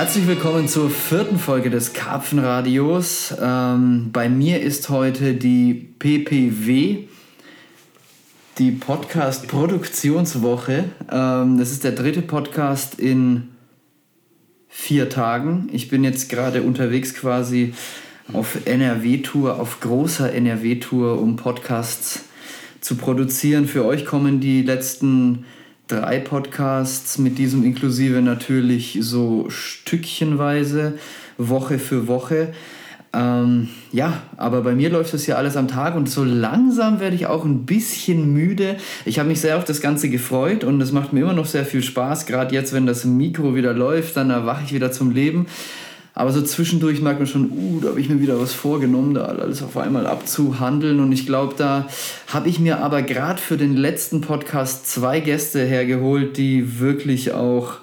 Herzlich willkommen zur vierten Folge des Karpfenradios. Ähm, bei mir ist heute die PPW, die Podcast-Produktionswoche. Ähm, das ist der dritte Podcast in vier Tagen. Ich bin jetzt gerade unterwegs quasi auf NRW-Tour, auf großer NRW-Tour, um Podcasts zu produzieren. Für euch kommen die letzten drei Podcasts mit diesem inklusive natürlich so stückchenweise, Woche für Woche. Ähm, ja, aber bei mir läuft das ja alles am Tag und so langsam werde ich auch ein bisschen müde. Ich habe mich sehr auf das Ganze gefreut und es macht mir immer noch sehr viel Spaß. Gerade jetzt, wenn das Mikro wieder läuft, dann erwache ich wieder zum Leben. Aber so zwischendurch merkt man schon, uh, da habe ich mir wieder was vorgenommen, da alles auf einmal abzuhandeln. Und ich glaube, da habe ich mir aber gerade für den letzten Podcast zwei Gäste hergeholt, die wirklich auch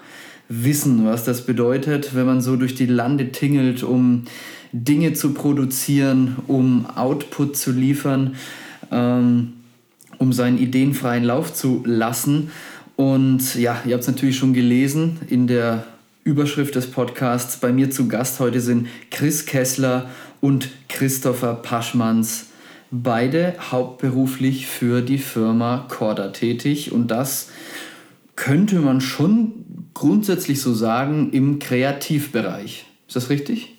wissen, was das bedeutet, wenn man so durch die Lande tingelt, um Dinge zu produzieren, um Output zu liefern, ähm, um seinen ideenfreien Lauf zu lassen. Und ja, ihr habt es natürlich schon gelesen in der Überschrift des Podcasts. Bei mir zu Gast heute sind Chris Kessler und Christopher Paschmanns. Beide hauptberuflich für die Firma Corda tätig und das könnte man schon grundsätzlich so sagen im Kreativbereich. Ist das richtig?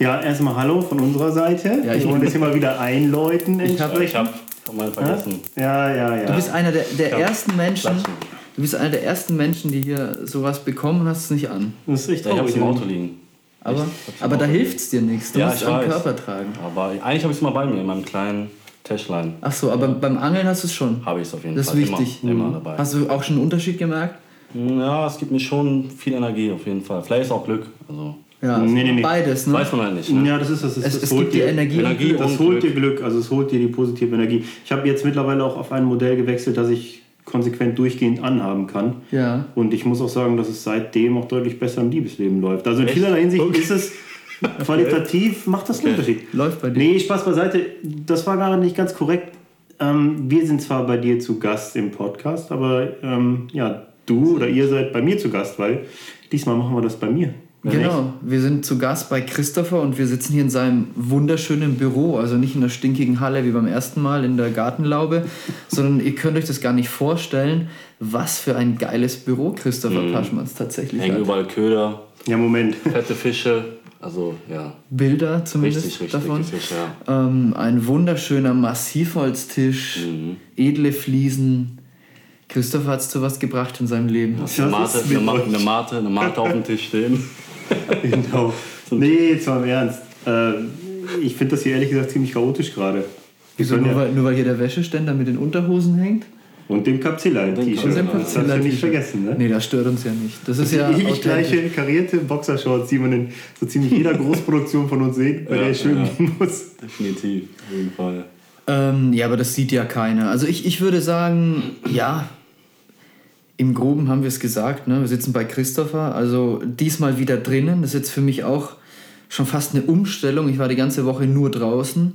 Ja, erstmal Hallo von unserer Seite. Ja, ich wollte das hier mal wieder einläuten. Ich habe hab mal vergessen. Ja, ja, ja. Du bist einer der, der ersten Menschen. Klatschen Du bist einer der ersten Menschen, die hier sowas bekommen und hast es nicht an. Das ist echt ja, Ich habe es im Auto liegen. Aber, aber da hilft es dir nichts. Du ja, musst es am Körper tragen. Aber eigentlich habe ich es mal bei mir, in meinem kleinen Täschlein. Ach so, aber beim Angeln hast du es schon. Habe ich es auf jeden das Fall. Das ist wichtig. Immer, immer dabei. Hast du auch schon einen Unterschied gemerkt? Ja, es gibt mir schon viel Energie auf jeden Fall. Vielleicht ist auch Glück. Also ja, nee, nee, nee. beides, ne? Weiß man halt nicht. Ne? Ja, das ist das. Es, es, es holt dir Energie. Energie das holt dir Glück, also es holt dir die positive Energie. Ich habe jetzt mittlerweile auch auf ein Modell gewechselt, dass ich konsequent durchgehend anhaben kann. Ja. Und ich muss auch sagen, dass es seitdem auch deutlich besser im Liebesleben läuft. Also in vielerlei Hinsicht okay. ist es qualitativ, macht das einen okay. Unterschied. Läuft bei dir. Nee, Spaß beiseite. Das war gar nicht ganz korrekt. Ähm, wir sind zwar bei dir zu Gast im Podcast, aber ähm, ja, du oder ihr seid bei mir zu Gast, weil diesmal machen wir das bei mir. Genau, wir sind zu Gast bei Christopher und wir sitzen hier in seinem wunderschönen Büro, also nicht in der stinkigen Halle wie beim ersten Mal in der Gartenlaube, sondern ihr könnt euch das gar nicht vorstellen, was für ein geiles Büro Christopher mhm. Paschmanns tatsächlich Hängen hat. überall Köder. Ja, Moment. Fette Fische. Also, ja. Bilder zumindest richtig, richtig, davon. Richtig, ja. ähm, ein wunderschöner Massivholztisch, mhm. edle Fliesen. Christopher hat es zu was gebracht in seinem Leben. Ja, eine, Mate, eine, eine, Mate, eine Mate auf dem Tisch stehen. genau. Nee, jetzt mal im Ernst. Äh, ich finde das hier ehrlich gesagt ziemlich chaotisch gerade. Wieso? Nur, ja weil, nur weil hier der Wäscheständer mit den Unterhosen hängt? Und dem Capzilla-T-Shirt. Das darfst du nicht vergessen, ne? Nee, das stört uns ja nicht. Das, das ist ja ewig gleiche karierte Boxershorts, die man in so ziemlich jeder Großproduktion von uns sieht, bei ja, der ich schön ja. muss. Definitiv, auf jeden Fall. Ähm, ja, aber das sieht ja keiner. Also ich, ich würde sagen, ja, im Groben haben wir es gesagt, ne? wir sitzen bei Christopher, also diesmal wieder drinnen. Das ist jetzt für mich auch schon fast eine Umstellung. Ich war die ganze Woche nur draußen.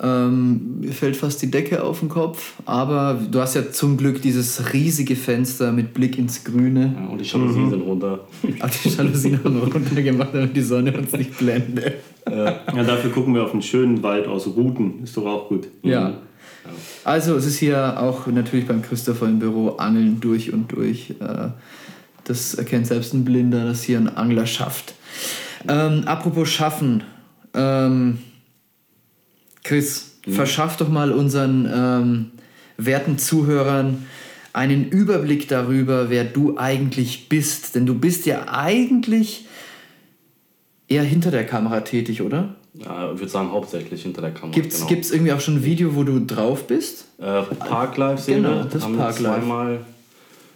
Ähm, mir fällt fast die Decke auf den Kopf, aber du hast ja zum Glück dieses riesige Fenster mit Blick ins Grüne. Ja, und die Jalousien mhm. sind runter. Ach, die Jalousien haben runter gemacht, damit die Sonne uns nicht blendet. Ja. ja, dafür gucken wir auf einen schönen Wald aus Ruten. Ist doch auch gut. Ja. Also es ist hier auch natürlich beim Christopher im Büro Angeln durch und durch. Äh, das erkennt selbst ein Blinder, dass hier ein Angler schafft. Ähm, apropos Schaffen. Ähm, Chris, mhm. verschaff doch mal unseren ähm, werten Zuhörern einen Überblick darüber, wer du eigentlich bist. Denn du bist ja eigentlich eher hinter der Kamera tätig, oder? Ja, ich würde sagen hauptsächlich hinter der Kamera. Gibt es genau. irgendwie auch schon ein Video, wo du drauf bist? Äh, Parklife Genau, das haben Parklife. Zweimal,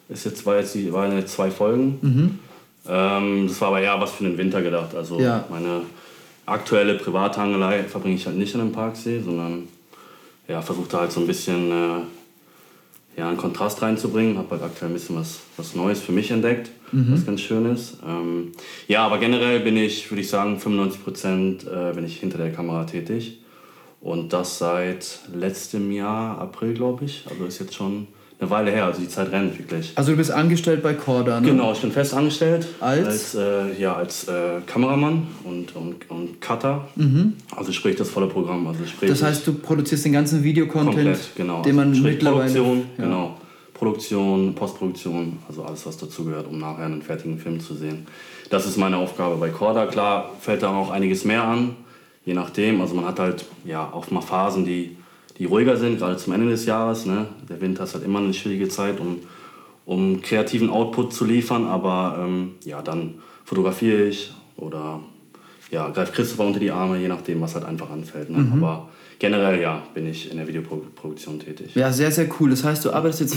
ist jetzt, war jetzt waren jetzt zwei Folgen. Mhm. Ähm, das war aber ja was für den Winter gedacht. Also ja. meine aktuelle Privatangelei verbringe ich halt nicht in einem Parksee, sondern ja, versuche da halt so ein bisschen äh, ja, einen Kontrast reinzubringen. Habe halt aktuell ein bisschen was, was Neues für mich entdeckt, mhm. was ganz schön ist. Ähm, ja, aber generell bin ich, würde ich sagen, 95 Prozent äh, bin ich hinter der Kamera tätig. Und das seit letztem Jahr, April, glaube ich. Also ist jetzt schon eine Weile her, also die Zeit rennt wirklich. Also du bist angestellt bei Corda, ne? Genau, ich bin fest angestellt. Als? Als, äh, ja, als äh, Kameramann und, und, und Cutter. Mhm. Also sprich das volle Programm. Also sprich das heißt, du produzierst den ganzen Videocontent, genau. den man sprich mittlerweile... Produktion, ja. genau. Produktion, Postproduktion, also alles, was dazugehört, um nachher einen fertigen Film zu sehen. Das ist meine Aufgabe bei Corda. Klar fällt da auch einiges mehr an, je nachdem. Also man hat halt ja auch mal Phasen, die die ruhiger sind, gerade zum Ende des Jahres. Ne? Der Winter ist halt immer eine schwierige Zeit, um, um kreativen Output zu liefern. Aber ähm, ja, dann fotografiere ich oder ja, greife Christopher unter die Arme, je nachdem, was halt einfach anfällt. Ne? Mhm. Aber generell ja, bin ich in der Videoproduktion tätig. Ja, sehr, sehr cool. Das heißt, du arbeitest jetzt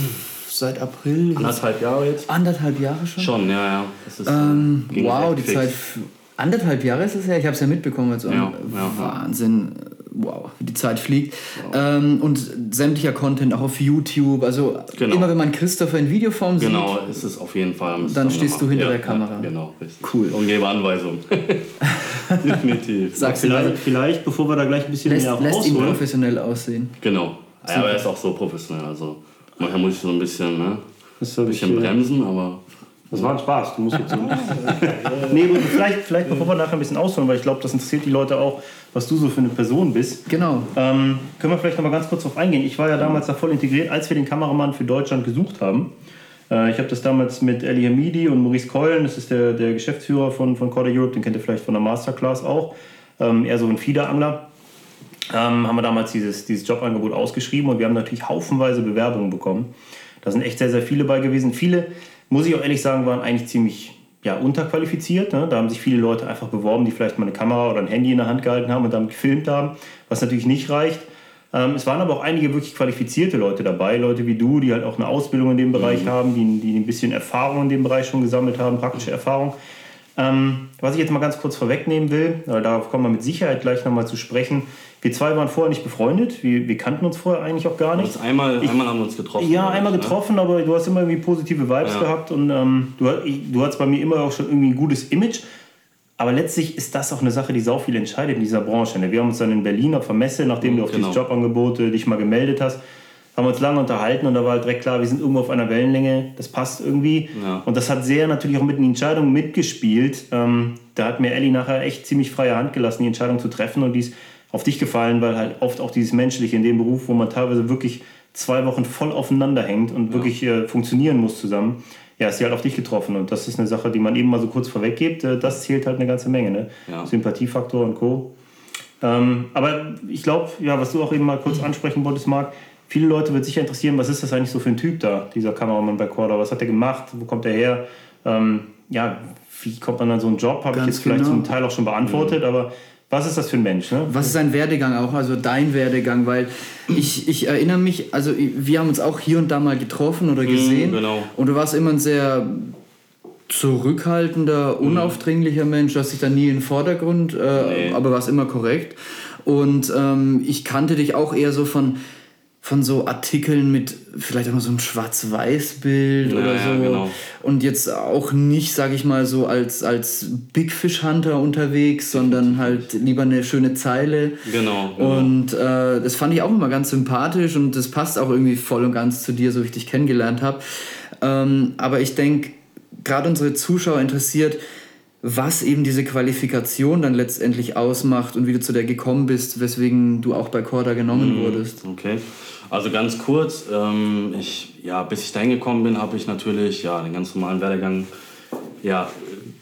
seit April. Anderthalb Jahre jetzt? Anderthalb Jahre schon? Schon, ja, ja. Ist, ähm, wow, die fix. Zeit. Anderthalb Jahre ist es ja, ich habe es ja mitbekommen. Also ja, ja, Wahnsinn wow, wie die Zeit fliegt. Wow. Ähm, und sämtlicher Content auch auf YouTube. Also genau. immer wenn man Christopher in Videoform sieht. Genau, ist es auf jeden Fall. Dann stehst du hinter ja, der Kamera. Ja, genau, richtig. Cool. Und gebe Anweisungen. Definitiv. Sagst vielleicht, vielleicht, bevor wir da gleich ein bisschen lässt, mehr lässt ihn professionell aussehen. Genau. Ja, aber er ist auch so professionell. Also manchmal muss ich so ein bisschen, ne, ein bisschen bremsen, aber das war ein Spaß, du musst jetzt so. nee, vielleicht, vielleicht bevor wir nachher ein bisschen ausholen, weil ich glaube, das interessiert die Leute auch, was du so für eine Person bist. Genau. Ähm, können wir vielleicht noch mal ganz kurz darauf eingehen. Ich war ja damals da voll integriert, als wir den Kameramann für Deutschland gesucht haben. Äh, ich habe das damals mit Eli Hamidi und Maurice Keulen, das ist der, der Geschäftsführer von, von Corda Europe, den kennt ihr vielleicht von der Masterclass auch. Ähm, eher so ein Fiederangler. Ähm, haben wir damals dieses, dieses Jobangebot ausgeschrieben und wir haben natürlich haufenweise Bewerbungen bekommen. Da sind echt sehr, sehr viele bei gewesen. Viele muss ich auch ehrlich sagen, waren eigentlich ziemlich ja, unterqualifiziert. Ne? Da haben sich viele Leute einfach beworben, die vielleicht mal eine Kamera oder ein Handy in der Hand gehalten haben und damit gefilmt haben, was natürlich nicht reicht. Ähm, es waren aber auch einige wirklich qualifizierte Leute dabei, Leute wie du, die halt auch eine Ausbildung in dem Bereich mhm. haben, die, die ein bisschen Erfahrung in dem Bereich schon gesammelt haben, praktische Erfahrung. Ähm, was ich jetzt mal ganz kurz vorwegnehmen will, darauf kommen wir mit Sicherheit gleich nochmal zu sprechen, wir zwei waren vorher nicht befreundet. Wir, wir kannten uns vorher eigentlich auch gar nicht. Einmal, ich, einmal haben wir uns getroffen. Ja, einmal ne? getroffen, ne? aber du hast immer irgendwie positive Vibes ja. gehabt und ähm, du, du hast bei mir immer auch schon irgendwie ein gutes Image. Aber letztlich ist das auch eine Sache, die sau viel entscheidet in dieser Branche. Ne? Wir haben uns dann in Berlin auf der Messe, nachdem du auf genau. dieses Jobangebot dich mal gemeldet hast, haben wir uns lange unterhalten und da war halt direkt klar, wir sind irgendwo auf einer Wellenlänge, das passt irgendwie. Ja. Und das hat sehr natürlich auch mit den Entscheidungen mitgespielt. Ähm, da hat mir Ellie nachher echt ziemlich freie Hand gelassen, die Entscheidung zu treffen und die ist auf dich gefallen, weil halt oft auch dieses Menschliche in dem Beruf, wo man teilweise wirklich zwei Wochen voll aufeinander hängt und ja. wirklich äh, funktionieren muss zusammen, ja, ist sie halt auf dich getroffen. Und das ist eine Sache, die man eben mal so kurz vorweggibt. Äh, das zählt halt eine ganze Menge. Ne? Ja. Sympathiefaktor und Co. Ähm, aber ich glaube, ja, was du auch eben mal kurz ansprechen wolltest, Marc, viele Leute wird sicher interessieren, was ist das eigentlich so für ein Typ da, dieser Kameramann bei Corda? Was hat er gemacht? Wo kommt er her? Ähm, ja, wie kommt man an so einen Job? Habe ich jetzt vielleicht genau. zum Teil auch schon beantwortet, mhm. aber was ist das für ein Mensch? Ne? Was ist sein Werdegang auch, also dein Werdegang? Weil ich, ich erinnere mich, also wir haben uns auch hier und da mal getroffen oder mhm, gesehen. Mm, genau. Und du warst immer ein sehr zurückhaltender, mhm. unaufdringlicher mm. Mensch. Du hast dich da nie in den Vordergrund, äh, nee. aber warst immer korrekt. Und ähm, ich kannte dich auch eher so von von so Artikeln mit vielleicht auch noch so einem Schwarz-Weiß-Bild ja, oder so. Ja, genau. Und jetzt auch nicht, sage ich mal, so als, als Big Fish Hunter unterwegs, sondern halt lieber eine schöne Zeile. Genau. genau. Und äh, das fand ich auch immer ganz sympathisch und das passt auch irgendwie voll und ganz zu dir, so wie ich dich kennengelernt habe. Ähm, aber ich denke, gerade unsere Zuschauer interessiert, was eben diese Qualifikation dann letztendlich ausmacht und wie du zu der gekommen bist, weswegen du auch bei Corda genommen mhm. wurdest. Okay. Also ganz kurz, ähm, ich, ja, bis ich dahin gekommen bin, habe ich natürlich ja, den ganz normalen Werdegang, ja,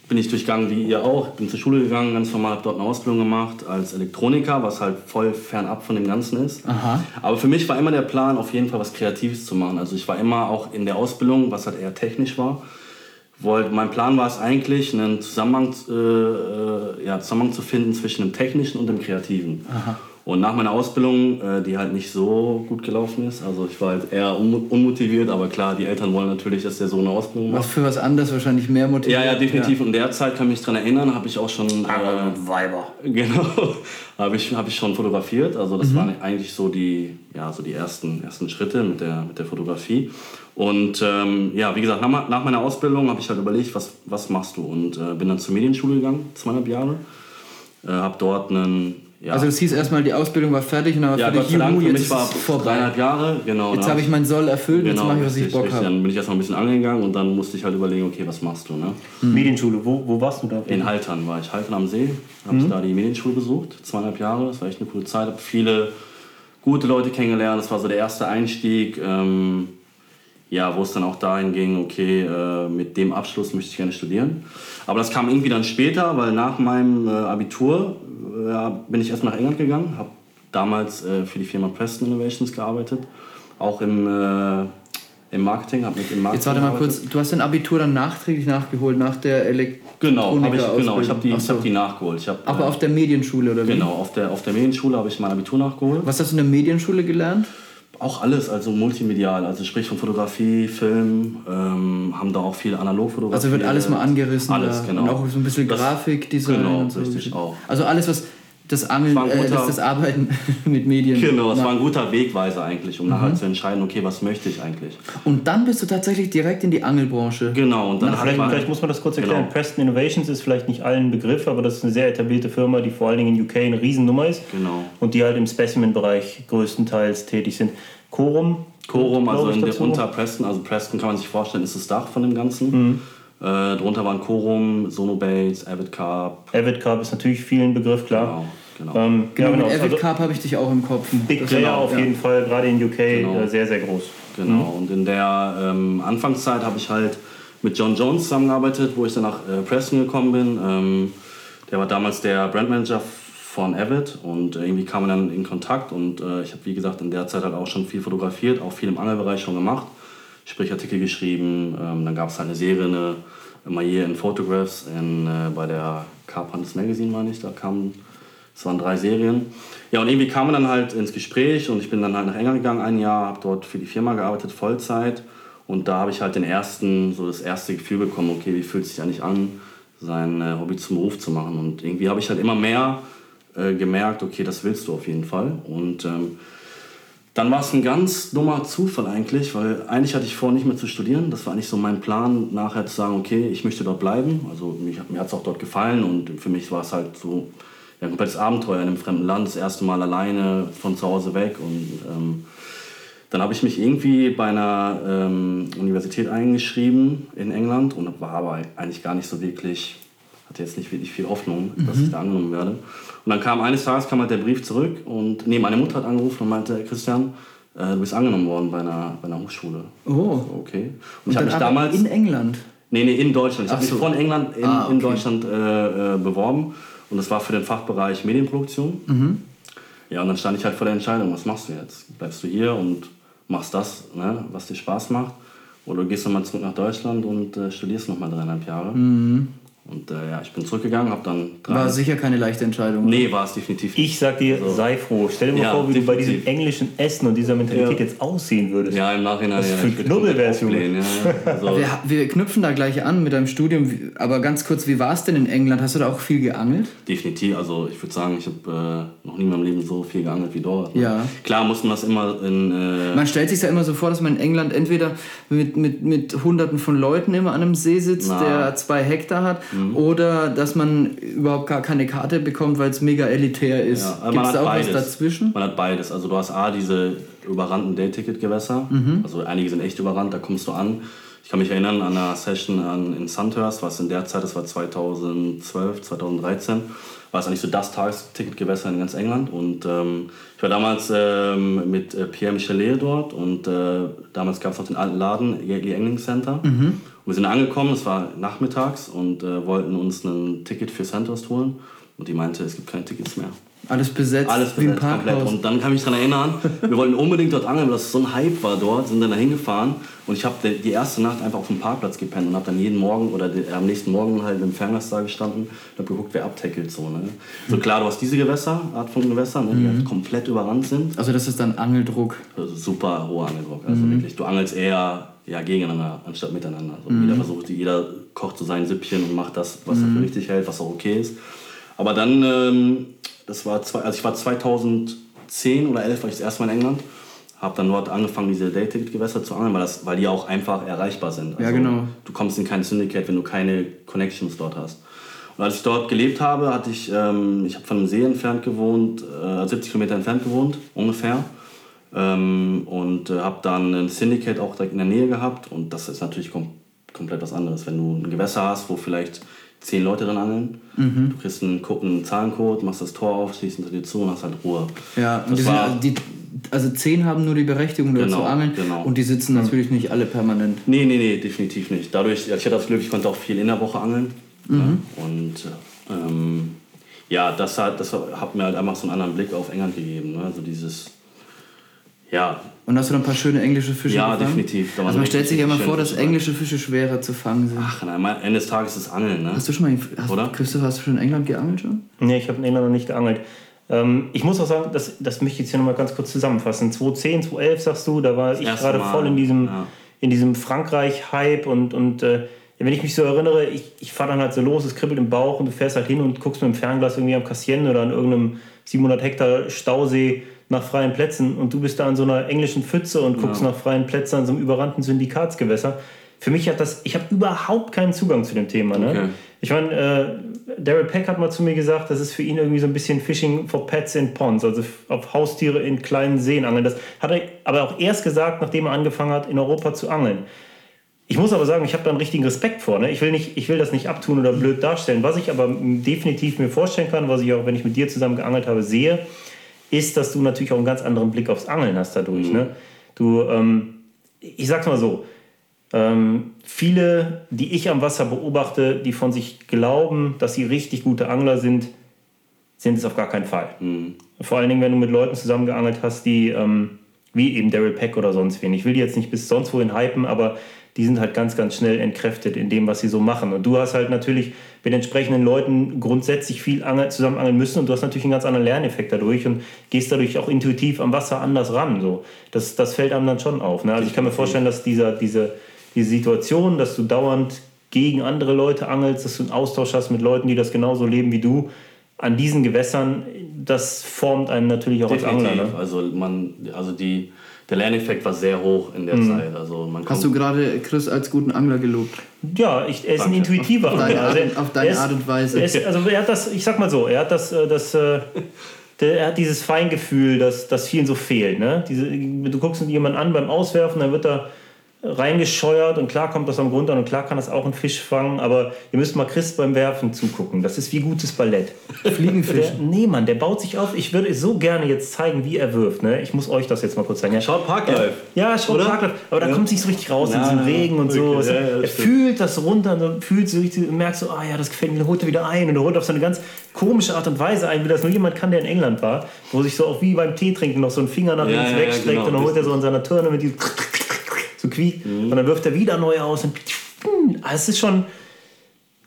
bin ich durchgegangen wie ihr auch. Bin zur Schule gegangen, ganz normal, habe dort eine Ausbildung gemacht als Elektroniker, was halt voll fernab von dem Ganzen ist. Aha. Aber für mich war immer der Plan, auf jeden Fall was Kreatives zu machen. Also ich war immer auch in der Ausbildung, was halt eher technisch war. Wollt, mein Plan war es eigentlich, einen Zusammenhang, äh, äh ja, Zusammenhang zu finden zwischen dem Technischen und dem Kreativen. Aha. Und nach meiner Ausbildung, äh, die halt nicht so gut gelaufen ist, also ich war halt eher unmotiviert, aber klar, die Eltern wollen natürlich, dass der Sohn eine Ausbildung macht. Was für was anderes wahrscheinlich mehr motiviert. Ja, ja, definitiv. Ja. Und der Zeit kann ich mich daran erinnern, habe ich auch schon. Äh, Weiber. Genau, habe ich, hab ich schon fotografiert. Also das mhm. waren eigentlich so die, ja, so die ersten, ersten Schritte mit der, mit der Fotografie. Und ähm, ja, wie gesagt, nach, nach meiner Ausbildung habe ich halt überlegt, was, was machst du? Und äh, bin dann zur Medienschule gegangen, zweieinhalb Jahre. Äh, habe dort einen Ja. Also es hieß erstmal, die Ausbildung war fertig und dann war ja, fertig, Gott Dank, für mich war vorbei. dreieinhalb Jahre, genau. Jetzt habe ich meinen Soll erfüllt, genau, jetzt mache ich, was ich Bock habe. Dann bin ich erstmal ein bisschen angegangen und dann musste ich halt überlegen, okay, was machst du, ne? Mhm. Medienschule, wo, wo warst du da? In Haltern war ich, Haltern am See, habe mhm. ich da die Medienschule besucht, zweieinhalb Jahre, das war echt eine coole Zeit, habe viele gute Leute kennengelernt, das war so der erste Einstieg, ähm, ja, wo es dann auch dahin ging, okay, äh, mit dem Abschluss möchte ich gerne studieren. Aber das kam irgendwie dann später, weil nach meinem äh, Abitur äh, bin ich erstmal nach England gegangen, habe damals äh, für die Firma Preston Innovations gearbeitet, auch im, äh, im Marketing, habe mit im Marketing Jetzt warte mal kurz, du hast dein Abitur dann nachträglich nachgeholt, nach der Elektronik Genau, hab ich, genau, ich habe die, so. hab die nachgeholt. Ich hab, Aber auf der Medienschule oder wie? Genau, auf der, auf der Medienschule habe ich mein Abitur nachgeholt. Was hast du in der Medienschule gelernt? Auch alles, also multimedial, also sprich von Fotografie, Film, ähm, haben da auch viel Analogfotografie. Also wird alles mal angerissen. Alles, genau. Und auch so ein bisschen Grafikdesign. Genau, und so. richtig auch. Also alles, was das Angeln, guter, äh, das, das, Arbeiten mit Medien. Genau, es war ein guter Wegweiser eigentlich, um mhm. nachher zu entscheiden, okay, was möchte ich eigentlich. Und dann bist du tatsächlich direkt in die Angelbranche. Genau, und dann vielleicht, vielleicht, muss man das kurz erklären. Genau. Preston Innovations ist vielleicht nicht allen Begriff, aber das ist eine sehr etablierte Firma, die vor allen Dingen in UK eine Riesennummer ist. Genau. Und die halt im Specimen-Bereich größtenteils tätig sind. Corum. Corum, also in der, unter Preston, also Preston kann man sich vorstellen, ist das Dach von dem Ganzen. Mhm. Äh, drunter waren Corum, Sonobase, Avid Carp. Avid Carp ist natürlich vielen Begriff, klar. Genau. Genau. Ähm, genau, genau. Mit Avid also, Carp habe ich dich auch im Kopf. Big Player genau, auf ja. jeden Fall, gerade in UK genau. Äh, sehr, sehr groß. Genau, mhm. und in der ähm, Anfangszeit habe ich halt mit John Jones zusammengearbeitet, wo ich dann nach äh, Preston gekommen bin. Ähm, der war damals der Brandmanager von Avid und äh, irgendwie kam man dann in Kontakt und äh, ich habe wie gesagt in der Zeit halt auch schon viel fotografiert, auch viel im Angelbereich schon gemacht, sprich Artikel geschrieben, ähm, dann gab es eine Serie, eine Maillet in Photographs in, äh, bei der Carpenters Magazine, meine ich, da kamen es waren drei Serien. Ja, und irgendwie kam man dann halt ins Gespräch und ich bin dann halt nach England gegangen, ein Jahr, habe dort für die Firma gearbeitet, Vollzeit. Und da habe ich halt den ersten, so das erste Gefühl bekommen, okay, wie fühlt es sich eigentlich an, sein äh, Hobby zum Beruf zu machen. Und irgendwie habe ich halt immer mehr äh, gemerkt, okay, das willst du auf jeden Fall. Und ähm, dann war es ein ganz dummer Zufall eigentlich, weil eigentlich hatte ich vor, nicht mehr zu studieren. Das war eigentlich so mein Plan, nachher zu sagen, okay, ich möchte dort bleiben. Also mich, mir hat es auch dort gefallen und für mich war es halt so ja, ein komplettes Abenteuer in einem fremden Land, das erste Mal alleine von zu Hause weg. Und ähm, dann habe ich mich irgendwie bei einer ähm, Universität eingeschrieben in England und war aber eigentlich gar nicht so wirklich, hatte jetzt nicht wirklich viel Hoffnung, mhm. dass ich da angenommen werde. Und dann kam eines Tages kam halt der Brief zurück und nee, meine Mutter hat angerufen und meinte, Christian, äh, du bist angenommen worden bei einer, bei einer Hochschule. Oh. So, okay. Und, und ich habe mich damals in England. Nee, nee, in Deutschland. Ich habe mich von England in, ah, okay. in Deutschland äh, äh, beworben und das war für den Fachbereich Medienproduktion. Mhm. Ja, und dann stand ich halt vor der Entscheidung, was machst du jetzt? Bleibst du hier und machst das, ne, was dir Spaß macht? Oder gehst du mal zurück nach Deutschland und äh, studierst nochmal dreieinhalb Jahre? Mhm. Und äh, ja, ich bin zurückgegangen, habe dann drei. War sicher keine leichte Entscheidung. Nee, war es definitiv nicht. Ich sag dir, also, sei froh. Stell dir mal ja, vor, wie definitiv. du bei diesem englischen Essen und dieser Mentalität ja. jetzt aussehen würdest. Ja, im Nachhinein. Was ja, für Knubbelversion. Ja, also. wir, wir knüpfen da gleich an mit deinem Studium. Aber ganz kurz, wie war es denn in England? Hast du da auch viel geangelt? Definitiv. Also ich würde sagen, ich habe äh, noch nie in meinem Leben so viel geangelt wie dort. Ne? Ja. Klar muss man das immer in. Äh man stellt sich ja immer so vor, dass man in England entweder mit, mit, mit Hunderten von Leuten immer an einem See sitzt, Na. der zwei Hektar hat, mhm. oder dass man überhaupt gar keine Karte bekommt, weil es mega elitär ist. Ja, Gibt es da auch beides. was dazwischen? Man hat beides. Also du hast A, diese überrannten Day-Ticket-Gewässer. Mhm. Also einige sind echt überrannt, da kommst du an. Ich kann mich erinnern an einer Session an, in Sandhurst, was in der Zeit, das war 2012, 2013, war es eigentlich so das Tagesticketgewässer in ganz England. Und ähm, ich war damals ähm, mit äh, Pierre Michelet dort und äh, damals gab es noch den alten Laden, Yardley Angling Center. Mhm. Wir sind angekommen, es war nachmittags und äh, wollten uns ein Ticket für Sandhurst holen. Und die meinte, es gibt keine Tickets mehr. Alles besetzt, Alles besetzt, komplett. Und dann kann ich mich daran erinnern, wir wollten unbedingt dort angeln, weil das so ein Hype war dort, sind dann da hingefahren und ich habe die erste Nacht einfach auf dem Parkplatz gepennt und habe dann jeden Morgen oder die, am nächsten Morgen halt im Fernglas da gestanden und habe geguckt, wer abtackelt so. Ne? So klar, du hast diese Gewässer, Art von Gewässer, ne, die mhm. halt komplett überrannt sind. Also das ist dann Angeldruck? Also super hoher Angeldruck, also mhm. wirklich. Du angelst eher ja, gegeneinander anstatt miteinander. Also mhm. Jeder versucht, jeder kocht so sein Süppchen und macht das, was er für mhm. richtig hält, was auch okay ist. Aber dann ähm, das war zwei, also ich war 2010 oder 11 war ich das erste Mal in England. Habe dann dort angefangen, diese Day-Ticket-Gewässer zu angeln, weil, das, weil die auch einfach erreichbar sind. Also ja, genau. Du kommst in kein Syndicate, wenn du keine Connections dort hast. Und als ich dort gelebt habe, hatte ich, ähm, ich habe von einem See entfernt gewohnt, äh, 70 Kilometer entfernt gewohnt, ungefähr. Ähm, und äh, habe dann ein Syndicate auch direkt in der Nähe gehabt. Und das ist natürlich kom komplett was anderes. Wenn du ein Gewässer hast, wo vielleicht zehn Leute drin angeln, mhm. du kriegst einen, einen Zahlencode, machst das Tor auf, schließt hinter dir zu und hast halt Ruhe. Ja, und das war, die, also zehn haben nur die Berechtigung, dort genau, zu angeln. Genau. Und die sitzen natürlich nicht alle permanent. Nee, nee, nee, definitiv nicht. Dadurch, ich hatte das Glück, ich konnte auch viel in der Woche angeln. Mhm. Ja, und ähm, ja, das hat, das hat mir halt einfach so einen anderen Blick auf England gegeben. Ne? Also dieses, ja. Und hast du dann ein paar schöne englische Fische Ja, gefangen? definitiv. Also man stellt sich ja mal vor, dass englische Fische schwerer zu fangen sind. Ach, nein, am Ende des Tages ist es Angeln, ne? Hast du schon mal, hast, Oder? Christoph, hast du schon in England geangelt schon? Nee, ich habe in England noch nicht geangelt. Ähm, ich muss auch sagen, das, das möchte ich jetzt hier nochmal ganz kurz zusammenfassen. 2010, 2011 sagst du, da war das ich gerade voll in diesem, ja. diesem Frankreich-Hype und, und äh, wenn ich mich so erinnere, ich, ich fahre dann halt so los, es kribbelt im Bauch und du fährst halt hin und guckst mit dem Fernglas irgendwie am Cassien oder an irgendeinem 700 Hektar Stausee nach freien Plätzen und du bist da an so einer englischen Pfütze und guckst ja. nach freien Plätzen an so einem überrannten Syndikatsgewässer. Für mich hat das, ich habe überhaupt keinen Zugang zu dem Thema. Ne? Okay. Ich meine, äh, Daryl Peck hat mal zu mir gesagt, das ist für ihn irgendwie so ein bisschen Fishing for Pets in Ponds, also auf Haustiere in kleinen Seen angeln. Das hat er aber auch erst gesagt, nachdem er angefangen hat, in Europa zu angeln. Ich muss aber sagen, ich habe da einen richtigen Respekt vor. Ne? Ich, will nicht, ich will das nicht abtun oder blöd darstellen. Was ich aber definitiv mir vorstellen kann, was ich auch, wenn ich mit dir zusammen geangelt habe, sehe, ist, dass du natürlich auch einen ganz anderen Blick aufs Angeln hast dadurch. Mhm. Ne? Du, ähm, ich sag's mal so, ähm, viele, die ich am Wasser beobachte, die von sich glauben, dass sie richtig gute Angler sind, sind es auf gar keinen Fall. Mhm. Vor allen Dingen, wenn du mit Leuten zusammengeangelt hast, die ähm, wie eben Daryl Peck oder sonst wen. Ich will die jetzt nicht bis sonst wohin hypen, aber die sind halt ganz, ganz schnell entkräftet in dem, was sie so machen. Und du hast halt natürlich mit entsprechenden Leuten grundsätzlich viel zusammen angeln müssen und du hast natürlich einen ganz anderen Lerneffekt dadurch und gehst dadurch auch intuitiv am Wasser anders ran. So. Das, das fällt einem dann schon auf. Ne? Also ich kann mir vorstellen, dass dieser, diese, diese Situation, dass du dauernd gegen andere Leute angelst, dass du einen Austausch hast mit Leuten, die das genauso leben wie du, an diesen Gewässern, das formt einen natürlich auch Definitiv. als Angler. Ne? Also, man, also die der Lerneffekt war sehr hoch in der mhm. Zeit. Also man Hast du gerade Chris als guten Angler gelobt? Ja, ich, er ist Danke. ein intuitiver auf Angler. Deine Art, auf deine ist, Art und Weise. Ist, also er hat das, ich sag mal so, er hat das, äh, das äh, der, er hat dieses Feingefühl, das, das vielen so fehlt. Ne? Diese, du guckst jemanden an beim Auswerfen, dann wird er reingescheuert und klar kommt das am Grund an und klar kann das auch ein Fisch fangen, aber ihr müsst mal Chris beim Werfen zugucken. Das ist wie gutes Ballett. Fliegenfisch. nee, Mann, der baut sich auf. Ich würde so gerne jetzt zeigen, wie er wirft. Ne? Ich muss euch das jetzt mal kurz zeigen. Ja, schaut Parklife. Ja, ja schaut Parklife. Aber da kommt es nicht so richtig raus ja, in diesem Regen und so. Ja, er fühlt das runter und fühlt so richtig, merkt so, ah ja, das gefällt mir, dann holt er wieder ein und er holt auf so eine ganz komische Art und Weise ein, wie das nur jemand kann, der in England war, wo sich so auch wie beim Tee trinken noch so ein Finger nach links wegstreckt genau, und dann holt er so in seiner Turne mit diesem so quiekt. Mhm. Und dann wirft er wieder neu aus. Und also es ist schon,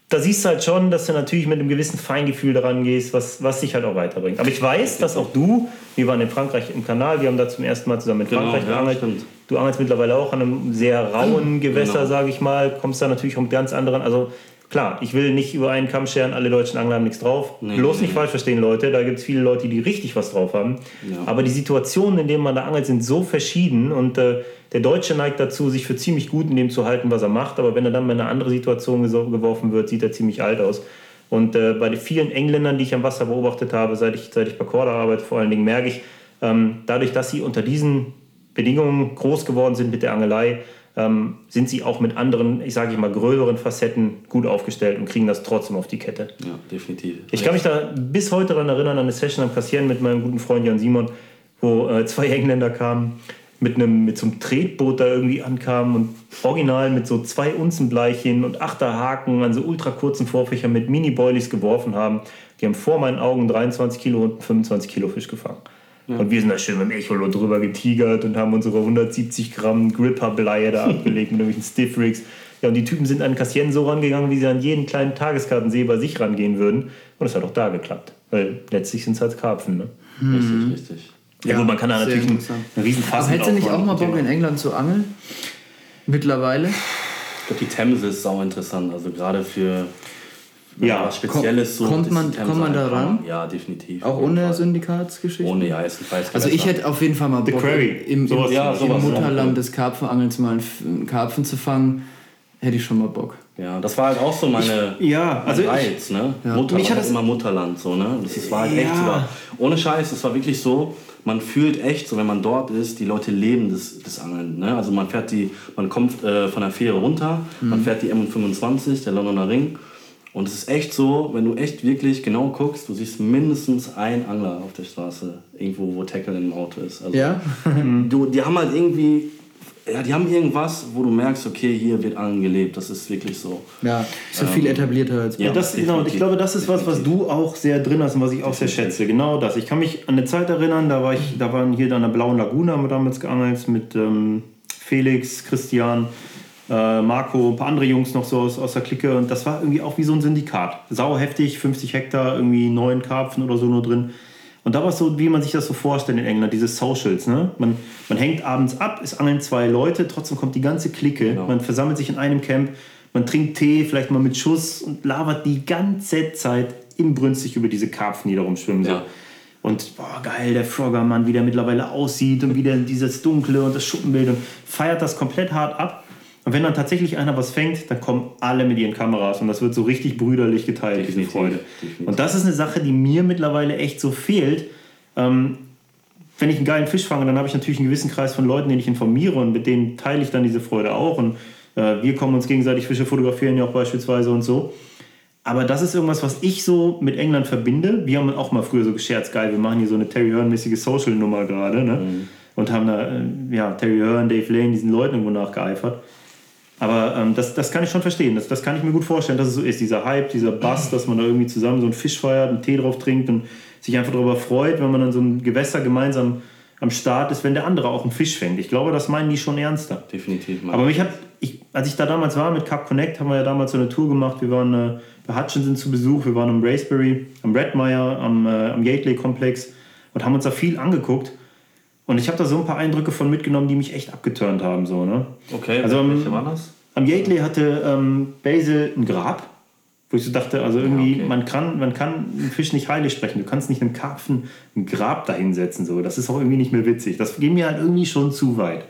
da siehst du halt schon, dass du natürlich mit einem gewissen Feingefühl daran gehst, was, was dich halt auch weiterbringt. Aber ich weiß, dass auch du, wir waren in Frankreich im Kanal, wir haben da zum ersten Mal zusammen mit genau, Frankreich genau, geangelt. Ja, du angelst mittlerweile auch an einem sehr rauen Gewässer, genau. sage ich mal, kommst da natürlich mit ganz anderen, also Klar, ich will nicht über einen Kamm scheren, alle deutschen Angler haben nichts drauf. Nee, Bloß nee, nicht nee. falsch verstehen, Leute. Da gibt es viele Leute, die richtig was drauf haben. Ja. Aber die Situationen, in denen man da angelt, sind so verschieden. Und äh, der Deutsche neigt dazu, sich für ziemlich gut in dem zu halten, was er macht. Aber wenn er dann in eine andere Situation geworfen wird, sieht er ziemlich alt aus. Und äh, bei den vielen Engländern, die ich am Wasser beobachtet habe, seit ich, seit ich bei Korda arbeite, vor allen Dingen merke ich, ähm, dadurch, dass sie unter diesen Bedingungen groß geworden sind mit der Angelei, ähm, sind sie auch mit anderen, ich sage mal, gröberen Facetten gut aufgestellt und kriegen das trotzdem auf die Kette. Ja, definitiv. Ich kann mich da bis heute daran erinnern, an eine Session am Kassieren mit meinem guten Freund Jan Simon, wo äh, zwei Engländer kamen, mit, einem, mit so einem Tretboot da irgendwie ankamen und original mit so zwei Unzenbleichen und Achterhaken an so ultra kurzen Vorfächern mit Mini-Boilies geworfen haben. Die haben vor meinen Augen 23 Kilo und 25 Kilo Fisch gefangen. Und wir sind da schön mit dem Echolot drüber getigert und haben unsere 170 Gramm Gripper-Bleie da abgelegt mit irgendwelchen Stiff-Rigs. Ja, und die Typen sind an Cassien so rangegangen, wie sie an jeden kleinen Tageskartensee bei sich rangehen würden. Und es hat auch da geklappt. Weil letztlich sind es halt Karpfen. Ne? Hm. Richtig, richtig. Ja, ja gut, man kann da natürlich einen, einen riesen Fass Aber hättest du nicht auch mal Bock in England zu angeln? Mittlerweile? Ich glaube, die Themse ist sau interessant. Also gerade für ja, was Spezielles so. Kommt man, kommt man da ran? Ja, definitiv. Auch ohne Syndikatsgeschichte? Ohne, ja, ist ein Also ich hätte auf jeden Fall mal Bock, im, im, ja, im Mutterland des Karpfenangels mal einen Karpfen zu fangen. Hätte ich schon mal Bock. Ja, das war halt auch so meine ich, ja, also Reiz, ich, ne? Ja. Mutterland, mich hat das immer Mutterland, so, ne? Das war halt ja. echt sogar, ohne Scheiß, es war wirklich so, man fühlt echt, so wenn man dort ist, die Leute leben das, das Angeln, ne? Also man fährt die, man kommt äh, von der Fähre runter, mhm. man fährt die M25, der Londoner Ring und es ist echt so, wenn du echt wirklich genau guckst, du siehst mindestens einen Angler auf der Straße, irgendwo, wo Tackle im Auto ist. Also, ja. du, die haben halt irgendwie ja, die haben irgendwas, wo du merkst, okay, hier wird angelebt. Das ist wirklich so. Ja, ist ja ähm, viel etablierter als bei Ja, das, genau. Und ich glaube, das ist was, was du auch sehr drin hast und was ich auch definitiv. sehr schätze. Genau das. Ich kann mich an eine Zeit erinnern, da, war ich, da waren hier an der Blauen Lagune, haben wir damals geangelt mit ähm, Felix, Christian, äh, Marco, ein paar andere Jungs noch so aus, aus der Clique. Und das war irgendwie auch wie so ein Syndikat. Sau heftig, 50 Hektar, irgendwie neun Karpfen oder so nur drin. Und da war es so, wie man sich das so vorstellt in England, diese Socials. Ne? Man, man hängt abends ab, es angeln zwei Leute, trotzdem kommt die ganze Clique. Genau. Man versammelt sich in einem Camp, man trinkt Tee, vielleicht mal mit Schuss und labert die ganze Zeit inbrünstig über diese Karpfen, die da rumschwimmen. So. Ja. Und boah, geil, der Frogger-Mann, wie der mittlerweile aussieht und wie der dieses Dunkle und das Schuppenbild und feiert das komplett hart ab. Und wenn dann tatsächlich einer was fängt, dann kommen alle mit ihren Kameras und das wird so richtig brüderlich geteilt, definitiv, diese Freude. Definitiv. Und das ist eine Sache, die mir mittlerweile echt so fehlt. Ähm, wenn ich einen geilen Fisch fange, dann habe ich natürlich einen gewissen Kreis von Leuten, den ich informiere und mit denen teile ich dann diese Freude auch. Und äh, wir kommen uns gegenseitig Fische fotografieren ja auch beispielsweise und so. Aber das ist irgendwas, was ich so mit England verbinde. Wir haben auch mal früher so gescherzt, geil, wir machen hier so eine Terry Hearn-mäßige Social-Nummer gerade. Ne? Mhm. Und haben da, äh, ja, Terry Hearn, Dave Lane, diesen Leuten irgendwo nachgeeifert. Aber ähm, das, das kann ich schon verstehen. Das, das kann ich mir gut vorstellen, dass es so ist. Dieser Hype, dieser Bass, dass man da irgendwie zusammen so einen Fisch feiert, einen Tee drauf trinkt und sich einfach darüber freut, wenn man dann so ein Gewässer gemeinsam am Start ist, wenn der andere auch einen Fisch fängt. Ich glaube, das meinen die schon ernster. Definitiv. Aber mich hat, ich, als ich da damals war mit Cup Connect, haben wir ja damals so eine Tour gemacht. Wir waren äh, bei Hutchinson zu Besuch, wir waren am Raceberry, am Redmire, am, äh, am Gately-Komplex und haben uns da viel angeguckt. Und ich habe da so ein paar Eindrücke von mitgenommen, die mich echt abgeturnt haben. So, ne? Okay, also, welche waren das? Am Gately hatte ähm, Basil ein Grab, wo ich so dachte, also irgendwie, ja, okay. man, kann, man kann einen Fisch nicht heilig sprechen. Du kannst nicht einem Karpfen ein Grab dahinsetzen. So. Das ist auch irgendwie nicht mehr witzig. Das geht mir halt irgendwie schon zu weit.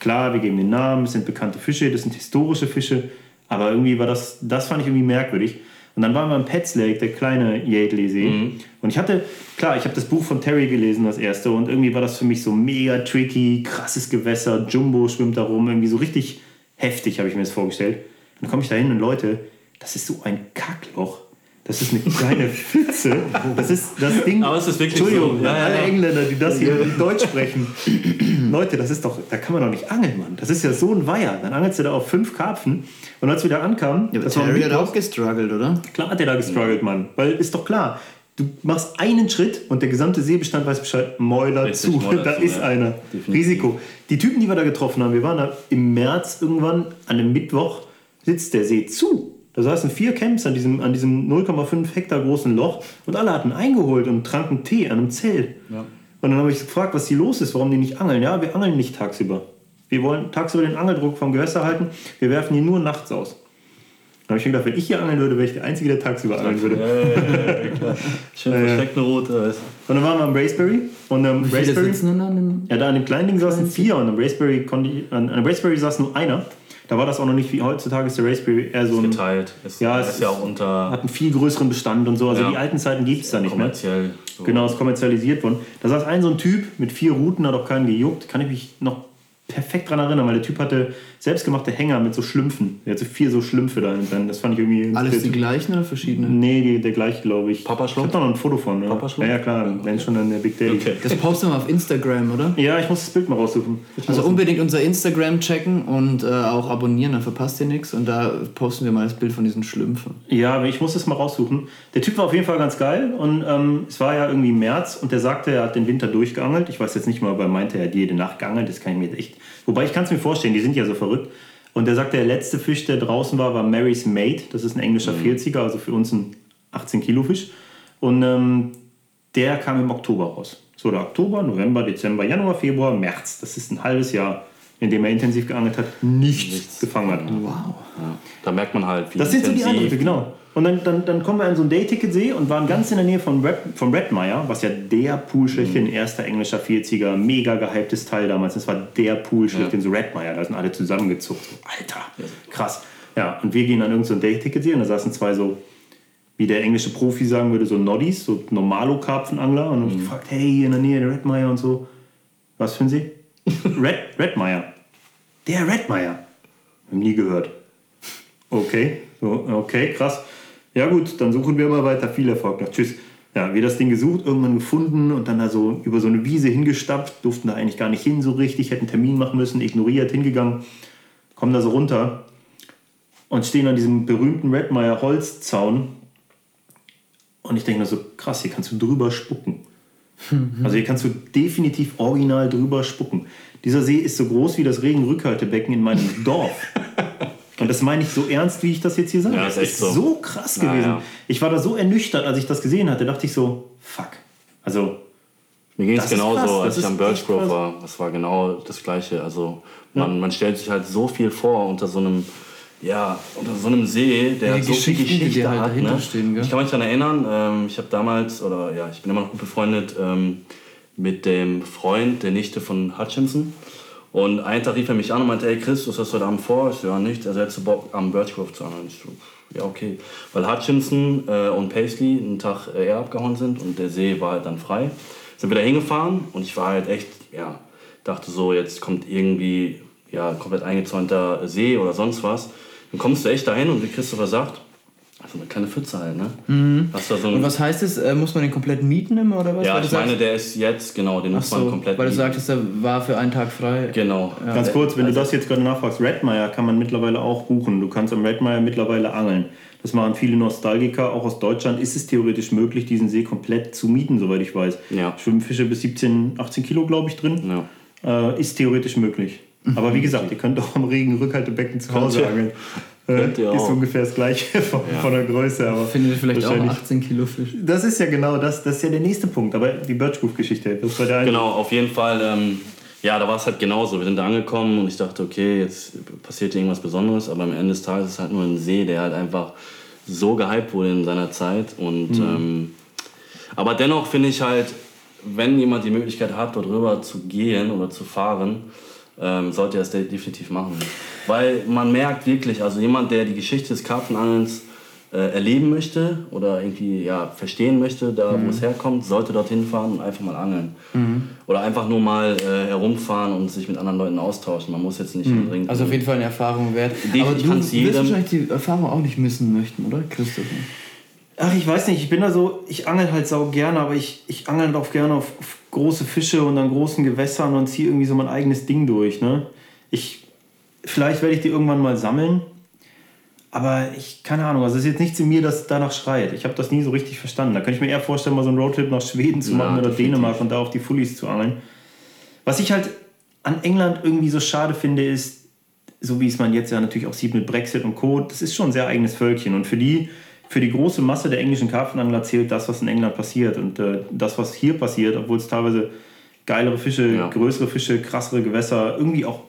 Klar, wir geben den Namen, es sind bekannte Fische, das sind historische Fische, aber irgendwie war das, das fand ich irgendwie merkwürdig. Und dann waren wir im Pets Lake, der kleine Yateley-See. Mhm. Und ich hatte, klar, ich habe das Buch von Terry gelesen, das erste, und irgendwie war das für mich so mega tricky, krasses Gewässer, Jumbo schwimmt da rum, irgendwie so richtig heftig, habe ich mir das vorgestellt. Und dann komme ich da hin und Leute, das ist so ein Kackloch. Das ist eine kleine Pfütze. Das ist das Ding. Aber es ist wirklich Entschuldigung, so. ja, alle ja. Engländer, die das hier in Deutsch sprechen. Leute, das ist doch, da kann man doch nicht angeln, Mann. Das ist ja so ein Weiher. Dann angelst du da auf fünf Karpfen. Und als wir da ankamen. Ja, aber Terry hat auch gestruggelt, oder? Klar hat er da gestruggelt, Mann. Weil ist doch klar, du machst einen Schritt und der gesamte Seebestand weiß Bescheid, Mäuler Richtig, zu, Mäuler da zu, ist ja. einer. Definitiv. Risiko. Die Typen, die wir da getroffen haben, wir waren da im März irgendwann, an einem Mittwoch, sitzt der See zu. Da saßen vier Camps an diesem, an diesem 0,5 Hektar großen Loch und alle hatten eingeholt und tranken Tee an einem Zelt. Ja. Und dann habe ich gefragt, was hier los ist, warum die nicht angeln. Ja, wir angeln nicht tagsüber. Wir wollen tagsüber den Angeldruck vom Gewässer halten. Wir werfen die nur nachts aus. Da habe ich mir gedacht, wenn ich hier angeln würde, wäre ich der Einzige, der tagsüber angeln würde. Ja, ja, ja, Schön versteckte Rote. Und dann waren wir am Raspberry. Und am Wie Raspberry, sitzen dann an Ja, da an dem kleinen Ding saßen vier und am Raspberry, konnte ich, an, an dem Raspberry saß nur einer. Da war das auch noch nicht wie heutzutage ist der Raspberry eher so ein. geteilt. Ist, ja, es ist ja auch unter. Hat einen viel größeren Bestand und so. Also ja. die alten Zeiten gibt es da nicht mehr. So. Genau, ist kommerzialisiert worden. Da saß ein so ein Typ mit vier Routen, hat auch keinen gejuckt. Kann ich mich noch perfekt dran erinnern, weil der Typ hatte selbstgemachte Hänger mit so Schlümpfen. Er hatte vier so Schlümpfe da drin. Das fand ich irgendwie. Alles die gleichen oder verschiedene? Nee, die, der gleiche, glaube ich. Papa Schlumpf? Ich habe da noch ein Foto von. Ne? Papa Schlumpf? Ja, ja, klar. Okay. Wenn schon dann der Big Daddy. Okay. Das posten wir auf Instagram, oder? Ja, ich muss das Bild mal raussuchen. Also unbedingt unser Instagram checken und äh, auch abonnieren, dann verpasst ihr nichts. Und da posten wir mal das Bild von diesen Schlümpfen. Ja, aber ich muss das mal raussuchen. Der Typ war auf jeden Fall ganz geil und ähm, es war ja irgendwie März und der sagte, er hat den Winter durchgeangelt. Ich weiß jetzt nicht mal, ob er meinte, er hat jede Nacht geangelt. Das kann ich mir echt Wobei ich kann es mir vorstellen, die sind ja so verrückt. Und er sagt, der letzte Fisch, der draußen war, war Mary's Mate. Das ist ein englischer mhm. 40er, also für uns ein 18 Kilo Fisch. Und ähm, der kam im Oktober raus. So der Oktober, November, Dezember, Januar, Februar, März. Das ist ein halbes Jahr, in dem er intensiv geangelt hat, nichts, nichts. gefangen hat. Wow. Ja. Da merkt man halt, wie Das sind so die Eindrücke, genau. Und dann, dann, dann kommen wir an so einen Dayticket-See und waren ganz in der Nähe von, Red, von Redmire, was ja der Pool schlechthin, mhm. erster englischer 40er, mega gehyptes Teil damals. Das war der Pool schlechthin, ja. so Redmire, da sind alle zusammengezuckt. Alter, krass. Ja, und wir gehen an irgendein so Date-Ticket sehen und da saßen zwei so, wie der englische Profi sagen würde, so Noddies, so Normalo-Karpfenangler. Und dann mhm. ich gefragt, hey, in der Nähe der Redmeier und so. Was finden Sie? Red, Redmeier. Der Redmeier. Hab nie gehört. Okay, so, okay, krass. Ja gut, dann suchen wir mal weiter. Viel Erfolg noch. Tschüss. Ja, wir das Ding gesucht, irgendwann gefunden und dann da so über so eine Wiese hingestapft, durften da eigentlich gar nicht hin so richtig, hätten einen Termin machen müssen, ignoriert, hingegangen, kommen da so runter und stehen an diesem berühmten Redmeier Holzzaun und ich denke mir so, krass, hier kannst du drüber spucken. Also hier kannst du definitiv original drüber spucken. Dieser See ist so groß wie das Regenrückhaltebecken in meinem Dorf. Und das meine ich so ernst, wie ich das jetzt hier sage. Ja, das ist, ist so. so. krass gewesen. Ja, ja. Ich war da so ernüchtert, als ich das gesehen hatte, dachte ich so, fuck. Also. Mir ging es genauso, als ich am Birch Grove war. Das war genau das Gleiche. Also man, man stellt sich halt so viel vor unter so einem, ja, unter so einem See, der so viel Geschichte die halt hat. Ne? Stehen, ich kann mich daran erinnern, ähm, ich habe damals, oder ja, ich bin immer noch gut befreundet ähm, mit dem Freund der Nichte von Hutchinson. Und einen Tag rief er mich an und meinte, hey Chris, was hast du heute Abend vor? Ich so, ja nicht, also hättest du Bock am Birchgrove zu angeln. Ich so, ja okay. Weil Hutchinson äh, und Paisley einen Tag äh, eher abgehauen sind und der See war halt dann frei. Sind wir da hingefahren und ich war halt echt, ja, dachte so, jetzt kommt irgendwie, ja, komplett eingezäunter See oder sonst was. Dann kommst du echt dahin und wie Christopher sagt, so eine kleine Pfütze halt, ne? Mhm. So und was heißt es? Äh, muss man den komplett mieten immer oder was? Ja, ich meine, der ist jetzt, genau, den muss so, man komplett Weil du mieten. sagtest, der war für einen Tag frei. Genau. Ja. Ganz kurz, wenn also, du das jetzt gerade nachfragst, Redmire kann man mittlerweile auch buchen. Du kannst am Redmire mittlerweile angeln. Das machen viele Nostalgiker, auch aus Deutschland ist es theoretisch möglich, diesen See komplett zu mieten, soweit ich weiß. Ja. Schwimmfische bis 17, 18 Kilo, glaube ich, drin. Ja. Äh, ist theoretisch möglich. Aber wie gesagt, ihr könnt auch am Regen-Rückhaltebecken zu Hause angeln. Könnt ihr ist ungefähr das gleiche von, ja. von der Größe. Aber Findet ihr vielleicht auch 18 Kilo Fisch? Das ist ja genau das, das ist ja der nächste Punkt. Aber die Birchgrove-Geschichte, das war der Genau, auf jeden Fall. Ähm, ja, da war es halt genauso. Wir sind da angekommen und ich dachte, okay, jetzt passiert irgendwas Besonderes. Aber am Ende des Tages ist es halt nur ein See, der halt einfach so gehypt wurde in seiner Zeit. Und, mhm. ähm, aber dennoch finde ich halt, wenn jemand die Möglichkeit hat, dort rüber zu gehen oder zu fahren, ähm, sollte er es definitiv machen. Weil man merkt wirklich, also jemand, der die Geschichte des Karpfenangelns äh, erleben möchte oder irgendwie ja, verstehen möchte, da mhm. wo es herkommt, sollte dorthin fahren und einfach mal angeln. Mhm. Oder einfach nur mal äh, herumfahren und sich mit anderen Leuten austauschen. Man muss jetzt nicht mhm. unbedingt. Also auf jeden Fall eine Erfahrung wert. Aber du wirst wahrscheinlich die Erfahrung auch nicht missen möchten, oder Christoph? Ach, ich weiß nicht, ich bin da so, ich angel halt sau gerne, aber ich, ich angel halt auch gerne auf, auf große Fische und an großen Gewässern und ziehe irgendwie so mein eigenes Ding durch. Ne? Ich, vielleicht werde ich die irgendwann mal sammeln, aber ich, keine Ahnung, also es ist jetzt nichts in mir, das danach schreit. Ich habe das nie so richtig verstanden. Da könnte ich mir eher vorstellen, mal so einen Roadtrip nach Schweden zu machen ja, oder definitiv. Dänemark und da auf die Fullies zu angeln. Was ich halt an England irgendwie so schade finde, ist, so wie es man jetzt ja natürlich auch sieht mit Brexit und Co., das ist schon ein sehr eigenes Völkchen. Und für die für die große Masse der englischen Karpfenangler zählt das, was in England passiert. Und äh, das, was hier passiert, obwohl es teilweise geilere Fische, ja. größere Fische, krassere Gewässer, irgendwie auch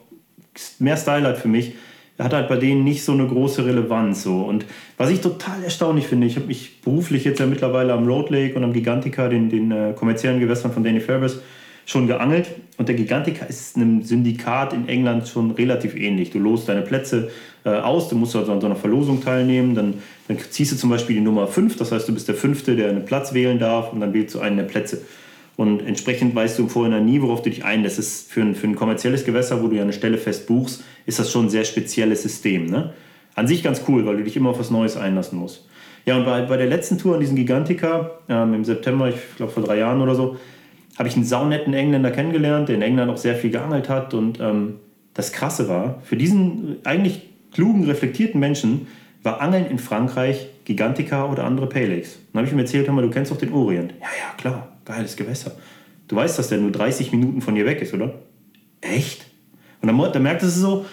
mehr Style hat für mich, hat halt bei denen nicht so eine große Relevanz. So. Und was ich total erstaunlich finde, ich habe mich beruflich jetzt ja mittlerweile am Road Lake und am Gigantica, den, den äh, kommerziellen Gewässern von Danny Fairbairn, schon geangelt. Und der Gigantica ist einem Syndikat in England schon relativ ähnlich. Du lost deine Plätze äh, aus, du musst also an so einer Verlosung teilnehmen, dann, dann ziehst du zum Beispiel die Nummer 5, das heißt, du bist der Fünfte, der einen Platz wählen darf und dann wählst du einen der Plätze. Und entsprechend weißt du im Vorhinein nie, worauf du dich ein. Das ist für ein, für ein kommerzielles Gewässer, wo du ja eine Stelle fest buchst, ist das schon ein sehr spezielles System. Ne? An sich ganz cool, weil du dich immer auf was Neues einlassen musst. Ja, und bei, bei der letzten Tour an diesem Gigantica ähm, im September, ich glaube vor drei Jahren oder so, habe ich einen saunetten Engländer kennengelernt, der in England auch sehr viel geangelt hat. Und ähm, das Krasse war, für diesen eigentlich klugen, reflektierten Menschen war Angeln in Frankreich Gigantica oder andere Paylegs. Dann habe ich ihm erzählt, hör mal, du kennst doch den Orient. Ja, ja, klar, geiles Gewässer. Du weißt, dass der nur 30 Minuten von dir weg ist, oder? Echt? Und dann, dann merkt es so,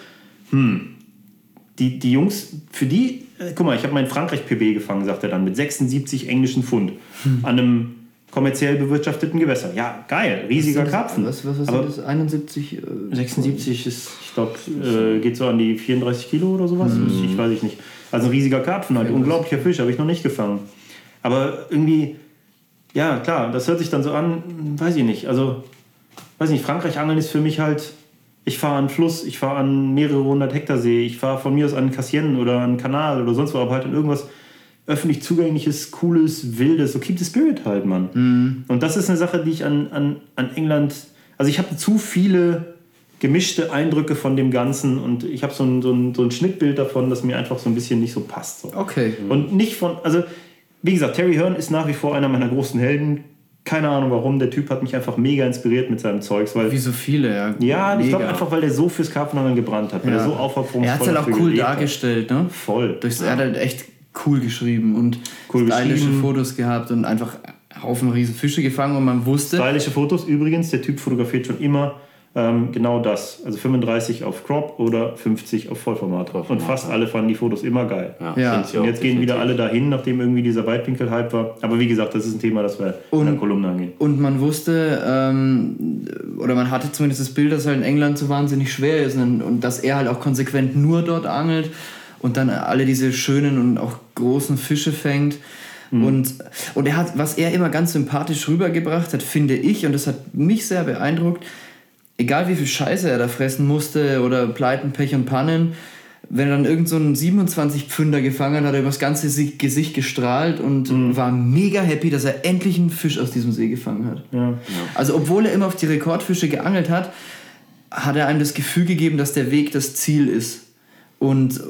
hm, die, die Jungs, für die, äh, guck mal, ich habe meinen Frankreich-PB gefangen, sagt er dann, mit 76 englischen Pfund. Hm. An einem kommerziell bewirtschafteten Gewässer. Ja, geil, riesiger Karpfen. Was, was, was Aber das? 71? Äh, 76 ist, ich glaube, äh, geht so an die 34 Kilo oder sowas. Mhm. Ich weiß ich nicht. Also ein riesiger Karpfen halt, unglaublicher Fisch, habe ich noch nicht gefangen. Aber irgendwie, ja, klar, das hört sich dann so an, weiß ich nicht. Also, weiß nicht, Frankreich angeln ist für mich halt Ich fahre an Fluss, ich fahre an mehrere hundert Hektar See, ich fahre von mir aus an Cassien oder an Kanal oder sonst wo, aber halt in irgendwas öffentlich zugängliches, cooles, wildes, so keep the spirit halt, Mann. Mhm. Und das ist eine Sache, die ich an, an, an England, also ich habe zu viele gemischte Eindrücke von dem Ganzen und ich habe so ein, so, ein, so ein Schnittbild davon, das mir einfach so ein bisschen nicht so passt. So. Okay. Und nicht von, also wie gesagt, Terry Hearn ist nach wie vor einer meiner großen Helden. Keine Ahnung warum, der Typ hat mich einfach mega inspiriert mit seinem Zeugs. Weil, Wie so viele, ja. Ja, ich glaube einfach, weil der so fürs Karpfenangeln gebrannt hat, weil ja. er so aufopferungsvoll Er hat es halt auch cool dargestellt, ne? Voll. Durchs, ja. Er hat halt echt cool geschrieben und cool stylische Fotos gehabt und einfach Haufen riesen Fische gefangen und man wusste... Stylische Fotos übrigens, der Typ fotografiert schon immer ähm, genau das. Also 35 auf Crop oder 50 auf Vollformat. Vollformat und fast alle fanden die Fotos immer geil. Ja, ja. Und jetzt gehen wieder alle dahin, nachdem irgendwie dieser Weitwinkel-Hype war. Aber wie gesagt, das ist ein Thema, das wir und, in der Kolumne angehen. Und man wusste, ähm, oder man hatte zumindest das Bild, dass er in England so wahnsinnig schwer ist und, und dass er halt auch konsequent nur dort angelt und dann alle diese schönen und auch großen Fische fängt. Mhm. Und, und er hat, was er immer ganz sympathisch rübergebracht hat, finde ich, und das hat mich sehr beeindruckt, egal wie viel Scheiße er da fressen musste oder Pleiten, Pech und Pannen, wenn er dann irgend so einen 27 Pfünder gefangen hat, hat er übers ganze Gesicht gestrahlt und mhm. war mega happy, dass er endlich einen Fisch aus diesem See gefangen hat. Ja. Also obwohl er immer auf die Rekordfische geangelt hat, hat er einem das Gefühl gegeben, dass der Weg das Ziel ist. Und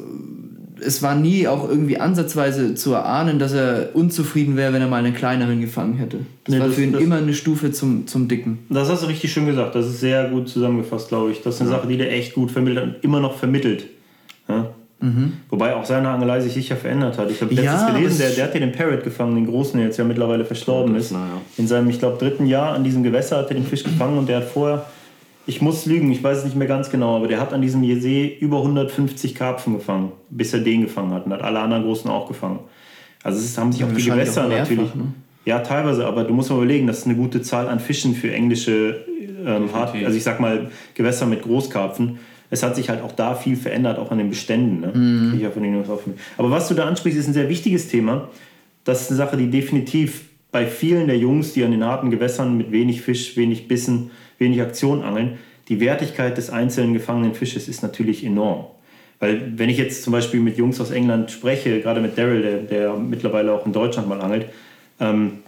es war nie auch irgendwie ansatzweise zu erahnen, dass er unzufrieden wäre, wenn er mal einen kleineren gefangen hätte. Das nee, war das, für ihn immer eine Stufe zum, zum Dicken. Das hast du richtig schön gesagt. Das ist sehr gut zusammengefasst, glaube ich. Das ist eine ja. Sache, die der echt gut vermittelt und immer noch vermittelt. Ja? Mhm. Wobei auch seine Angelei sich sicher verändert hat. Ich habe letztens ja, gelesen, der, der hat ja den Parrot gefangen, den großen, der jetzt ja mittlerweile verstorben ist. Na, In seinem, ich glaube, dritten Jahr an diesem Gewässer hat er den Fisch gefangen und der hat vorher ich muss lügen, ich weiß es nicht mehr ganz genau, aber der hat an diesem See über 150 Karpfen gefangen, bis er den gefangen hat und hat alle anderen großen auch gefangen. Also es haben sich ja, auch die Gewässer mehrfach, natürlich. Ne? Ja, teilweise, aber du musst mal überlegen, das ist eine gute Zahl an Fischen für englische ähm, Hart, also ich sag mal Gewässer mit Großkarpfen. Es hat sich halt auch da viel verändert, auch an den Beständen. Ne? Mhm. Ich von den aber was du da ansprichst, ist ein sehr wichtiges Thema. Das ist eine Sache, die definitiv bei vielen der Jungs, die an den harten Gewässern mit wenig Fisch, wenig Bissen, wenig Aktion angeln, die Wertigkeit des einzelnen gefangenen Fisches ist natürlich enorm. Weil wenn ich jetzt zum Beispiel mit Jungs aus England spreche, gerade mit Daryl, der, der mittlerweile auch in Deutschland mal angelt, ähm,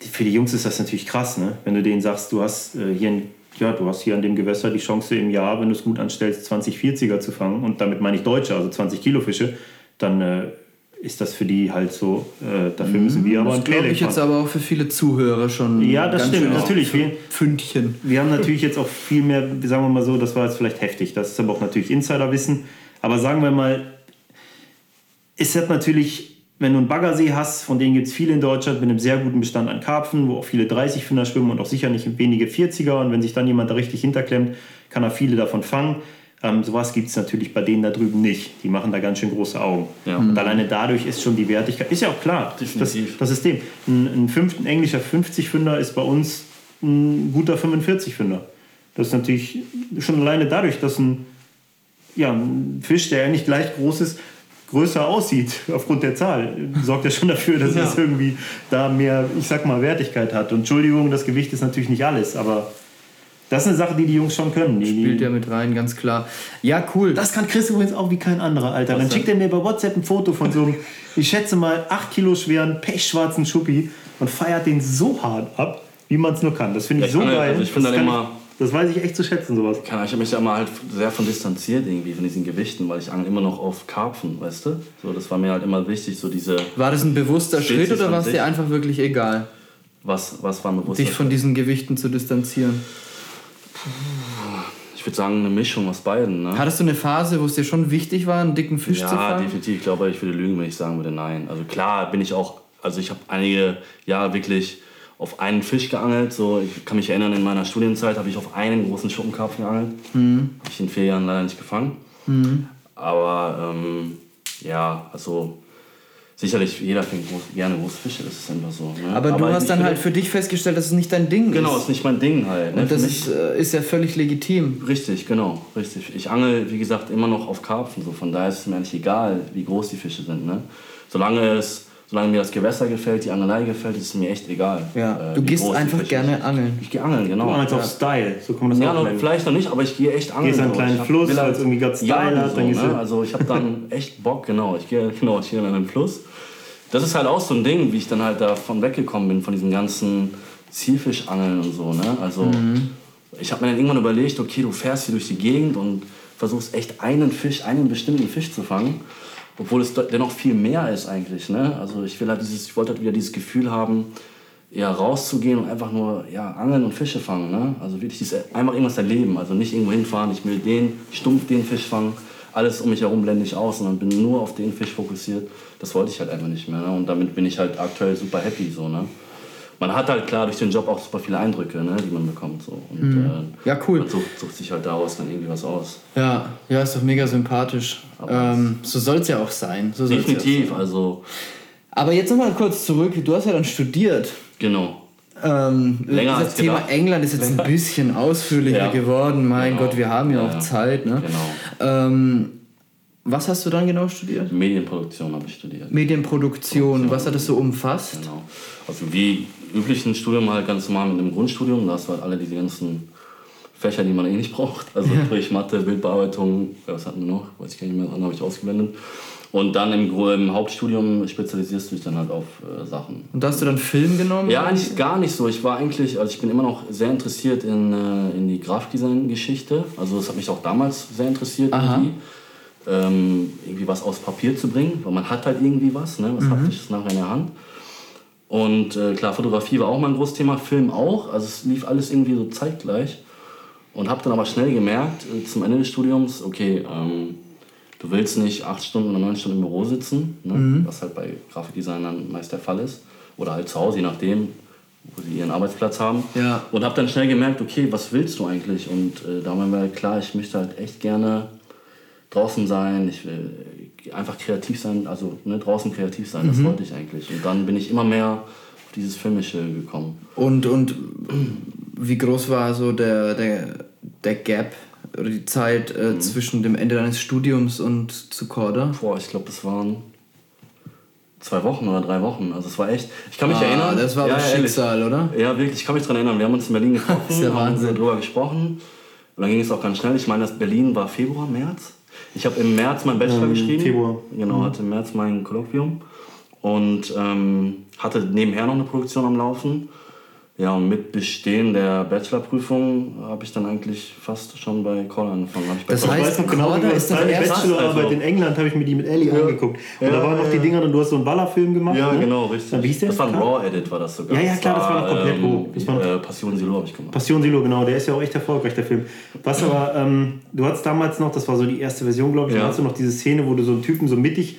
für die Jungs ist das natürlich krass, ne? wenn du denen sagst, du hast, äh, hier ein, ja, du hast hier an dem Gewässer die Chance im Jahr, wenn du es gut anstellst, 20 40er zu fangen und damit meine ich Deutsche, also 20 Kilo Fische, dann äh, ist das für die halt so, äh, dafür müssen wir aber das ein glaube ich jetzt aber auch für viele Zuhörer schon Ja, das stimmt, natürlich. Wir, Pfündchen. Wir haben natürlich jetzt auch viel mehr, sagen wir mal so, das war jetzt vielleicht heftig, das ist aber auch natürlich Insiderwissen, aber sagen wir mal, ist das natürlich, wenn du einen Baggersee hast, von denen gibt es viele in Deutschland mit einem sehr guten Bestand an Karpfen, wo auch viele 30 Fünder schwimmen und auch sicher nicht wenige 40er und wenn sich dann jemand da richtig hinterklemmt, kann er viele davon fangen. Ähm, sowas gibt es natürlich bei denen da drüben nicht. Die machen da ganz schön große Augen. Ja. Und alleine dadurch ist schon die Wertigkeit, ist ja auch klar, das, das System. Ein, ein, fünf, ein englischer 50-Fünder ist bei uns ein guter 45-Fünder. Das ist natürlich schon alleine dadurch, dass ein, ja, ein Fisch, der ja nicht gleich groß ist, größer aussieht aufgrund der Zahl, sorgt ja schon dafür, dass ja. es irgendwie da mehr, ich sag mal, Wertigkeit hat. Und Entschuldigung, das Gewicht ist natürlich nicht alles, aber das ist eine Sache, die die Jungs schon können. Die, Spielt ja mit rein, ganz klar. Ja, cool. Das kann Chris übrigens auch wie kein anderer, Alter. Dann schickt er mir bei WhatsApp ein Foto von so einem, ich schätze mal, 8 Kilo schweren, pechschwarzen Schuppi und feiert den so hart ab, wie man es nur kann. Das finde ich, ich so geil. Also ich finde dann immer... Das weiß ich echt zu schätzen, sowas. ich habe mich ja immer halt sehr von distanziert irgendwie, von diesen Gewichten, weil ich angle immer noch auf Karpfen, weißt du? So, das war mir halt immer wichtig, so diese... War das ein bewusster Schritt oder war es dir einfach wirklich egal? Was, was war ein bewusster Dich von diesen Gewichten zu distanzieren? Ich würde sagen, eine Mischung aus beiden. Ne? Hattest du eine Phase, wo es dir schon wichtig war, einen dicken Fisch ja, zu fangen? Ja, definitiv. Ich glaube, ich würde lügen, wenn ich sagen würde, nein. Also klar bin ich auch, also ich habe einige Jahre wirklich auf einen Fisch geangelt. So, ich kann mich erinnern, in meiner Studienzeit habe ich auf einen großen Schuppenkarpfen geangelt. Mhm. Habe ich in vier Jahren leider nicht gefangen. Mhm. Aber ähm, ja, also Sicherlich, jeder fängt groß, gerne große Fische, das ist einfach so. Ne? Aber, Aber du hast dann halt für dich festgestellt, dass es nicht dein Ding genau, ist. Genau, ist nicht mein Ding halt. Ne? Und das ist, äh, ist ja völlig legitim. Richtig, genau, richtig. Ich angel, wie gesagt, immer noch auf Karpfen, so. von daher ist es mir eigentlich egal, wie groß die Fische sind. Ne? Solange es solange mir das Gewässer gefällt, die Angelei gefällt, ist es mir echt egal. Ja, äh, du gehst einfach gerne ist. angeln. Ich gehe angeln, genau. Du angelst ja. auf Style, so kann man das ja, auch nennen. vielleicht noch nicht, aber ich gehe echt angeln. Gehst an einen kleinen Fluss, weil es halt irgendwie ganz Style hat. So, ne? Also ich habe dann echt Bock, genau. Ich gehe genau, ich gehe an einen Fluss. Das ist halt auch so ein Ding, wie ich dann halt davon weggekommen bin, von diesem ganzen Zielfischangeln und so. Ne? Also mhm. ich habe mir dann irgendwann überlegt, okay, du fährst hier durch die Gegend und versuchst echt einen Fisch, einen bestimmten Fisch zu fangen obwohl es dennoch viel mehr ist eigentlich. Ne? Also ich, will halt dieses, ich wollte halt wieder dieses Gefühl haben, ja, rauszugehen und einfach nur ja, angeln und Fische fangen. Ne? Also wirklich dieses, einfach irgendwas erleben. Also nicht irgendwo hinfahren, ich will den, stumpf den Fisch fangen. Alles um mich herum blende ich aus und dann bin nur auf den Fisch fokussiert. Das wollte ich halt einfach nicht mehr. Ne? Und damit bin ich halt aktuell super happy. So, ne? man hat halt klar durch den Job auch super viele Eindrücke, ne, die man bekommt. So. Und, mhm. äh, ja, cool. Man sucht, sucht, sich halt daraus dann irgendwie was aus. Ja, ja, ist doch mega sympathisch. Ähm, so soll es ja auch sein. So definitiv, ja sein. also. Aber jetzt nochmal kurz zurück. Du hast ja dann studiert. Genau. Ähm, Länger das Thema gedacht. England ist jetzt ein bisschen ausführlicher ja. geworden. Mein genau. Gott, wir haben ja, ja auch Zeit. Ne? Genau. Ähm, was hast du dann genau studiert? Medienproduktion habe ich studiert. Medienproduktion, was hat das so umfasst? Genau. Also wie üblichen Studium halt ganz normal mit einem Grundstudium. Da hast du halt alle diese ganzen Fächer, die man eh nicht braucht. Also ja. sprich Mathe, Bildbearbeitung, was hatten wir noch? Weiß ich gar nicht mehr, dann habe ich ausgeblendet. Und dann im, im, Hauptstudium spezialisierst du dich dann halt auf äh, Sachen. Und da hast du dann Film genommen? Ja, eigentlich gar nicht so. Ich war eigentlich, also ich bin immer noch sehr interessiert in, äh, in die Grafikdesign-Geschichte. Also das hat mich auch damals sehr interessiert, irgendwie. Ähm, irgendwie was aus Papier zu bringen, weil man hat halt irgendwie was, ne? was mhm. hat sich nachher in der Hand. Und äh, klar, Fotografie war auch mal ein großes Thema, Film auch. Also es lief alles irgendwie so zeitgleich. Und habe dann aber schnell gemerkt, äh, zum Ende des Studiums, okay, ähm, du willst nicht acht Stunden oder neun Stunden im Büro sitzen, ne? mhm. was halt bei Grafikdesignern meist der Fall ist. Oder halt zu Hause, je nachdem, wo sie ihren Arbeitsplatz haben. Ja. Und habe dann schnell gemerkt, okay, was willst du eigentlich? Und äh, da war mir halt klar, ich möchte halt echt gerne draußen sein, ich will einfach kreativ sein, also ne, draußen kreativ sein, mhm. das wollte ich eigentlich. Und dann bin ich immer mehr auf dieses Filmische gekommen. Und, und wie groß war so der, der, der Gap oder die Zeit äh, mhm. zwischen dem Ende deines Studiums und zu Corda? Boah, ich glaube, das waren zwei Wochen oder drei Wochen. Also es war echt. Ich kann mich ah, erinnern. Das war ja, ja Schicksal, oder? Ja, wirklich. Ich kann mich daran erinnern. Wir haben uns in Berlin getroffen, das ist der Wahnsinn. haben darüber gesprochen. Und dann ging es auch ganz schnell. Ich meine, das Berlin war Februar, März. Ich habe im März meinen Bachelor ähm, geschrieben. Februar. Genau, mhm. hatte im März mein Kolloquium und ähm, hatte nebenher noch eine Produktion am Laufen. Ja, und mit Bestehen der Bachelorprüfung habe ich dann eigentlich fast schon bei Corda angefangen. ich das heißt, ich weiß noch genau, ist deine Bachelorarbeit also, in England habe ich mir die mit Ellie ja. angeguckt. Und ja, da waren noch die Dinger und du hast so einen Ballerfilm gemacht. Ja, ne? genau, richtig. Wie hieß der? Das war ein Raw-Edit, war das sogar. Ja, ja, klar, das war, noch komplett ähm, roh. Äh, Passion Silo habe ich gemacht. Passion Silo, genau, der ist ja auch echt erfolgreich, der Film. Was aber, ähm, du hattest damals noch, das war so die erste Version, glaube ich, ja. da hast du noch diese Szene, wo du so einen Typen so mittig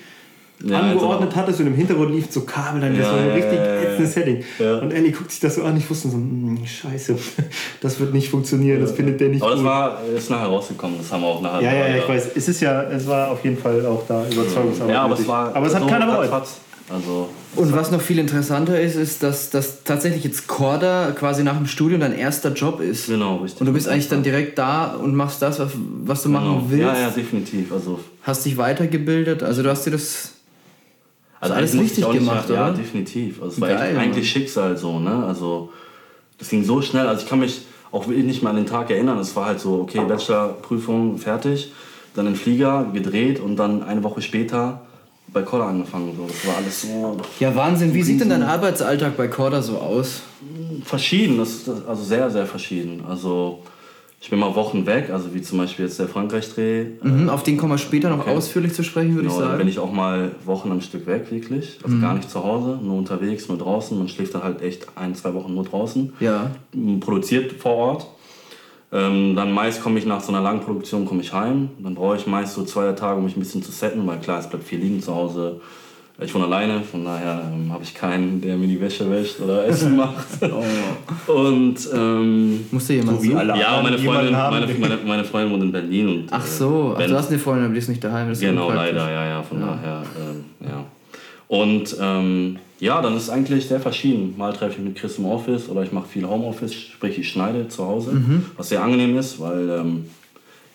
ja, angeordnet also, hattest und im Hintergrund lief so Kabel, dann ja, das war ein richtig ja, ätzendes Setting. Und Ellie guckt sich das so an, ich wusste so, hm, scheiße, das wird nicht funktionieren, das findet der nicht Aber gut. das war, ist nachher rausgekommen, das haben wir auch nachher. Ja, ja, ja, ich weiß, es ist ja, es war auf jeden Fall auch da Überzeugungsarbeit. Ja, aber es war, aber es hat so keiner bereut. Also, und was noch viel interessanter ist, ist, dass, dass tatsächlich jetzt Corda quasi nach dem Studium dein erster Job ist. Genau, richtig. Und du bist eigentlich dann direkt da und machst das, was, was du genau. machen willst. Ja, ja, definitiv. Also, hast dich weitergebildet, also du hast dir das also alles richtig gemacht, oder? Ja, definitiv. Also es war Geil, eigentlich Schicksal so, ne? Also das ging so schnell. Also ich kann mich auch wirklich nicht mehr an den Tag erinnern. Es war halt so, okay, Bachelorprüfung fertig, dann in Flieger gedreht und dann eine Woche später bei Corda angefangen. So. Das war alles so. Ja, Wahnsinn. Wie sieht denn dein Arbeitsalltag bei Corda so aus? Verschieden, das ist also sehr, sehr verschieden. Also ich bin mal Wochen weg, also wie zum Beispiel jetzt der Frankreich-Dreh. Mhm, auf den kommen wir später noch okay. ausführlich zu sprechen, würde genau, ich sagen. Dann bin ich auch mal Wochen am Stück weg, wirklich. Also mhm. gar nicht zu Hause, nur unterwegs, nur draußen. Man schläft dann halt echt ein, zwei Wochen nur draußen. Ja. Produziert vor Ort. Ähm, dann meist komme ich nach so einer langen Produktion komme ich heim. Dann brauche ich meist so zwei Tage, um mich ein bisschen zu setten, weil klar, es bleibt viel liegen zu Hause. Ich wohne alleine, von daher ähm, habe ich keinen, der mir die Wäsche wäscht oder Essen macht. oh. Und ähm, musste jemand so wie alle Ja, meine Freundin, meine, meine, meine, Freundin wohnt in Berlin und ach so, äh, ach, du hast eine Freundin, aber die ist nicht daheim. Das genau, leider, ja, ja, von ja. daher, ähm, ja. Und ähm, ja, dann ist es eigentlich sehr verschieden. Mal treffe ich mit Chris im Office oder ich mache viel Homeoffice, sprich ich schneide zu Hause, mhm. was sehr angenehm ist, weil ähm,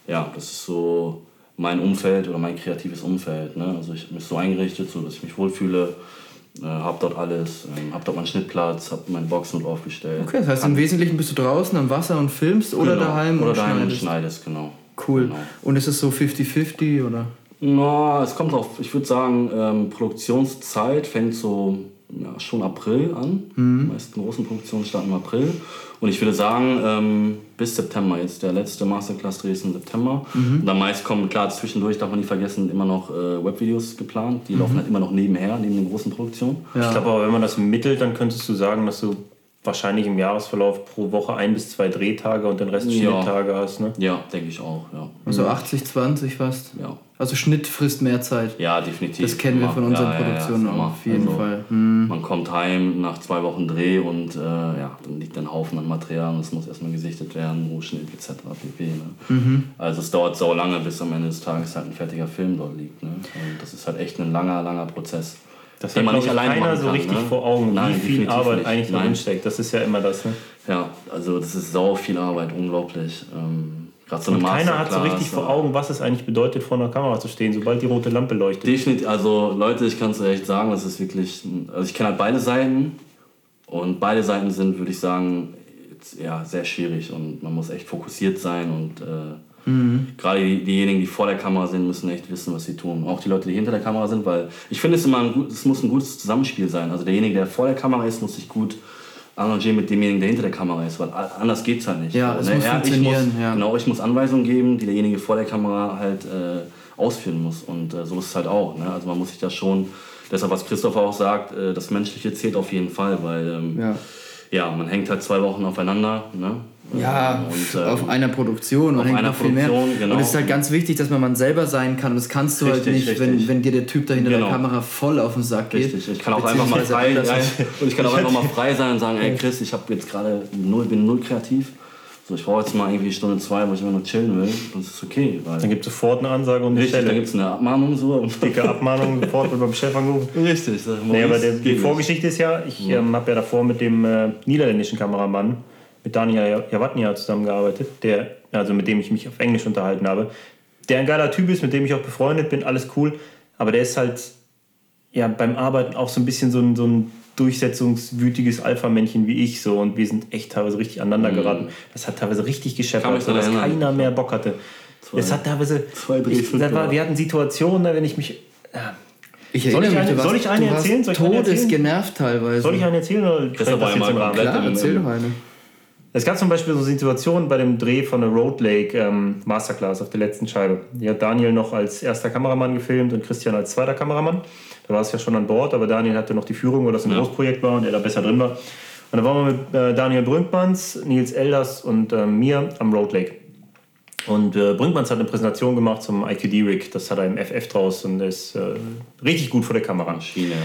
ja, das ist so mein Umfeld oder mein kreatives Umfeld. Ne? Also ich habe mich so eingerichtet, so dass ich mich wohlfühle. Äh, hab dort alles, ähm, hab dort meinen Schnittplatz, hab meinen Boxen aufgestellt. Okay, das heißt im Wesentlichen bist du draußen am Wasser und filmst oder genau. daheim oder und daheim schneidest? und schneidest, genau. Cool. Genau. Und ist es so 50-50 oder? Na, es kommt auf, ich würde sagen, ähm, Produktionszeit fängt so ja, schon April an. Mhm. Die meisten großen Produktionen starten im April. Und ich würde sagen, ähm, bis September jetzt. Der letzte Masterclass-Dreh ist im September. Mhm. Und dann meist kommen, klar, zwischendurch darf man nicht vergessen, immer noch äh, Webvideos geplant. Mhm. Die laufen halt immer noch nebenher, neben den großen Produktionen. Ich glaube aber, wenn man das mittelt, dann könntest du sagen, dass du wahrscheinlich im Jahresverlauf pro Woche ein bis zwei Drehtage und den Rest Ja. Schnitttage hast. Ne? Ja, denke ich auch, ja. Also 80-20 fast? Ja, Also Schnitt frisst mehr Zeit. ja definitiv. Das kennen wir von unseren Ja, ja, ja, Produktionen immer. auch, auf jeden Also, Fall. Hm. Man kommt heim nach zwei Wochen Dreh und äh, ja, dann liegt ein Haufen an Material und es muss erstmal gesichtet werden, Rohschnitt etc. pp. Ne? Mhm. Also es dauert so lange, bis am Ende des Tages halt ein fertiger Film dort liegt. Ne? Und das ist halt echt ein langer, langer Prozess. Das den hat man glaub ich, keiner machen so kann, richtig ne? vor Augen, Nein, wie viel Arbeit nicht. eigentlich drin steckt. Das ist ja immer das. Ne? Ja, also das ist sau viel Arbeit, unglaublich. Ähm, Gerade so eine Und keiner hat so richtig vor. Augen, was es eigentlich bedeutet, vor einer Kamera zu stehen, sobald die rote Lampe leuchtet. Definitiv, also Leute, ich kann es echt sagen, das ist wirklich, also ich kenne halt beide Seiten und beide Seiten sind, würde ich sagen, ja, sehr schwierig und man muss echt fokussiert sein und äh, gerade die, diejenigen, die vor der Kamera sind, müssen echt wissen, was sie tun. Auch die Leute, die hinter der Kamera sind, weil ich finde es immer ein gut, es muss ein gutes Zusammenspiel sein. Also derjenige, der vor der Kamera ist, muss sich gut arrangieren mit demjenigen, der hinter der Kamera ist, weil anders geht es halt nicht. Ja, es muss ich funktionieren, muss, ja. Genau, ich muss Anweisungen geben, die derjenige vor der Kamera halt äh, ausführen muss. Und äh, so ist es halt auch. Ne? Also man muss sich da schon, deshalb was Christoph auch sagt, äh, das Menschliche zählt auf jeden Fall, weil ähm, Ja. ja, man hängt halt zwei Wochen aufeinander. Ne? Ja, und, ähm, auf einer Produktion und auf hängt einer noch viel mehr. Produktion, genau. Und es ist halt ganz wichtig, dass man man selber sein kann. Und das kannst du halt Richtig, nicht, wenn, richtig. wenn dir der Typ da hinter Genau. der Kamera voll auf den Sack geht. Richtig, ich kann auch einfach mal frei, ja, und ich kann auch einfach mal frei sein und sagen, ey Chris, ich habe jetzt gerade null, bin null kreativ. So, ich brauche jetzt mal irgendwie Stunde zwei, wo ich immer nur chillen will. Das ist okay. Weil Dann gibt es sofort eine Ansage und eine richtig, Stelle. gibt es eine Abmahnung so. und- Dicke Abmahnung, sofort wird beim Chef angerufen. Richtig. sag, Nee, aber der, die. Vorgeschichte ist ja, ich ähm, habe ja davor mit dem äh, niederländischen Kameramann, mit Daniel Javatnia zusammengearbeitet, der, also mit dem ich mich auf Englisch unterhalten habe, der ein geiler Typ ist, mit dem ich auch befreundet bin, alles cool, aber der ist halt ja, beim Arbeiten auch so ein bisschen so ein, so ein durchsetzungswütiges Alpha-Männchen wie ich so und wir sind echt teilweise richtig aneinander geraten. Das hat teilweise richtig gescheppert, so dass keiner mehr Bock hatte. Es hat teilweise, zwei ich, war, wir hatten Situationen, da, wenn ich mich, Ich Soll ich eine- soll ich eine erzählen? Soll ich eine erzählen? todesgenervt teilweise. soll ich einen erzählen oder Das sprengt war ja mal im Rahmen? Klar, erzähl doch eine. Es gab zum Beispiel so Situationen bei dem Dreh von der Road Lake ähm, Masterclass auf der letzten Scheibe. Hier hat Daniel noch als erster Kameramann gefilmt und Christian als zweiter Kameramann. Da war es ja schon an Bord, aber Daniel hatte noch die Führung, weil das ein Ja. Großprojekt war und er da besser drin war. Und da waren wir mit äh, Daniel Brünkmanns, Nils Elders und ähm, mir am Road Lake. Und äh, Brünkmanns hat eine Präsentation gemacht zum IQD-Rig. Das hat er im FF draus und ist äh, richtig gut vor der Kamera. Schiene, ja.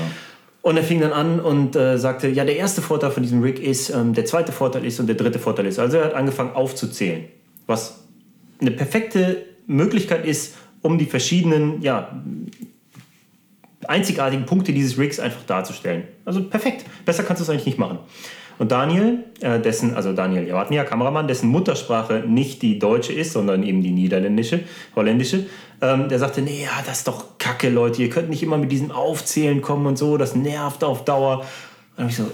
Und er fing dann an und äh, sagte, ja, der erste Vorteil von diesem Rig ist, ähm, der zweite Vorteil ist und der dritte Vorteil ist. Also er hat angefangen aufzuzählen, was eine perfekte Möglichkeit ist, um die verschiedenen, ja, einzigartigen Punkte dieses Rigs einfach darzustellen. Also perfekt. Besser kannst du es eigentlich nicht machen. Und Daniel, äh, dessen, also Daniel Javatnia, Kameramann, dessen Muttersprache nicht die deutsche ist, sondern eben die niederländische, holländische, ähm, der sagte, nee, ja, das ist doch kacke, Leute, ihr könnt nicht immer mit diesem Aufzählen kommen und so, das nervt auf Dauer. Und ich so,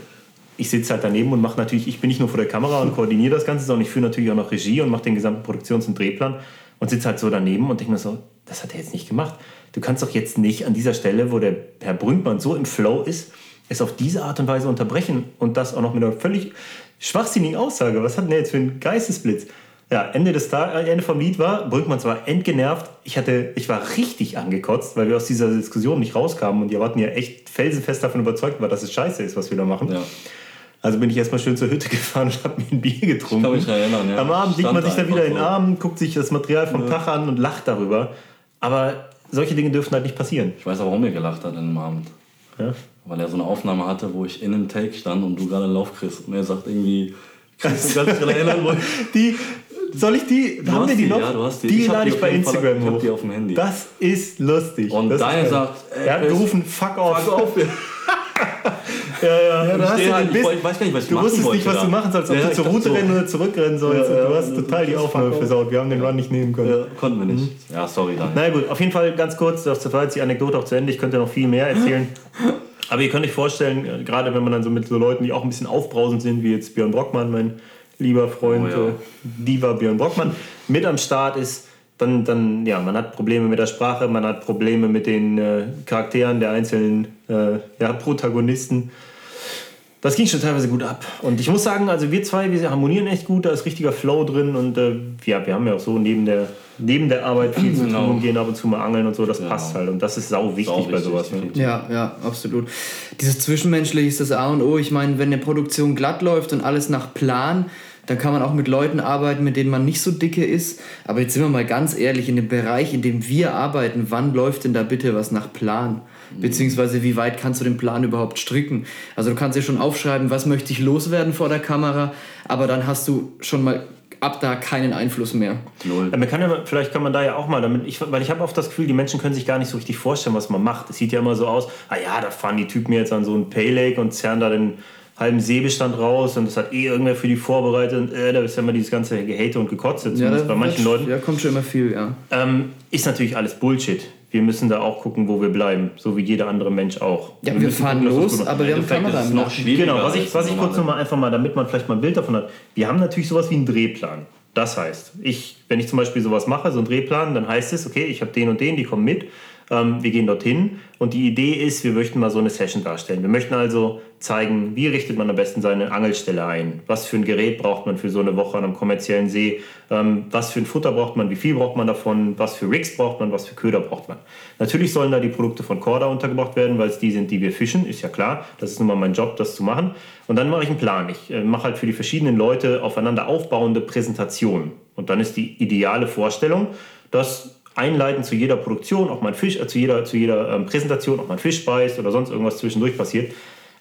ich sitze halt daneben und mache natürlich, ich bin nicht nur vor der Kamera und koordiniere das Ganze, sondern ich führe natürlich auch noch Regie und mache den gesamten Produktions- und Drehplan und sitze halt so daneben und denke mir so, das hat er jetzt nicht gemacht. Du kannst doch jetzt nicht an dieser Stelle, wo der Herr Brünkmann so im Flow ist, es auf diese Art und Weise unterbrechen und das auch noch mit einer völlig schwachsinnigen Aussage. Was hat denn der jetzt für einen Geistesblitz? Ja, Ende, des Ta äh, Ende vom Lied war, Brünkmann war entgenervt. Ich, hatte, ich war richtig angekotzt, weil wir aus dieser Diskussion nicht rauskamen und die hatten ja echt felsenfest davon überzeugt war, dass es scheiße ist, was wir da machen. Ja. Also bin ich erstmal schön zur Hütte gefahren und habe mir ein Bier getrunken. kann mich erinnern, ja. Am Abend liegt man sich dann wieder in den. Arm, guckt sich das Material vom Tag an und lacht darüber. Aber solche Dinge dürfen halt nicht passieren. Ich weiß auch, warum er gelacht hat an dem Abend. Ja? Weil er so eine Aufnahme hatte, wo ich in einem Take stand und du gerade einen Lauf kriegst. Und er sagt irgendwie, Chris, du kannst dich erinnern, wo Die, soll ich die, Du haben wir die die, noch? ja, du hast die. Die Ich lade ich bei jeden Fall- Instagram ich hab hoch. die auf dem Handy. Das ist lustig. Und das Daniel sagt, ey, er hat gerufen, fuck off. Fuck auf. Ja, ja. Ja, du, hast ja halt, ich weiß gar nicht, was ich du wusstest nicht, was da. du machen sollst, ob Ja, du zur Route so. rennen oder zurückrennen sollst. Ja, du hast total die Aufnahme versaut. Wir haben den Run nicht nehmen können. Ja, konnten wir nicht. Ja, sorry, Daniel. Na gut, auf jeden Fall ganz kurz, das war jetzt die Anekdote auch zu Ende. Ich könnte noch viel mehr erzählen. Aber ihr könnt euch vorstellen, äh, gerade wenn man dann so mit so Leuten, die auch ein bisschen aufbrausend sind, wie jetzt Björn Brockmann, mein lieber Freund, oh. Äh, Diva Björn Brockmann, mit am Start ist, dann, dann, ja, man hat Probleme mit der Sprache, man hat Probleme mit den äh, Charakteren der einzelnen äh, ja, Protagonisten. Das ging schon teilweise gut ab. Und ich muss sagen, also wir zwei, wir harmonieren echt gut, da ist richtiger Flow drin und äh, ja, wir haben ja auch so neben der, neben der Arbeit viel zu genau. tun, gehen ab und zu mal angeln und so, das genau. passt halt und das ist sau wichtig sau bei sowas. Ne? Ja, ja, absolut. Dieses Zwischenmenschliche ist das A und O. Ich meine, wenn eine Produktion glatt läuft und alles nach Plan, dann kann man auch mit Leuten arbeiten, mit denen man nicht so dicke ist. Aber jetzt sind wir mal ganz ehrlich, in dem Bereich, in dem wir arbeiten, wann läuft denn da bitte was nach Plan? Mhm. Beziehungsweise wie weit kannst du den Plan überhaupt stricken? Also du kannst ja schon aufschreiben, was möchte ich loswerden vor der Kamera, aber dann hast du schon mal ab da keinen Einfluss mehr. Null. Man kann ja, vielleicht kann man da ja auch mal damit, ich, weil ich habe oft das Gefühl, die Menschen können sich gar nicht so richtig vorstellen, was man macht. Es sieht ja immer so aus, ah ja, da fahren die Typen jetzt an so ein Pay Lake und zerren da den halben Seebestand raus und das hat eh irgendwer für die vorbereitet und äh, da ist ja immer dieses ganze Gehate und Gekotze, zumindest ja, bei manchen Leuten. Ja, kommt schon immer viel, ja. Ähm, ist natürlich alles Bullshit. Wir müssen da auch gucken, wo wir bleiben, so wie jeder andere Mensch auch. Ja, wir, wir fahren gucken, los, aber wir haben Kamera im noch schwieriger. Genau, was ich, was ich kurz nochmal einfach mal, damit man vielleicht mal ein Bild davon hat. Wir haben natürlich sowas wie einen Drehplan. Das heißt, ich, wenn ich zum Beispiel sowas mache, so einen Drehplan, dann heißt es, okay, ich habe den und den, die kommen mit ähm, wir gehen dorthin und die Idee ist, wir möchten mal so eine Session darstellen. Wir möchten also zeigen, wie richtet man am besten seine Angelstelle ein, was für ein Gerät braucht man für so eine Woche an einem kommerziellen See, ähm, was für ein Futter braucht man, wie viel braucht man davon, was für Rigs braucht man, was für Köder braucht man. Natürlich sollen da die Produkte von Corda untergebracht werden, weil es die sind, die wir fischen, ist ja klar. Das ist nun mal mein Job, das zu machen. Und dann mache ich einen Plan. Ich äh, mache halt für die verschiedenen Leute aufeinander aufbauende Präsentationen. Und dann ist die ideale Vorstellung, dass einleitend zu jeder Produktion, auch mal ein Fisch, äh, zu jeder, zu jeder ähm, Präsentation, auch mal ein Fisch beißt oder sonst irgendwas zwischendurch passiert.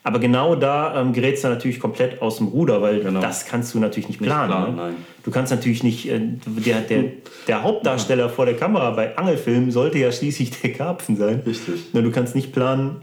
Aber genau da ähm, gerät es dann natürlich komplett aus dem Ruder, weil genau. das kannst du natürlich nicht planen. Nicht planen ne? Du kannst natürlich nicht, äh, der, der, der Hauptdarsteller vor der Kamera bei Angelfilmen sollte ja schließlich der Karpfen sein. Richtig. Nur du kannst nicht planen,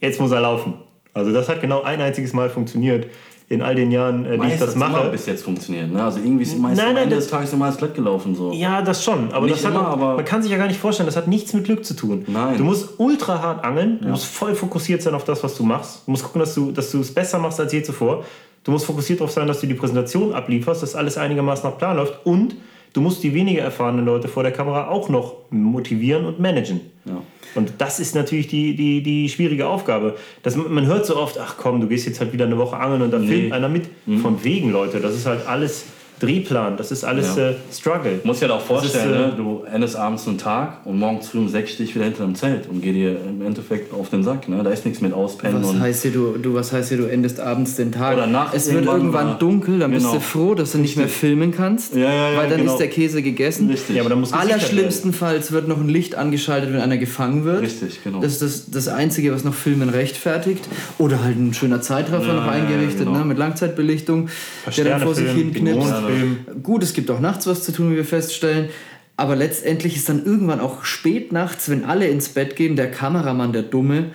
jetzt muss er laufen. Also das hat genau ein einziges Mal funktioniert in all den Jahren, äh, die ich das mache. Immer bis jetzt funktioniert. Ne? Also irgendwie ist meistens nein, nein, am Ende des Tages immer glatt gelaufen. So. Ja, das schon. Aber, das immer, auch, aber man kann sich ja gar nicht vorstellen, das hat nichts mit Glück zu tun. Nein. Du musst ultra hart angeln, du ja. musst voll fokussiert sein auf das, was du machst. Du musst gucken, dass du, dass du es besser machst als je zuvor. Du musst fokussiert darauf sein, dass du die Präsentation ablieferst, dass alles einigermaßen nach Plan läuft. Und du musst die weniger erfahrenen Leute vor der Kamera auch noch motivieren und managen. Ja. Und das ist natürlich die, die, die schwierige Aufgabe. Das, man hört so oft, ach komm, du gehst jetzt halt wieder eine Woche angeln und da nee. filmt einer mit. Mhm. Von wegen, Leute. Das ist halt alles Drehplan, das ist alles ja. äh, Struggle. Muss ja auch vorstellen, ist, äh, ne? du endest abends einen Tag und morgens früh um sechs stehe ich wieder hinter dem Zelt und gehe dir im Endeffekt auf den Sack. Ne? Da ist nichts mit auspennen. Was heißt hier, du, du, was heißt hier, du endest abends den Tag? Oder nachts es wird irgendwann dunkel, dann genau. bist du froh, dass du nicht mehr filmen kannst, ja, ja, weil dann genau. ist der Käse gegessen. Richtig. Ja, aber dann musst Allerschlimmstenfalls wird noch ein Licht angeschaltet, wenn einer gefangen wird. Richtig, genau. Das ist das, das Einzige, was noch Filmen rechtfertigt. Oder halt ein schöner Zeitraffer noch eingerichtet, genau. ne? mit Langzeitbelichtung, der dann vor sich hin knipst. Film. Gut, es gibt auch nachts was zu tun, wie wir feststellen. Aber letztendlich ist dann irgendwann auch spät nachts, wenn alle ins Bett gehen, der Kameramann der Dumme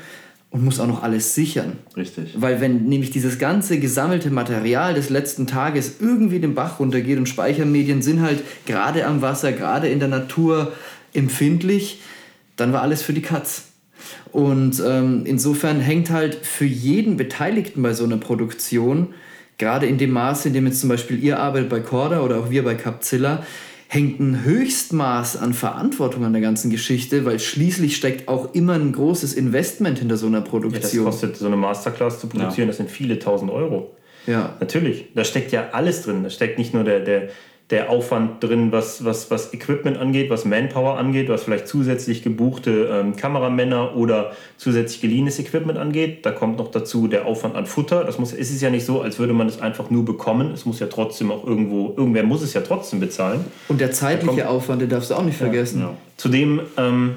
und muss auch noch alles sichern. Richtig. Weil wenn nämlich dieses ganze gesammelte Material des letzten Tages irgendwie den Bach runtergeht und Speichermedien sind halt gerade am Wasser, gerade in der Natur empfindlich, dann war alles für die Katz. Und ähm, insofern hängt halt für jeden Beteiligten bei so einer Produktion gerade in dem Maße, in dem jetzt zum Beispiel ihr arbeitet bei Corda oder auch wir bei Capzilla, hängt ein Höchstmaß an Verantwortung an der ganzen Geschichte, weil schließlich steckt auch immer ein großes Investment hinter so einer Produktion. Ja, das kostet so eine Masterclass zu produzieren, ja. das sind viele tausend Euro. Ja. Natürlich, da steckt ja alles drin. Da steckt nicht nur der, der, der Aufwand drin, was, was, was Equipment angeht, was Manpower angeht, was vielleicht zusätzlich gebuchte ähm, Kameramänner oder zusätzlich geliehenes Equipment angeht. Da kommt noch dazu der Aufwand an Futter. Das muss, es ist ja nicht so, als würde man es einfach nur bekommen. Es muss ja trotzdem auch irgendwo, irgendwer muss es ja trotzdem bezahlen. Und der zeitliche kommt, Aufwand, den darfst du auch nicht vergessen. Ja, ja. Zudem, ähm,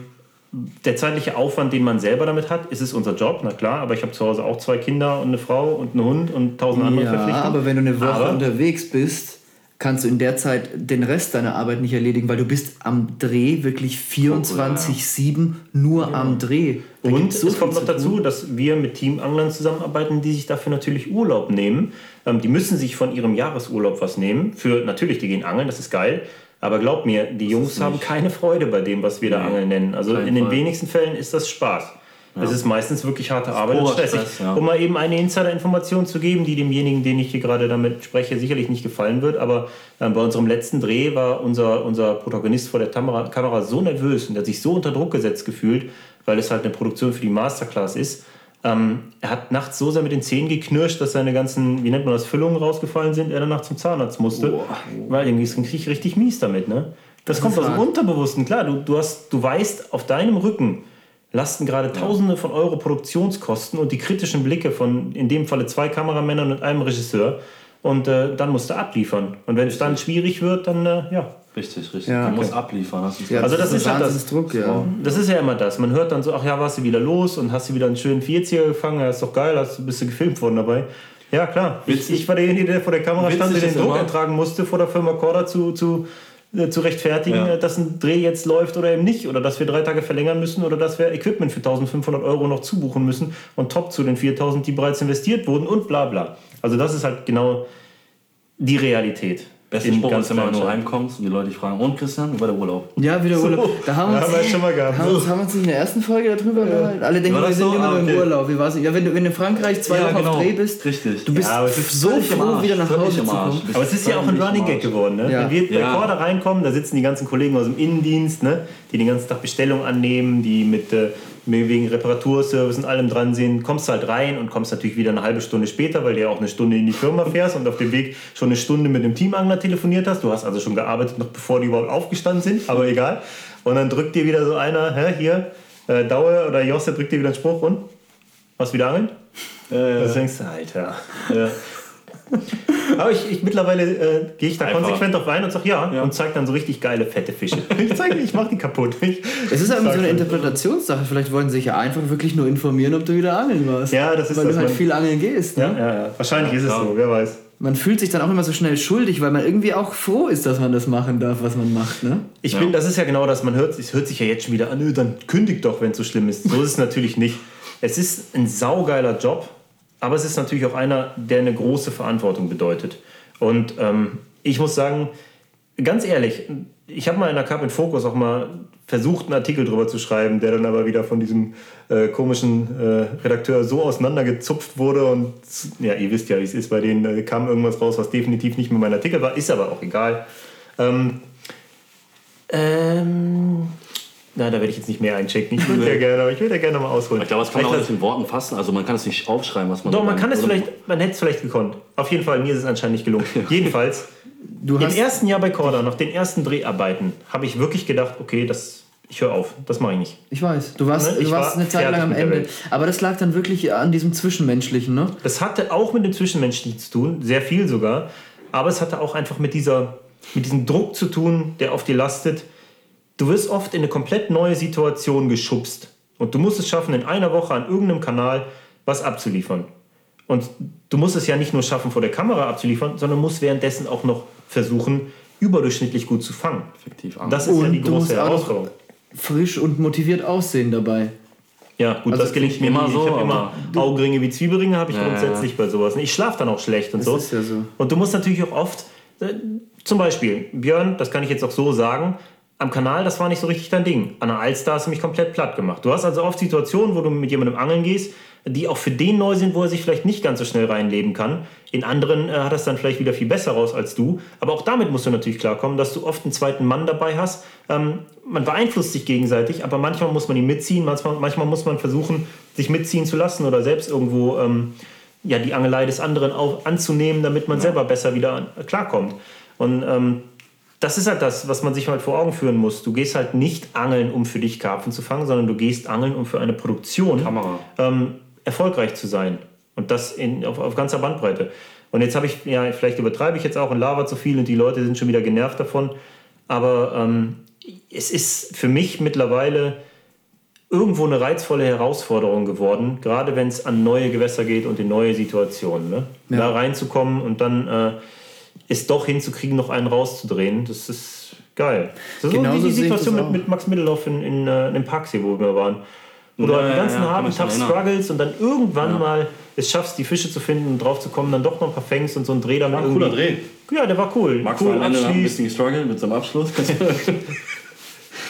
der zeitliche Aufwand, den man selber damit hat, ist es unser Job, na klar, aber ich habe zu Hause auch zwei Kinder und eine Frau und einen Hund und tausend andere ja, Verpflichtungen. aber wenn du eine Woche aber, unterwegs bist kannst du in der Zeit den Rest deiner Arbeit nicht erledigen, weil du bist am Dreh wirklich 24-7 nur ja. am Dreh. Da und so es kommt noch dazu, dass wir mit Teamanglern zusammenarbeiten, die sich dafür natürlich Urlaub nehmen. Ähm, die müssen sich von ihrem Jahresurlaub was nehmen. Für natürlich, die gehen angeln, das ist geil. Aber glaub mir, die Jungs haben keine Freude bei dem, was wir da Angeln nennen. Also in den wenigsten Fällen ist das Spaß. Ja. Es ist meistens wirklich harte Arbeit und stressig. Stress, ja. Um mal eben eine Insider-Information zu geben, die demjenigen, den ich hier gerade damit spreche, sicherlich nicht gefallen wird. Aber äh, bei unserem letzten Dreh war unser, unser Protagonist vor der Kamera, Kamera so nervös und hat sich so unter Druck gesetzt gefühlt, weil es halt eine Produktion für die Masterclass ist. Ähm, er hat nachts so sehr mit den Zähnen geknirscht, dass seine ganzen, wie nennt man das, Füllungen rausgefallen sind, er danach zum Zahnarzt musste. Oh. Weil irgendwie ist es richtig mies damit, ne? Das, das kommt aus dem Unterbewussten. Klar, du, du, hast, du weißt, auf deinem Rücken lasten gerade Tausende von Euro Produktionskosten und die kritischen Blicke von in dem Falle zwei Kameramännern und einem Regisseur. Und äh, dann musst du abliefern. Und wenn es dann schwierig wird, dann äh, ja. Richtig, richtig. Ja, Man okay. muss abliefern. Das ja, also das, das ist, halt das, Druck, ja. das ist ja immer das. Man hört dann so, ach ja, warst du wieder los und hast du wieder einen schönen Vierzieher gefangen, ja, ist doch geil, hast, bist du gefilmt worden dabei. Ja, klar. Ich, ich, war derjenige, der vor der Kamera stand, der den Druck ertragen musste, vor der Firma Corda zu, zu zu rechtfertigen, ja. dass ein Dreh jetzt läuft oder eben nicht oder dass wir drei Tage verlängern müssen oder dass wir Equipment für 1500 Euro noch zubuchen müssen und top zu den 4000, die bereits investiert wurden und bla bla. Also das ist halt genau die Realität. Beste Spruch ist immer, wenn du heimkommst und die Leute dich fragen, und Christian, wie war der Urlaub? Ja, wie der Urlaub. So. Da haben wir uns, ja, schon mal gehabt. Haben, so. haben uns in der ersten Folge darüber ja. gehalten. Alle denken, wir sind so? immer ah, okay. im Urlaub. Wie war's? Ja, wenn du wenn in Frankreich zwei ja, Wochen genau. auf Dreh bist, Richtig. du bist ja, so froh, wieder nach Hause zu kommen. Aber es ist ja auch ein Running Gag geworden. Ne? Wenn wir bei Corda reinkommen, da sitzen die ganzen Kollegen aus dem Innendienst, ne? die den ganzen Tag Bestellungen annehmen, die mit äh, wegen Reparaturservice und allem dran sind, kommst du halt rein und kommst natürlich wieder eine halbe Stunde später, weil du ja auch eine Stunde in die Firma fährst und auf dem Weg schon eine Stunde mit dem Teamangler telefoniert hast. Du hast also schon gearbeitet, noch bevor die überhaupt aufgestanden sind, aber egal. Und dann drückt dir wieder so einer, hä, hier, äh, Daue oder Josse drückt dir wieder einen Spruch und was wieder angeln? Äh, das denkst du, Alter. Ja. Aber ich, ich mittlerweile äh, gehe ich da Einfach. konsequent auf rein und sage ja, ja, und zeige dann so richtig geile, fette Fische. ich zeige, ich mache die kaputt. Ich, es ist einfach so eine Interpretationssache. Vielleicht wollen sie sich ja einfach wirklich nur informieren, ob du wieder angeln warst. Ja, das ist Weil das du halt viel angeln gehst. Ne? Ja, ja, ja. Wahrscheinlich ja, ist es so, wer weiß. Man fühlt sich dann auch immer so schnell schuldig, weil man irgendwie auch froh ist, dass man das machen darf, was man macht. Ne? Ich ja. bin, das ist ja genau das, man hört, es hört sich ja jetzt schon wieder an, dann kündigt doch, wenn es so schlimm ist. So ist es natürlich nicht. Es ist ein saugeiler Job aber es ist natürlich auch einer, der eine große Verantwortung bedeutet. Und ähm, ich muss sagen, ganz ehrlich, ich habe mal in der Cup in Focus auch mal versucht, einen Artikel drüber zu schreiben, der dann aber wieder von diesem äh, komischen äh, Redakteur so auseinandergezupft wurde. Und ja, ihr wisst ja, wie es ist, bei denen äh, kam irgendwas raus, was definitiv nicht mehr mein Artikel war, ist aber auch egal. Ähm, ähm, na, da werde ich jetzt nicht mehr einchecken. Ich würde ja gerne, aber ich würde ja gerne mal ausholen. Ich glaube, das kann man auch nicht in Worten fassen. Also man kann es nicht aufschreiben, was man. Doch, man kann es vielleicht, man hätte es vielleicht gekonnt. Auf jeden Fall, mir ist es anscheinend nicht gelungen. Jedenfalls, du im ersten Jahr bei Corda, nach den ersten Dreharbeiten, habe ich wirklich gedacht, okay, das, ich höre auf, das mache ich nicht. Ich weiß, du warst, ne? du warst war eine Zeit lang am Ende. Aber das lag dann wirklich an diesem Zwischenmenschlichen, ne? Das hatte auch mit dem Zwischenmenschlichen zu tun, sehr viel sogar. Aber es hatte auch einfach mit, dieser, mit diesem Druck zu tun, der auf dir lastet Du wirst oft in eine komplett neue Situation geschubst und du musst es schaffen, in einer Woche an irgendeinem Kanal was abzuliefern. Und du musst es ja nicht nur schaffen, vor der Kamera abzuliefern, sondern musst währenddessen auch noch versuchen, überdurchschnittlich gut zu fangen. Effektiv. Das ist und ja die große Herausforderung. Frisch und motiviert aussehen dabei. Ja, gut, also das gelingt mir immer so. Ich habe immer Augenringe wie Zwiebelringe, habe ich ja, grundsätzlich ja. bei sowas. Ich schlafe dann auch schlecht und das so. Ist ja so. Und du musst natürlich auch oft, äh, zum Beispiel, Björn, das kann ich jetzt auch so sagen, am Kanal, das war nicht so richtig dein Ding. An der Alster hast du mich komplett platt gemacht. Du hast also oft Situationen, wo du mit jemandem angeln gehst, die auch für den neu sind, wo er sich vielleicht nicht ganz so schnell reinleben kann. In anderen äh, hat das dann vielleicht wieder viel besser raus als du. Aber auch damit musst du natürlich klarkommen, dass du oft einen zweiten Mann dabei hast. Ähm, man beeinflusst sich gegenseitig, aber manchmal muss man ihn mitziehen, manchmal, manchmal muss man versuchen, sich mitziehen zu lassen oder selbst irgendwo ähm, ja, die Angelei des anderen auf, anzunehmen, damit man selber besser wieder klarkommt. Und ähm, das ist halt das, was man sich halt vor Augen führen muss. Du gehst halt nicht angeln, um für dich Karpfen zu fangen, sondern du gehst angeln, um für eine Produktion ähm, erfolgreich zu sein. Und das in, auf, auf ganzer Bandbreite. Und jetzt habe ich, ja, vielleicht übertreibe ich jetzt auch und laber zu viel und die Leute sind schon wieder genervt davon. Aber ähm, es ist für mich mittlerweile irgendwo eine reizvolle Herausforderung geworden, gerade wenn es an neue Gewässer geht und in neue Situationen. Ne? Ja. Da reinzukommen und dann. Äh, es doch hinzukriegen, noch einen rauszudrehen. Das ist geil. Das ist Genauso so wie die Situation mit, mit Max Middelhoff in, in, in, äh, Parksee, wo wir waren. Wo ja, du den ganzen ja, Abend Tag struggles und dann irgendwann ja. mal es schaffst, die Fische zu finden und drauf zu kommen, dann doch noch ein paar fängst und so ein Dreh damit. War ein cooler Dreh. Ja, der war cool. Max cool war am Ende ein bisschen gestruggelt mit seinem Abschluss.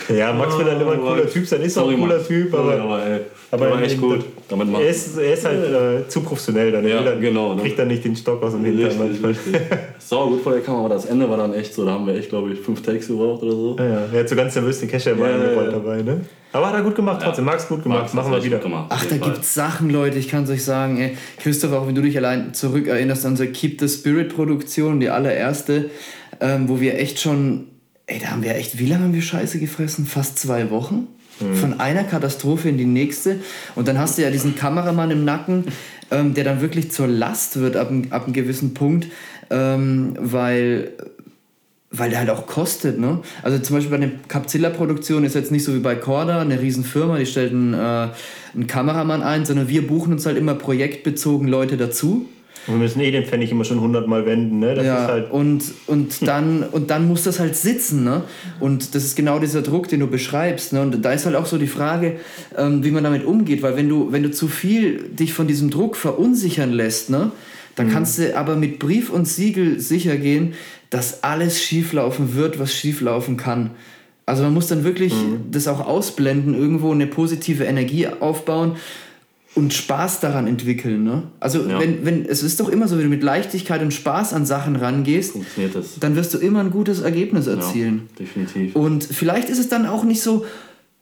Ja, Max will dann immer ein cooler Typ sein, ist auch ein cooler Typ, aber, aber, ey, aber war echt gut. Damit er, ist, er ist halt äh, zu professionell, dann, ja, dann genau, ne? kriegt dann nicht den Stock aus dem Hintern manchmal. So gut vor der Kamera, aber das Ende war dann echt so, da haben wir echt, glaube ich, fünf Takes gebraucht oder so. Ja, ja. er hat so ganz nervös den Kescher immer ja, dabei, ne? Aber hat er gut gemacht, trotzdem. Ja. Max gut gemacht, Max machen wir wieder. Gemacht, Ach, da gibt es Sachen, Leute, ich kann es euch sagen, ey. Christoph, auch wenn du dich allein zurückerinnerst an unsere Keep the Spirit Produktion, die allererste, ähm, wo wir echt schon Ey, da haben wir echt, wie lange haben wir Scheiße gefressen? Fast zwei Wochen? Von einer Katastrophe in die nächste. Und dann hast du ja diesen Kameramann im Nacken, ähm, der dann wirklich zur Last wird ab, ab einem gewissen Punkt, ähm, weil, weil der halt auch kostet. Ne? Also zum Beispiel bei der Capzilla-Produktion ist jetzt nicht so wie bei Corda, eine Riesenfirma, die stellt einen, äh, einen Kameramann ein, sondern wir buchen uns halt immer projektbezogen Leute dazu. Und wir müssen eh den Pfennig immer schon hundertmal wenden, ne? Das ja, halt und, und, dann, und dann muss das halt sitzen, ne? Und das ist genau dieser Druck, den du beschreibst, ne? Und da ist halt auch so die Frage, ähm, wie man damit umgeht, weil wenn du, wenn du zu viel dich von diesem Druck verunsichern lässt, ne? Dann mhm. kannst du aber mit Brief und Siegel sicher gehen, dass alles schieflaufen wird, was schieflaufen kann. Also man muss dann wirklich mhm. das auch ausblenden, irgendwo eine positive Energie aufbauen und Spaß daran entwickeln. Ne? Also ja. wenn, wenn, es ist doch immer so, wenn du mit Leichtigkeit und Spaß an Sachen rangehst, dann wirst du immer ein gutes Ergebnis erzielen. Ja, definitiv. Und vielleicht ist es dann auch nicht so,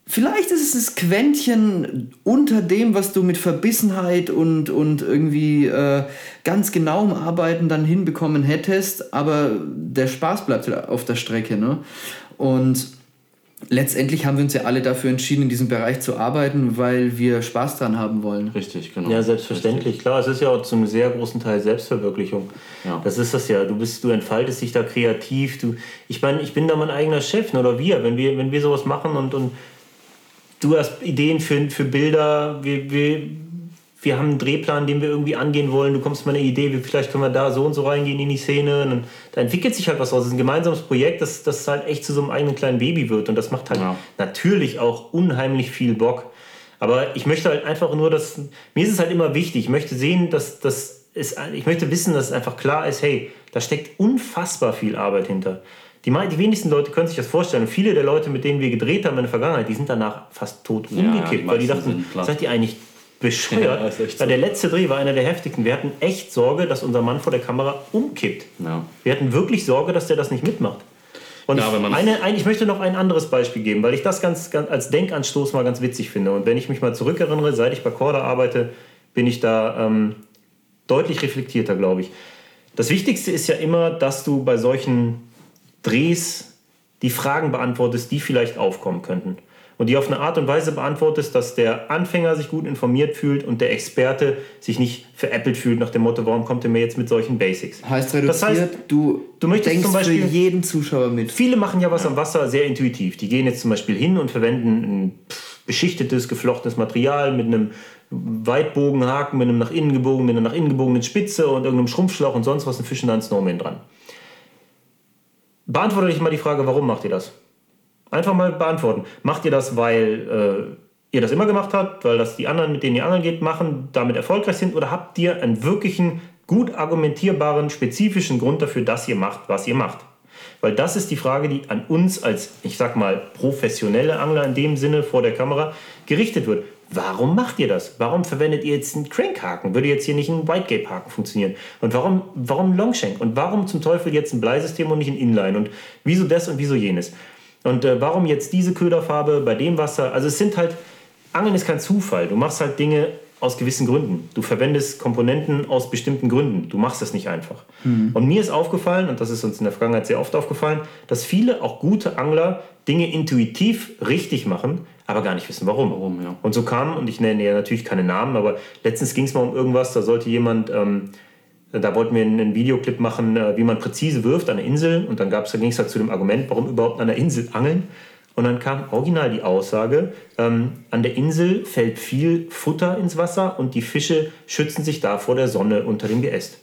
vielleicht ist es das Quäntchen unter dem, was du mit Verbissenheit und, und irgendwie äh, ganz genauem Arbeiten dann hinbekommen hättest, aber der Spaß bleibt auf der Strecke. Ne? Und letztendlich haben wir uns ja alle dafür entschieden, in diesem Bereich zu arbeiten, weil wir Spaß dran haben wollen. Richtig, genau. Ja, selbstverständlich. Richtig. Klar, es ist ja auch zum sehr großen Teil Selbstverwirklichung. Ja. Das ist das ja. Du bist, du entfaltest dich da kreativ. Du, ich meine, ich bin da mein eigener Chef, ne, oder wir, wenn wir, wenn wir sowas machen und, und du hast Ideen für, für Bilder, wir, wir wir haben einen Drehplan, den wir irgendwie angehen wollen, du kommst mit einer Idee, wie vielleicht können wir da so und so reingehen in die Szene. Und da entwickelt sich halt was raus. Das ist ein gemeinsames Projekt, das, das halt echt zu so einem eigenen kleinen Baby wird. Und das macht halt ja. natürlich auch unheimlich viel Bock. Aber ich möchte halt einfach nur, dass. Mir ist es halt immer wichtig. Ich möchte sehen, dass das ist, ich möchte wissen, dass es einfach klar ist, hey, da steckt unfassbar viel Arbeit hinter. Die, die wenigsten Leute können sich das vorstellen. Und viele der Leute, mit denen wir gedreht haben in der Vergangenheit, die sind danach fast tot umgekippt, ja, weil die dachten, seid ihr eigentlich bescheuert. Ja, so. Der letzte Dreh war einer der heftigsten. Wir hatten echt Sorge, dass unser Mann vor der Kamera umkippt. Ja. Wir hatten wirklich Sorge, dass der das nicht mitmacht. Und ja, ich, eine, ein, ich möchte noch ein anderes Beispiel geben, weil ich das ganz, ganz als Denkanstoß mal ganz witzig finde. Und wenn ich mich mal zurückerinnere, seit ich bei Corda arbeite, bin ich da ähm, deutlich reflektierter, glaube ich. Das Wichtigste ist ja immer, dass du bei solchen Drehs die Fragen beantwortest, die vielleicht aufkommen könnten und die auf eine Art und Weise beantwortest, dass der Anfänger sich gut informiert fühlt und der Experte sich nicht veräppelt fühlt nach dem Motto, warum kommt er mir jetzt mit solchen Basics? Heißt reduziert, das heißt, du, du möchtest denkst zum Beispiel, für jeden Zuschauer mit. Viele machen ja was ja. am Wasser sehr intuitiv. Die gehen jetzt zum Beispiel hin und verwenden ein beschichtetes, geflochtenes Material mit einem Weitbogenhaken, mit einem nach innen gebogenen, mit einer nach innen gebogenen Spitze und irgendeinem Schrumpfschlauch und sonst was und fischen da ein Snowman dran. Beantworte dich mal die Frage, warum macht ihr das? Einfach mal beantworten. Macht ihr das, weil äh, ihr das immer gemacht habt, weil das die anderen, mit denen ihr angeln geht, machen, damit erfolgreich sind? Oder habt ihr einen wirklichen, gut argumentierbaren, spezifischen Grund dafür, dass ihr macht, was ihr macht? Weil das ist die Frage, die an uns als, ich sag mal, professionelle Angler in dem Sinne vor der Kamera gerichtet wird. Warum macht ihr das? Warum verwendet ihr jetzt einen Crankhaken? Würde jetzt hier nicht ein Whitegape-Haken funktionieren? Und warum, warum Longshank? Und warum zum Teufel jetzt ein Bleisystem und nicht ein Inline? Und wieso das und wieso jenes? Und äh, warum jetzt diese Köderfarbe bei dem Wasser? Also es sind halt, Angeln ist kein Zufall. Du machst halt Dinge aus gewissen Gründen. Du verwendest Komponenten aus bestimmten Gründen. Du machst das nicht einfach. Mhm. Und mir ist aufgefallen, und das ist uns in der Vergangenheit sehr oft aufgefallen, dass viele, auch gute Angler, Dinge intuitiv richtig machen, aber gar nicht wissen, warum. warum ja. Und so kam, und ich nenne ja natürlich keine Namen, aber letztens ging es mal um irgendwas, da sollte jemand ähm, da wollten wir einen Videoclip machen, äh, wie man präzise wirft an der Insel. Und dann, da ging es halt zu dem Argument, warum überhaupt an der Insel angeln. Und dann kam original die Aussage, ähm, an der Insel fällt viel Futter ins Wasser und die Fische schützen sich da vor der Sonne unter dem Geäst.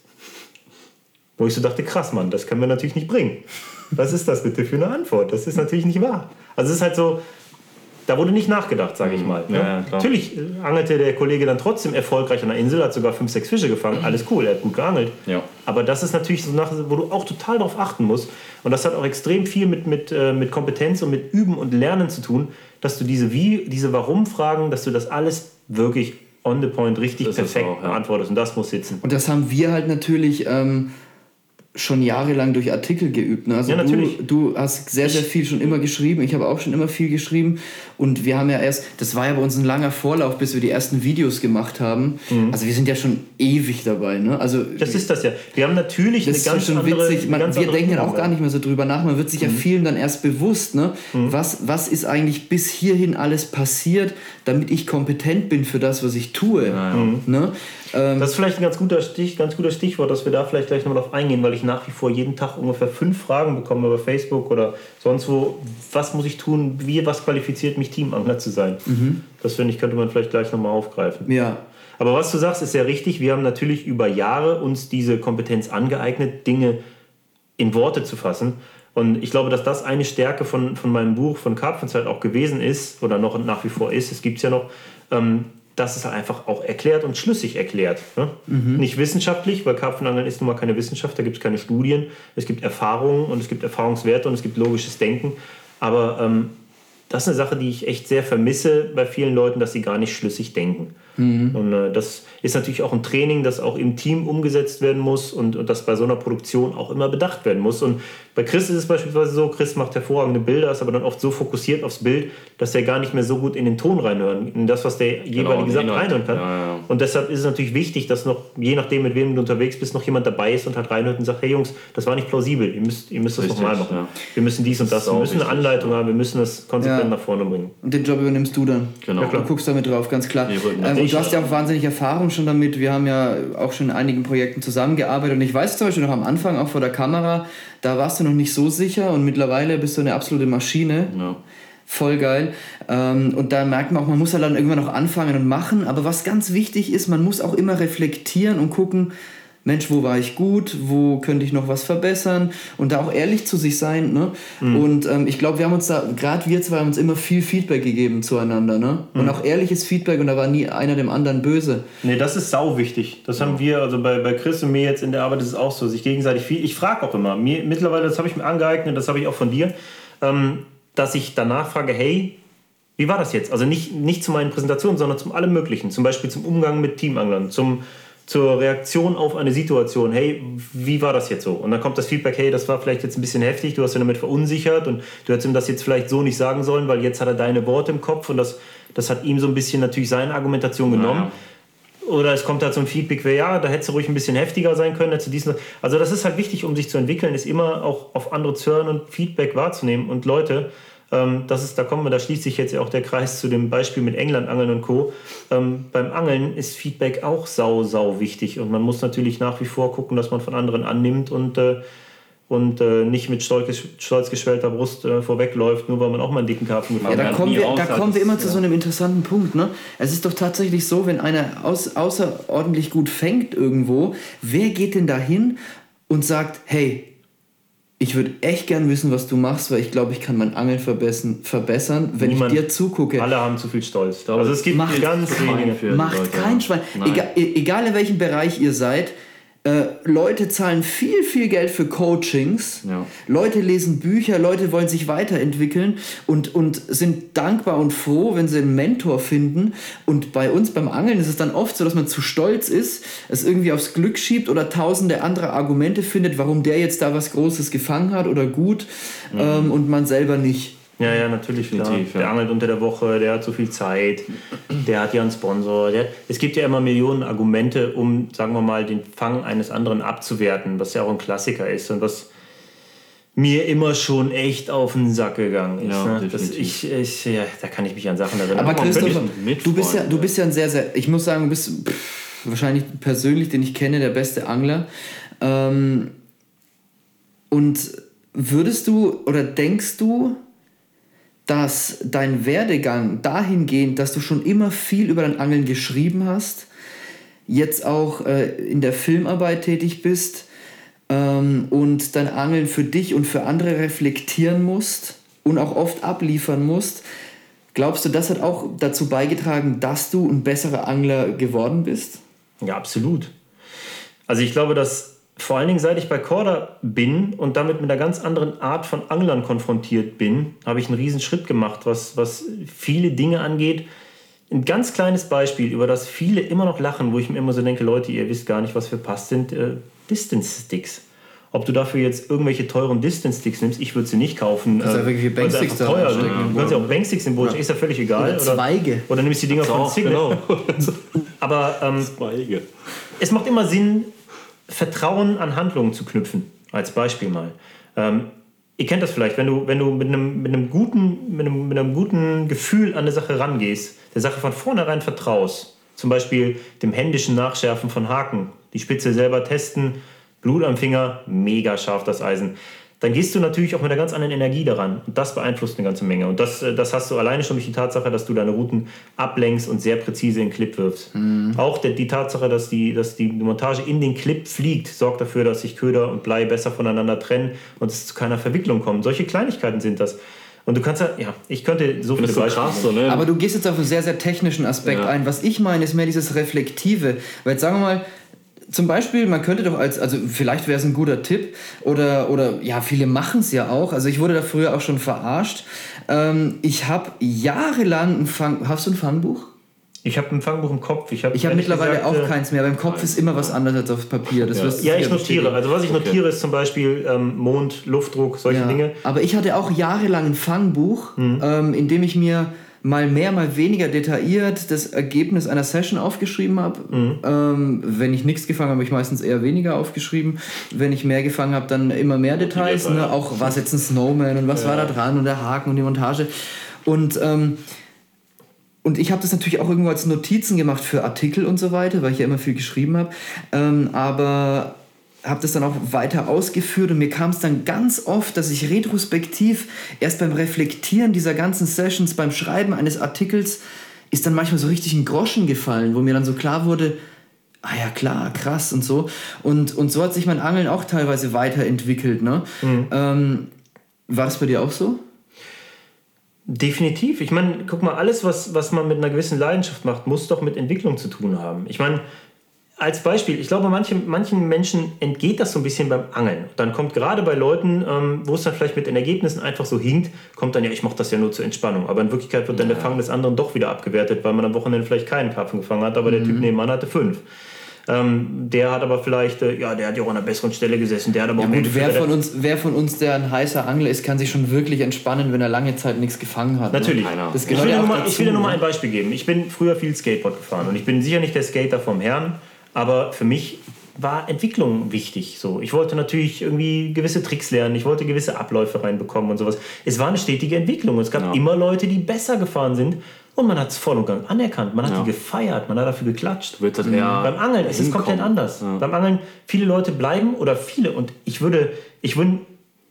Wo ich so dachte, krass, Mann, das können wir natürlich nicht bringen. Was ist das bitte für eine Antwort? Das ist natürlich nicht wahr. Also es ist halt so, da wurde nicht nachgedacht, sage ich mhm. mal. Ne? Ja, Natürlich angelte der Kollege dann trotzdem erfolgreich an der Insel, hat sogar fünf, sechs Fische gefangen. Alles cool, er hat gut geangelt. Ja. Aber das ist natürlich so eine Sache, wo du auch total darauf achten musst. Und das hat auch extrem viel mit, mit, äh, mit Kompetenz und mit Üben und Lernen zu tun, dass du diese Wie, diese Warum-Fragen, dass du das alles wirklich on the point richtig perfekt auch, ja. beantwortest. Und das muss sitzen. Und das haben wir halt natürlich. Ähm schon jahrelang durch Artikel geübt. Ne? Also ja, natürlich. Du, du hast sehr, sehr viel schon immer geschrieben. Ich habe auch schon immer viel geschrieben. Und wir haben ja erst, das war ja bei uns ein langer Vorlauf, bis wir die ersten Videos gemacht haben. Mhm. Also wir sind ja schon ewig dabei. Ne? Also, das ist das ja. Wir haben natürlich das eine ganz schon andere, witzig. Man, ganz wir denken auch gar nicht mehr so drüber nach. Man wird sich mhm. ja vielen dann erst bewusst, ne? Mhm. was, was ist eigentlich bis hierhin alles passiert, damit ich kompetent bin für das, was ich tue. Ja, ja. Ne? Ähm, das ist vielleicht ein ganz guter, Stich, ganz guter Stichwort, dass wir da vielleicht gleich nochmal drauf eingehen, weil ich nach wie vor jeden Tag ungefähr fünf Fragen bekomme über Facebook oder sonst wo. Was muss ich tun? Wie, was qualifiziert mich, Teamangler zu sein? Mhm. Das finde ich, könnte man vielleicht gleich nochmal aufgreifen. Ja. Aber was du sagst, ist sehr richtig. Wir haben natürlich über Jahre uns diese Kompetenz angeeignet, Dinge in Worte zu fassen. Und ich glaube, dass das eine Stärke von, von meinem Buch von Karpfenzeit auch gewesen ist oder noch nach wie vor ist. Es gibt es ja noch, ähm, dass es halt einfach auch erklärt und schlüssig erklärt. Ne? Mhm. Nicht wissenschaftlich, weil Karpfenangeln ist nun mal keine Wissenschaft, da gibt es keine Studien. Es gibt Erfahrungen und es gibt Erfahrungswerte und es gibt logisches Denken. Aber ähm, das ist eine Sache, die ich echt sehr vermisse bei vielen Leuten, dass sie gar nicht schlüssig denken. Mhm. Und äh, das ist natürlich auch ein Training, das auch im Team umgesetzt werden muss und, und das bei so einer Produktion auch immer bedacht werden muss. Und bei Chris ist es beispielsweise so, Chris macht hervorragende Bilder, ist aber dann oft so fokussiert aufs Bild, dass er gar nicht mehr so gut in den Ton reinhören, in das, was der jeweilige genau, sagt, reinhören kann. Ja, ja. Und deshalb ist es natürlich wichtig, dass noch, je nachdem, mit wem du unterwegs bist, noch jemand dabei ist und halt reinhört und sagt, hey Jungs, das war nicht plausibel, ihr müsst, ihr müsst das nochmal machen. Ja. Wir müssen dies und das, wir müssen eine Anleitung haben, wir müssen das konsequent nach vorne bringen. Und den Job übernimmst du dann. Genau. Du guckst damit drauf, ganz klar. Ähm, und du hast ja auch wahnsinnig Erfahrung schon damit. Wir haben ja auch schon in einigen Projekten zusammengearbeitet und ich weiß zum Beispiel noch am Anfang, auch vor der Kamera, da warst du noch nicht so sicher und mittlerweile bist du eine absolute Maschine. Ja. Voll geil. Ähm, und da merkt man auch, man muss halt dann irgendwann noch anfangen und machen. Aber was ganz wichtig ist, man muss auch immer reflektieren und gucken, Mensch, wo war ich gut, wo könnte ich noch was verbessern und da auch ehrlich zu sich sein. Ne? Mhm. Und ähm, ich glaube, wir haben uns da, gerade wir zwei haben uns immer viel Feedback gegeben zueinander. Ne? Und mhm. auch ehrliches Feedback und da war nie einer dem anderen böse. Nee, das ist sau wichtig. Das haben wir, also bei, bei Chris und mir jetzt in der Arbeit ist es auch so, sich gegenseitig viel. Ich frage auch immer, mir, mittlerweile, das habe ich mir angeeignet, das habe ich auch von dir, ähm, dass ich danach frage, hey, wie war das jetzt? Also nicht, nicht zu meinen Präsentationen, sondern zum allem Möglichen. Zum Beispiel zum Umgang mit Teamanglern, zum zur Reaktion auf eine Situation. Hey, wie war das jetzt so? Und dann kommt das Feedback, hey, das war vielleicht jetzt ein bisschen heftig, du hast ihn damit verunsichert und du hättest ihm das jetzt vielleicht so nicht sagen sollen, weil jetzt hat er deine Worte im Kopf und das, das hat ihm so ein bisschen natürlich seine Argumentation genommen. Naja. Oder es kommt halt so ein Feedback, ja, da hättest du ruhig ein bisschen heftiger sein können, hättest du diesen. Also das ist halt wichtig, um sich zu entwickeln, ist immer auch auf andere zu hören und Feedback wahrzunehmen. Und Leute, ähm, das ist, da kommen wir, da schließt sich jetzt ja auch der Kreis zu dem Beispiel mit England, Angeln und Co. Ähm, beim Angeln ist Feedback auch sau, sau wichtig und man muss natürlich nach wie vor gucken, dass man von anderen annimmt und äh, und äh, nicht mit stolz, stolz geschwellter Brust äh, vorwegläuft, nur weil man auch mal einen dicken Karpfen gefangen ja, da Kommen wir, da kommen wir immer zu so einem interessanten Punkt. Ne? Es ist doch tatsächlich so, wenn einer aus, außerordentlich gut fängt irgendwo, wer geht denn dahin und sagt, hey, ich würde echt gern wissen, was du machst, weil ich glaube, ich kann mein Angeln verbessern, verbessern wenn Niemand, ich dir zugucke. Alle haben zu viel Stolz. Also es gibt macht ganz wenige. Macht kein Schwein. Egal, e-, egal in welchem Bereich ihr seid, äh, Leute zahlen viel, viel Geld für Coachings. Ja. Leute lesen Bücher, Leute wollen sich weiterentwickeln und, und sind dankbar und froh, wenn sie einen Mentor finden. Und bei uns beim Angeln ist es dann oft so, dass man zu stolz ist, es irgendwie aufs Glück schiebt oder tausende andere Argumente findet, warum der jetzt da was Großes gefangen hat oder gut mhm. ähm, und man selber nicht. Ja, ja, natürlich. Definitiv, ja. Der angelt unter der Woche, der hat so viel Zeit, der hat ja einen Sponsor. Der, es gibt ja immer Millionen Argumente, um, sagen wir mal, den Fang eines anderen abzuwerten, was ja auch ein Klassiker ist und was mir immer schon echt auf den Sack gegangen ist. Ja, ne? das, ich, ich, ja, da kann ich mich an Sachen erinnern. Aber Christoph, du bist, ja, du bist ja ein sehr, sehr, ich muss sagen, du bist pff, wahrscheinlich persönlich, den ich kenne, der beste Angler. Ähm, und würdest du oder denkst du, dass dein Werdegang dahingehend, dass du schon immer viel über dein Angeln geschrieben hast, jetzt auch äh, in der Filmarbeit tätig bist ähm, und dein Angeln für dich und für andere reflektieren musst und auch oft abliefern musst, Glaubst du, das hat auch dazu beigetragen, dass du ein besserer Angler geworden bist? Ja, absolut. Also ich glaube, dass vor allen Dingen seit ich bei Korda bin und damit mit einer ganz anderen Art von Anglern konfrontiert bin, habe ich einen riesen Schritt gemacht, was, was viele Dinge angeht. Ein ganz kleines Beispiel, über das viele immer noch lachen, wo ich mir immer so denke, Leute, ihr wisst gar nicht, was für passt, sind äh, Distance Sticks. Ob du dafür jetzt irgendwelche teuren Distance Sticks nimmst, ich würde sie nicht kaufen. Das ist ja wirklich Banksticks da teuer. Ja, du kannst ja auch Banksticks im Boot, ja. ist ja völlig egal. Oder Zweige. Oder, oder nimmst die Dinger von Signal. Genau. Aber ähm, Zweige. es macht immer Sinn, Vertrauen an Handlungen zu knüpfen. Als Beispiel mal. Ähm, ihr kennt das vielleicht, wenn du, wenn du mit, einem, mit, einem guten, mit, einem, mit einem guten Gefühl an eine Sache rangehst, der Sache von vornherein vertraust, zum Beispiel dem händischen Nachschärfen von Haken, die Spitze selber testen, Blut am Finger, mega scharf das Eisen dann gehst du natürlich auch mit einer ganz anderen Energie daran. Und das beeinflusst eine ganze Menge. Und das, äh, das hast du alleine schon durch die Tatsache, dass du deine Routen ablenkst und sehr präzise in den Clip wirfst. Mhm. Auch die, die Tatsache, dass die, dass die Montage in den Clip fliegt, sorgt dafür, dass sich Köder und Blei besser voneinander trennen und es zu keiner Verwicklung kommt. Solche Kleinigkeiten sind das. Und du kannst ja, ja, ich könnte so viele Beispiele. Krass, so, ne? Aber du gehst jetzt auf einen sehr, sehr technischen Aspekt ja. ein. Was ich meine, ist mehr dieses Reflektive. Weil jetzt sagen wir mal, zum Beispiel, man könnte doch als, also vielleicht wäre es ein guter Tipp oder, oder ja, viele machen es ja auch. Also ich wurde da früher auch schon verarscht. Ähm, ich habe jahrelang ein Fang, hast du ein Fangbuch? Ich habe ein Fangbuch im Kopf. Ich habe hab mittlerweile gesagt, auch äh, keins mehr. Beim Kopf ist immer was anderes als auf Papier. Das ja. ja, ich notiere. Also was ich notiere ist zum Beispiel ähm, Mond, Luftdruck, solche ja. Dinge. Aber ich hatte auch jahrelang ein Fangbuch, mhm. ähm, in dem ich mir mal mehr, mal weniger detailliert das Ergebnis einer Session aufgeschrieben habe. Mhm. Ähm, wenn ich nichts gefangen habe, habe ich meistens eher weniger aufgeschrieben. Wenn ich mehr gefangen habe, dann immer mehr Details. Ne? Auch was jetzt ein Snowman und was ja. war da dran und der Haken und die Montage. Und ähm, und ich habe das natürlich auch irgendwo als Notizen gemacht für Artikel und so weiter, weil ich ja immer viel geschrieben habe. Ähm, aber habe das dann auch weiter ausgeführt und mir kam es dann ganz oft, dass ich retrospektiv erst beim Reflektieren dieser ganzen Sessions, beim Schreiben eines Artikels, ist dann manchmal so richtig ein Groschen gefallen, wo mir dann so klar wurde, ah ja klar, krass und so. Und, und so hat sich mein Angeln auch teilweise weiterentwickelt. Ne? Mhm. Ähm, war das bei dir auch so? Definitiv. Ich meine, guck mal, alles, was, was man mit einer gewissen Leidenschaft macht, muss doch mit Entwicklung zu tun haben. Ich meine, als Beispiel, ich glaube, manche, manchen Menschen entgeht das so ein bisschen beim Angeln. Dann kommt gerade bei Leuten, ähm, wo es dann vielleicht mit den Ergebnissen einfach so hinkt, kommt dann ja, ich mache das ja nur zur Entspannung. Aber in Wirklichkeit wird dann ja. der Fang des anderen doch wieder abgewertet, weil man am Wochenende vielleicht keinen Karpfen gefangen hat, aber mhm. der Typ nebenan hatte fünf. Ähm, der hat aber vielleicht, äh, ja, der hat ja auch an einer besseren Stelle gesessen. Der hat aber ja, auch gut, wer von, uns, wer von uns, der ein heißer Angler ist, kann sich schon wirklich entspannen, wenn er lange Zeit nichts gefangen hat. Ne? Natürlich. Ne? Das ich, will ja mal, ich will dir nur mal ein Beispiel geben. Ich bin früher viel Skateboard gefahren und ich bin sicher nicht der Skater vom Herrn. Aber für mich war Entwicklung wichtig. So, ich wollte natürlich irgendwie gewisse Tricks lernen, ich wollte gewisse Abläufe reinbekommen und sowas. Es war eine stetige Entwicklung. Es gab ja. immer Leute, die besser gefahren sind und man hat es voll und ganz anerkannt. Man hat ja. die gefeiert, man hat dafür geklatscht. Wird das. Beim Angeln ist es komplett anders. Ja. Beim Angeln viele Leute bleiben oder viele und ich würde, ich würde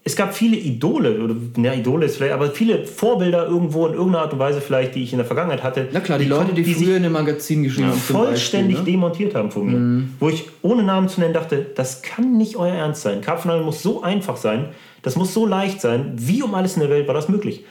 es gab viele Idole, oder ja, Idole ist vielleicht, aber viele Vorbilder irgendwo in irgendeiner Art und Weise vielleicht, die ich in der Vergangenheit hatte. Na klar, die, die Leute, die, die früher in einem Magazin geschrieben haben. Vollständig Beispiel, ne? demontiert haben von mir. Mhm. Wo ich ohne Namen zu nennen dachte, das kann nicht euer Ernst sein. Karpfenangeln muss so einfach sein, das muss so leicht sein. Wie um alles in der Welt war das möglich?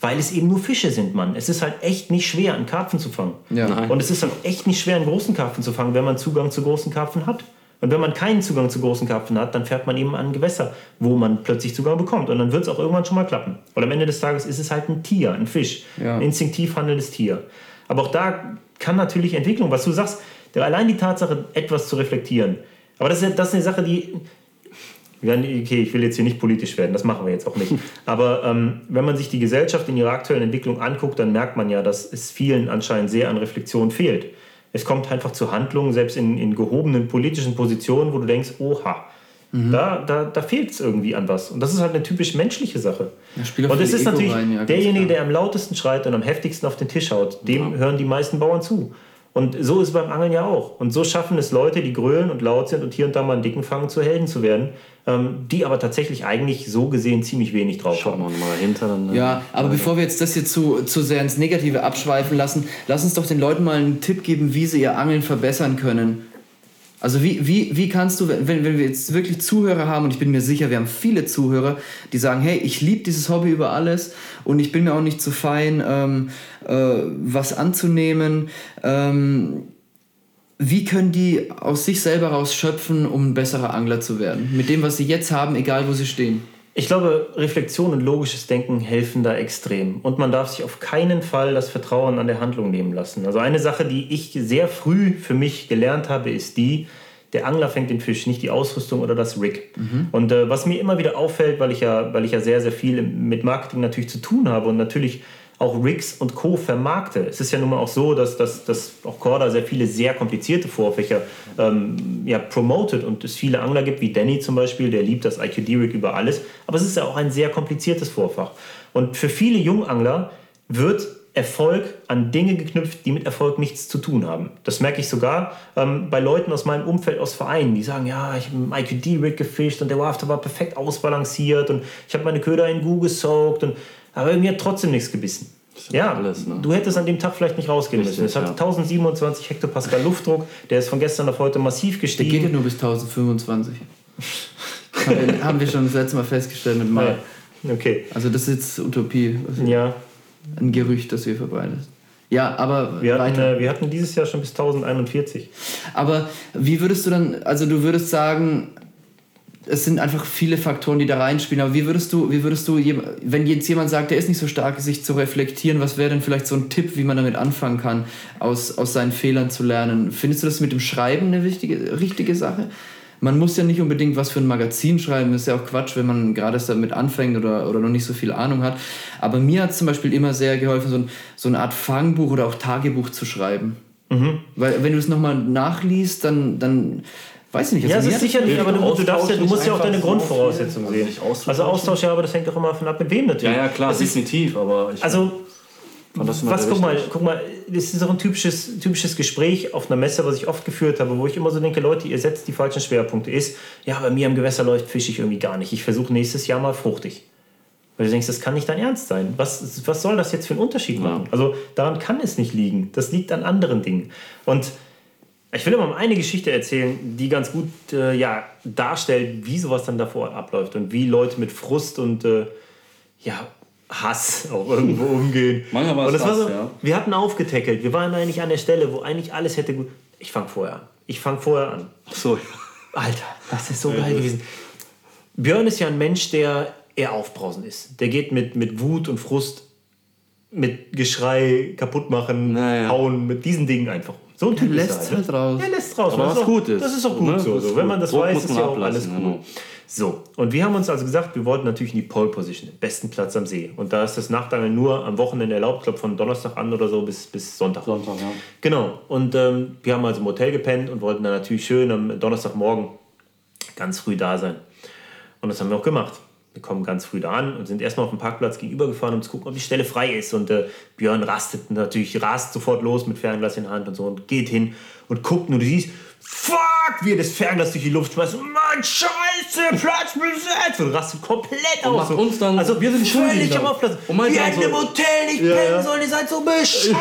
Weil es eben nur Fische sind, Mann. Es ist halt echt nicht schwer, einen Karpfen zu fangen. Ja. Und es ist halt echt nicht schwer, einen großen Karpfen zu fangen, wenn man Zugang zu großen Karpfen hat. Und wenn man keinen Zugang zu großen Karpfen hat, dann fährt man eben an Gewässer, wo man plötzlich Zugang bekommt. Und dann wird es auch irgendwann schon mal klappen. Und am Ende des Tages ist es halt ein Tier, ein Fisch, ja. ein instinktiv handelndes Tier. Aber auch da kann natürlich Entwicklung, was du sagst, allein die Tatsache, etwas zu reflektieren. Aber das ist, das ist eine Sache, die. Okay, ich will jetzt hier nicht politisch werden, das machen wir jetzt auch nicht. Aber ähm, wenn man sich die Gesellschaft in ihrer aktuellen Entwicklung anguckt, dann merkt man ja, dass es vielen anscheinend sehr an Reflexion fehlt. Es kommt einfach zu Handlungen, selbst in, in gehobenen politischen Positionen, wo du denkst, oha, mhm. da, da, da fehlt es irgendwie an was. Und das ist halt eine typisch menschliche Sache. und es ist natürlich rein, ja, derjenige, der am lautesten schreit und am heftigsten auf den Tisch haut, dem ja. hören die meisten Bauern zu. Und so ist es beim Angeln ja auch. Und so schaffen es Leute, die grölen und laut sind und hier und da mal einen dicken fangen, zu Helden zu werden, ähm, die aber tatsächlich eigentlich so gesehen ziemlich wenig drauf Schaut haben. mal dahinter. Dann, ja, aber bevor wir jetzt das hier zu, zu sehr ins Negative abschweifen lassen, lass uns doch den Leuten mal einen Tipp geben, wie sie ihr Angeln verbessern können. Also wie, wie, wie kannst du, wenn, wenn wir jetzt wirklich Zuhörer haben, und ich bin mir sicher, wir haben viele Zuhörer, die sagen, hey, ich liebe dieses Hobby über alles und ich bin mir auch nicht zu fein, ähm, äh, was anzunehmen. Ähm, wie können die aus sich selber raus schöpfen, um ein besserer Angler zu werden? Mit dem, was sie jetzt haben, egal wo sie stehen. Ich glaube, Reflexion und logisches Denken helfen da extrem. Und man darf sich auf keinen Fall das Vertrauen an der Handlung nehmen lassen. Also eine Sache, die ich sehr früh für mich gelernt habe, ist die, der Angler fängt den Fisch, nicht die Ausrüstung oder das Rig. Mhm. Und äh, was mir immer wieder auffällt, weil ich, ja, weil ich ja sehr, sehr viel mit Marketing natürlich zu tun habe und natürlich auch Rigs und Co. vermarkte. Es ist ja nun mal auch so, dass, dass, dass auch Corda sehr viele sehr komplizierte Vorfächer ähm, ja, promotet und es viele Angler gibt, wie Danny zum Beispiel, der liebt das IQD-Rig über alles. Aber es ist ja auch ein sehr kompliziertes Vorfach. Und für viele Jungangler wird Erfolg an Dinge geknüpft, die mit Erfolg nichts zu tun haben. Das merke ich sogar ähm, bei Leuten aus meinem Umfeld, aus Vereinen, die sagen, ja, ich habe einen IQD-Rig gefischt und der Wafter war perfekt ausbalanciert und ich habe meine Köder in Gu gesaugt und aber irgendwie hat trotzdem nichts gebissen. Ja, alles, ne? du hättest an dem Tag vielleicht nicht rausgehen Richtig, müssen. Es hat ja. 1027 Hektopascal Luftdruck, der ist von gestern auf heute massiv gestiegen. Der geht ja nur bis 1025. haben, wir, haben wir schon das letzte Mal festgestellt mit Mal. Okay. Also das ist jetzt Utopie. Also ja. Ein Gerücht, das wir verbreiten. Ja, aber wir hatten, äh, wir hatten dieses Jahr schon bis 1041. Aber wie würdest du dann, also du würdest sagen, es sind einfach viele Faktoren, die da reinspielen. Aber wie würdest du, wie würdest du, wenn jetzt jemand sagt, der ist nicht so stark, sich zu reflektieren, was wäre denn vielleicht so ein Tipp, wie man damit anfangen kann, aus, aus seinen Fehlern zu lernen? Findest du das mit dem Schreiben eine wichtige, richtige Sache? Man muss ja nicht unbedingt was für ein Magazin schreiben, das ist ja auch Quatsch, wenn man gerade damit anfängt oder, oder noch nicht so viel Ahnung hat. Aber mir hat es zum Beispiel immer sehr geholfen, so, ein, so eine Art Fangbuch oder auch Tagebuch zu schreiben. Mhm. Weil wenn du es nochmal nachliest, dann, dann Weiß ich nicht. Also ja, das ist sicher nicht, aber du, du, darfst ja, du musst ja auch deine Grundvoraussetzungen sehen. Also Austausch, ja, aber das hängt doch immer von ab, mit wem natürlich. Ja, ja, klar, das definitiv, aber ich Also, was, guck mal, guck mal, das ist auch ein typisches, typisches Gespräch auf einer Messe, was ich oft geführt habe, wo ich immer so denke, Leute, ihr setzt die falschen Schwerpunkte. Ist, ja, bei mir am Gewässer läuft fische ich irgendwie gar nicht. Ich versuche nächstes Jahr mal fruchtig. Weil du denkst, das kann nicht dein Ernst sein. Was, was soll das jetzt für einen Unterschied machen? Ja. Also daran kann es nicht liegen. Das liegt an anderen Dingen. Und ich will mal eine Geschichte erzählen, die ganz gut äh, ja, darstellt, wie sowas dann davor abläuft und wie Leute mit Frust und äh, ja, Hass auch irgendwo umgehen. Manchmal war es Hass, so, ja. Wir hatten aufgetackelt. Wir waren eigentlich an der Stelle, wo eigentlich alles hätte gut. Ich fange vorher an. Ich fange vorher an. Ach so. Alter, das ist so ja, geil gewesen. Björn ist ja ein Mensch, der eher aufbrausend ist. Der geht mit, mit Wut und Frust, mit Geschrei, kaputt machen, naja. hauen, mit diesen Dingen einfach. So ein Typ lässt es halt raus. Er lässt raus. Aber was auch, gut ist. Das ist auch gut ne? so. so. Wenn man das Druck weiß, ist ja auch alles gut. Genau. So, und wir haben uns also gesagt, wir wollten natürlich in die Pole Position, den besten Platz am See. Und da ist das Nachtangeln nur am Wochenende erlaubt, ich glaube von Donnerstag an oder so bis, bis Sonntag. Sonntag, ja. Genau. Und ähm, wir haben also im Hotel gepennt und wollten dann natürlich schön am Donnerstagmorgen ganz früh da sein. Und das haben wir auch gemacht. Wir kommen ganz früh da an und sind erstmal auf dem Parkplatz gegenüber gefahren, um zu gucken, ob die Stelle frei ist. Und äh, Björn rastet natürlich, rast sofort los mit Fernglas in der Hand und so und geht hin und guckt und du siehst, fuck, wie er das Fernglas durch die Luft schmeißt. Mann, scheiße, Platz besetzt. Und rastet komplett und aus. uns dann, also wir sind völlig am Aufplatz. Und wir hätten so, im Hotel nicht ja, pennen sollen, ihr seid so bescheuert.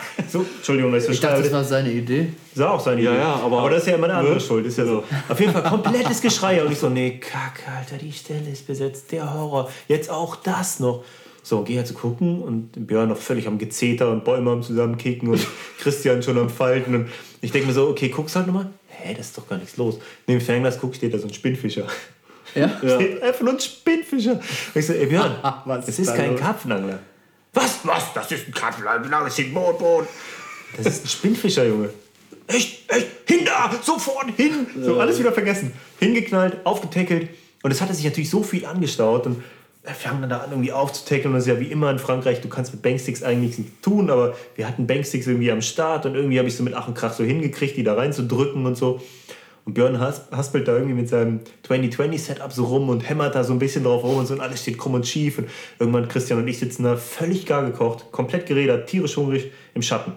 so, Entschuldigung, das ist Ich dachte, das war seine Idee. Das war auch seine ja, Idee. Ja, aber, aber das ist ja immer eine andere Schuld. Ist ja so. Auf jeden Fall komplettes Geschrei. Und ich so, nee, kack, Alter, die Stelle ist besetzt, der Horror. Jetzt auch das noch. So, geh halt zu gucken und Björn noch völlig am Gezeter und Bäume am Zusammenkicken und Christian schon am Falten. Und ich denke mir so, okay, guck's halt nochmal. Hä, das ist doch gar nichts los. Neben Fernglas guck, steht da so ein Spinnfischer. Ja? Steht einfach nur ein Spinnfischer. Und ich so, ey Björn, das ist, ist kein Karpfenangler. Was? Was? Das ist ein Karpfenangler, das ist ein Boot, Das ist ein Spinnfischer, Junge. Echt, echt, hin da, sofort hin. So, alles wieder vergessen. Hingeknallt, aufgetackelt. Und es hatte sich natürlich so viel angestaut. Und fangen dann da an, irgendwie aufzutackeln. Und das ist ja wie immer in Frankreich, du kannst mit Banksticks eigentlich nichts tun, aber wir hatten Banksticks irgendwie am Start und irgendwie habe ich so mit Ach und Krach so hingekriegt, die da reinzudrücken und so. Und Björn haspelt da irgendwie mit seinem 2020-Setup so rum und hämmert da so ein bisschen drauf rum und so und alles steht krumm und schief. Und irgendwann Christian und ich sitzen da völlig gar gekocht, komplett gerädert, tierisch hungrig im Schatten.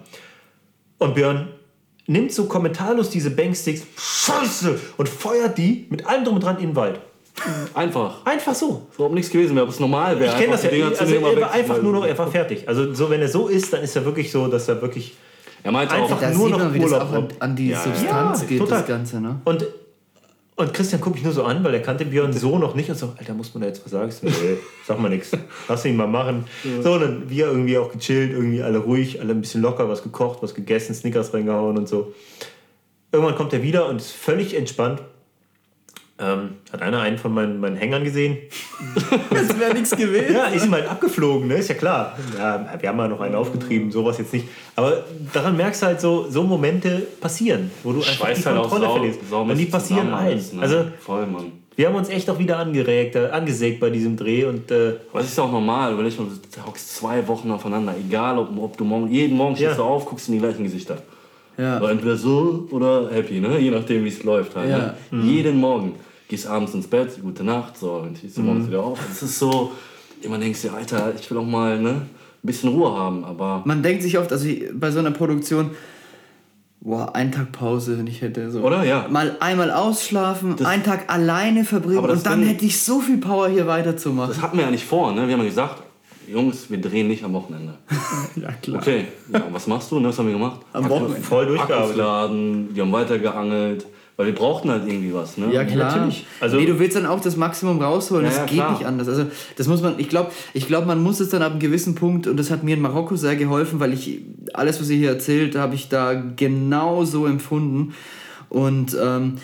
Und Björn nimmt so kommentarlos diese Banksticks, Scheiße, und feuert die mit allem drum und dran in den Wald. Einfach. Einfach so. Es überhaupt nichts gewesen wäre, ob es normal wäre. Ich kenne das ja. Also er war einfach nur noch, er war fertig. Also so, wenn er so ist, dann ist er wirklich so, dass er wirklich Er meinte einfach auch, nur noch man, Urlaub. Auch an, an die ja, Substanz ja, geht total. das Ganze, ne? Und und Christian guckt mich nur so an, weil er kannte Björn so noch nicht und so, Alter, muss man da jetzt was sagen? So, nee, sag mal nichts. Lass ihn mal machen. Ja. So, und dann wir irgendwie auch gechillt, irgendwie alle ruhig, alle ein bisschen locker, was gekocht, was gegessen, Snickers reingehauen und so. Irgendwann kommt er wieder und ist völlig entspannt ähm, hat einer einen von meinen, meinen Hängern gesehen? das wäre nichts gewesen. Ja, ist ihm halt abgeflogen, ne? ist ja klar. Ja, wir haben ja noch einen aufgetrieben, sowas jetzt nicht. Aber daran merkst du halt so, so Momente passieren, wo du einfach die halt Kontrolle sau, verlierst. Sau und die passieren allen. Ne? Also, Voll, Mann. Wir haben uns echt auch wieder angeregt, äh, angesägt bei diesem Dreh. Und, äh, Aber es ist auch normal, weil ich du hockst zwei Wochen aufeinander. Egal, ob, ob du morgen, jeden Morgen stehst ja. du auf, guckst in die gleichen Gesichter. Ja. entweder so oder happy, ne? je nachdem, wie es läuft. Halt, ja. ne? mhm. Jeden Morgen gehst abends ins Bett, gute Nacht, so, und stehst du morgens mhm. wieder auf. Das ist so, immer denkst du, Alter, ich will auch mal ne, ein bisschen Ruhe haben, aber... Man denkt sich oft, also bei so einer Produktion, boah, einen Tag Pause, wenn ich hätte. So. Oder? Ja. Mal einmal ausschlafen, das, einen Tag alleine verbringen und dann hätte ich so viel Power, hier weiterzumachen. Das hatten wir ja nicht vor, ne? Wir haben ja gesagt, Jungs, wir drehen nicht am Wochenende. ja, klar. Okay, ja, was machst du? Ne? Was haben wir gemacht? Am Wochenende. Voll durchgearbeitet. Laden, wir haben weitergeangelt. Weil wir brauchten halt irgendwie was, ne? Ja, klar. natürlich. Also, nee, du willst dann auch das Maximum rausholen, ja, das ja, geht klar. nicht anders. Also, das muss man, ich glaube, ich glaub, man muss es dann ab einem gewissen Punkt, und das hat mir in Marokko sehr geholfen, weil ich, alles, was ihr hier erzählt, habe ich da genau so empfunden. Und ähm,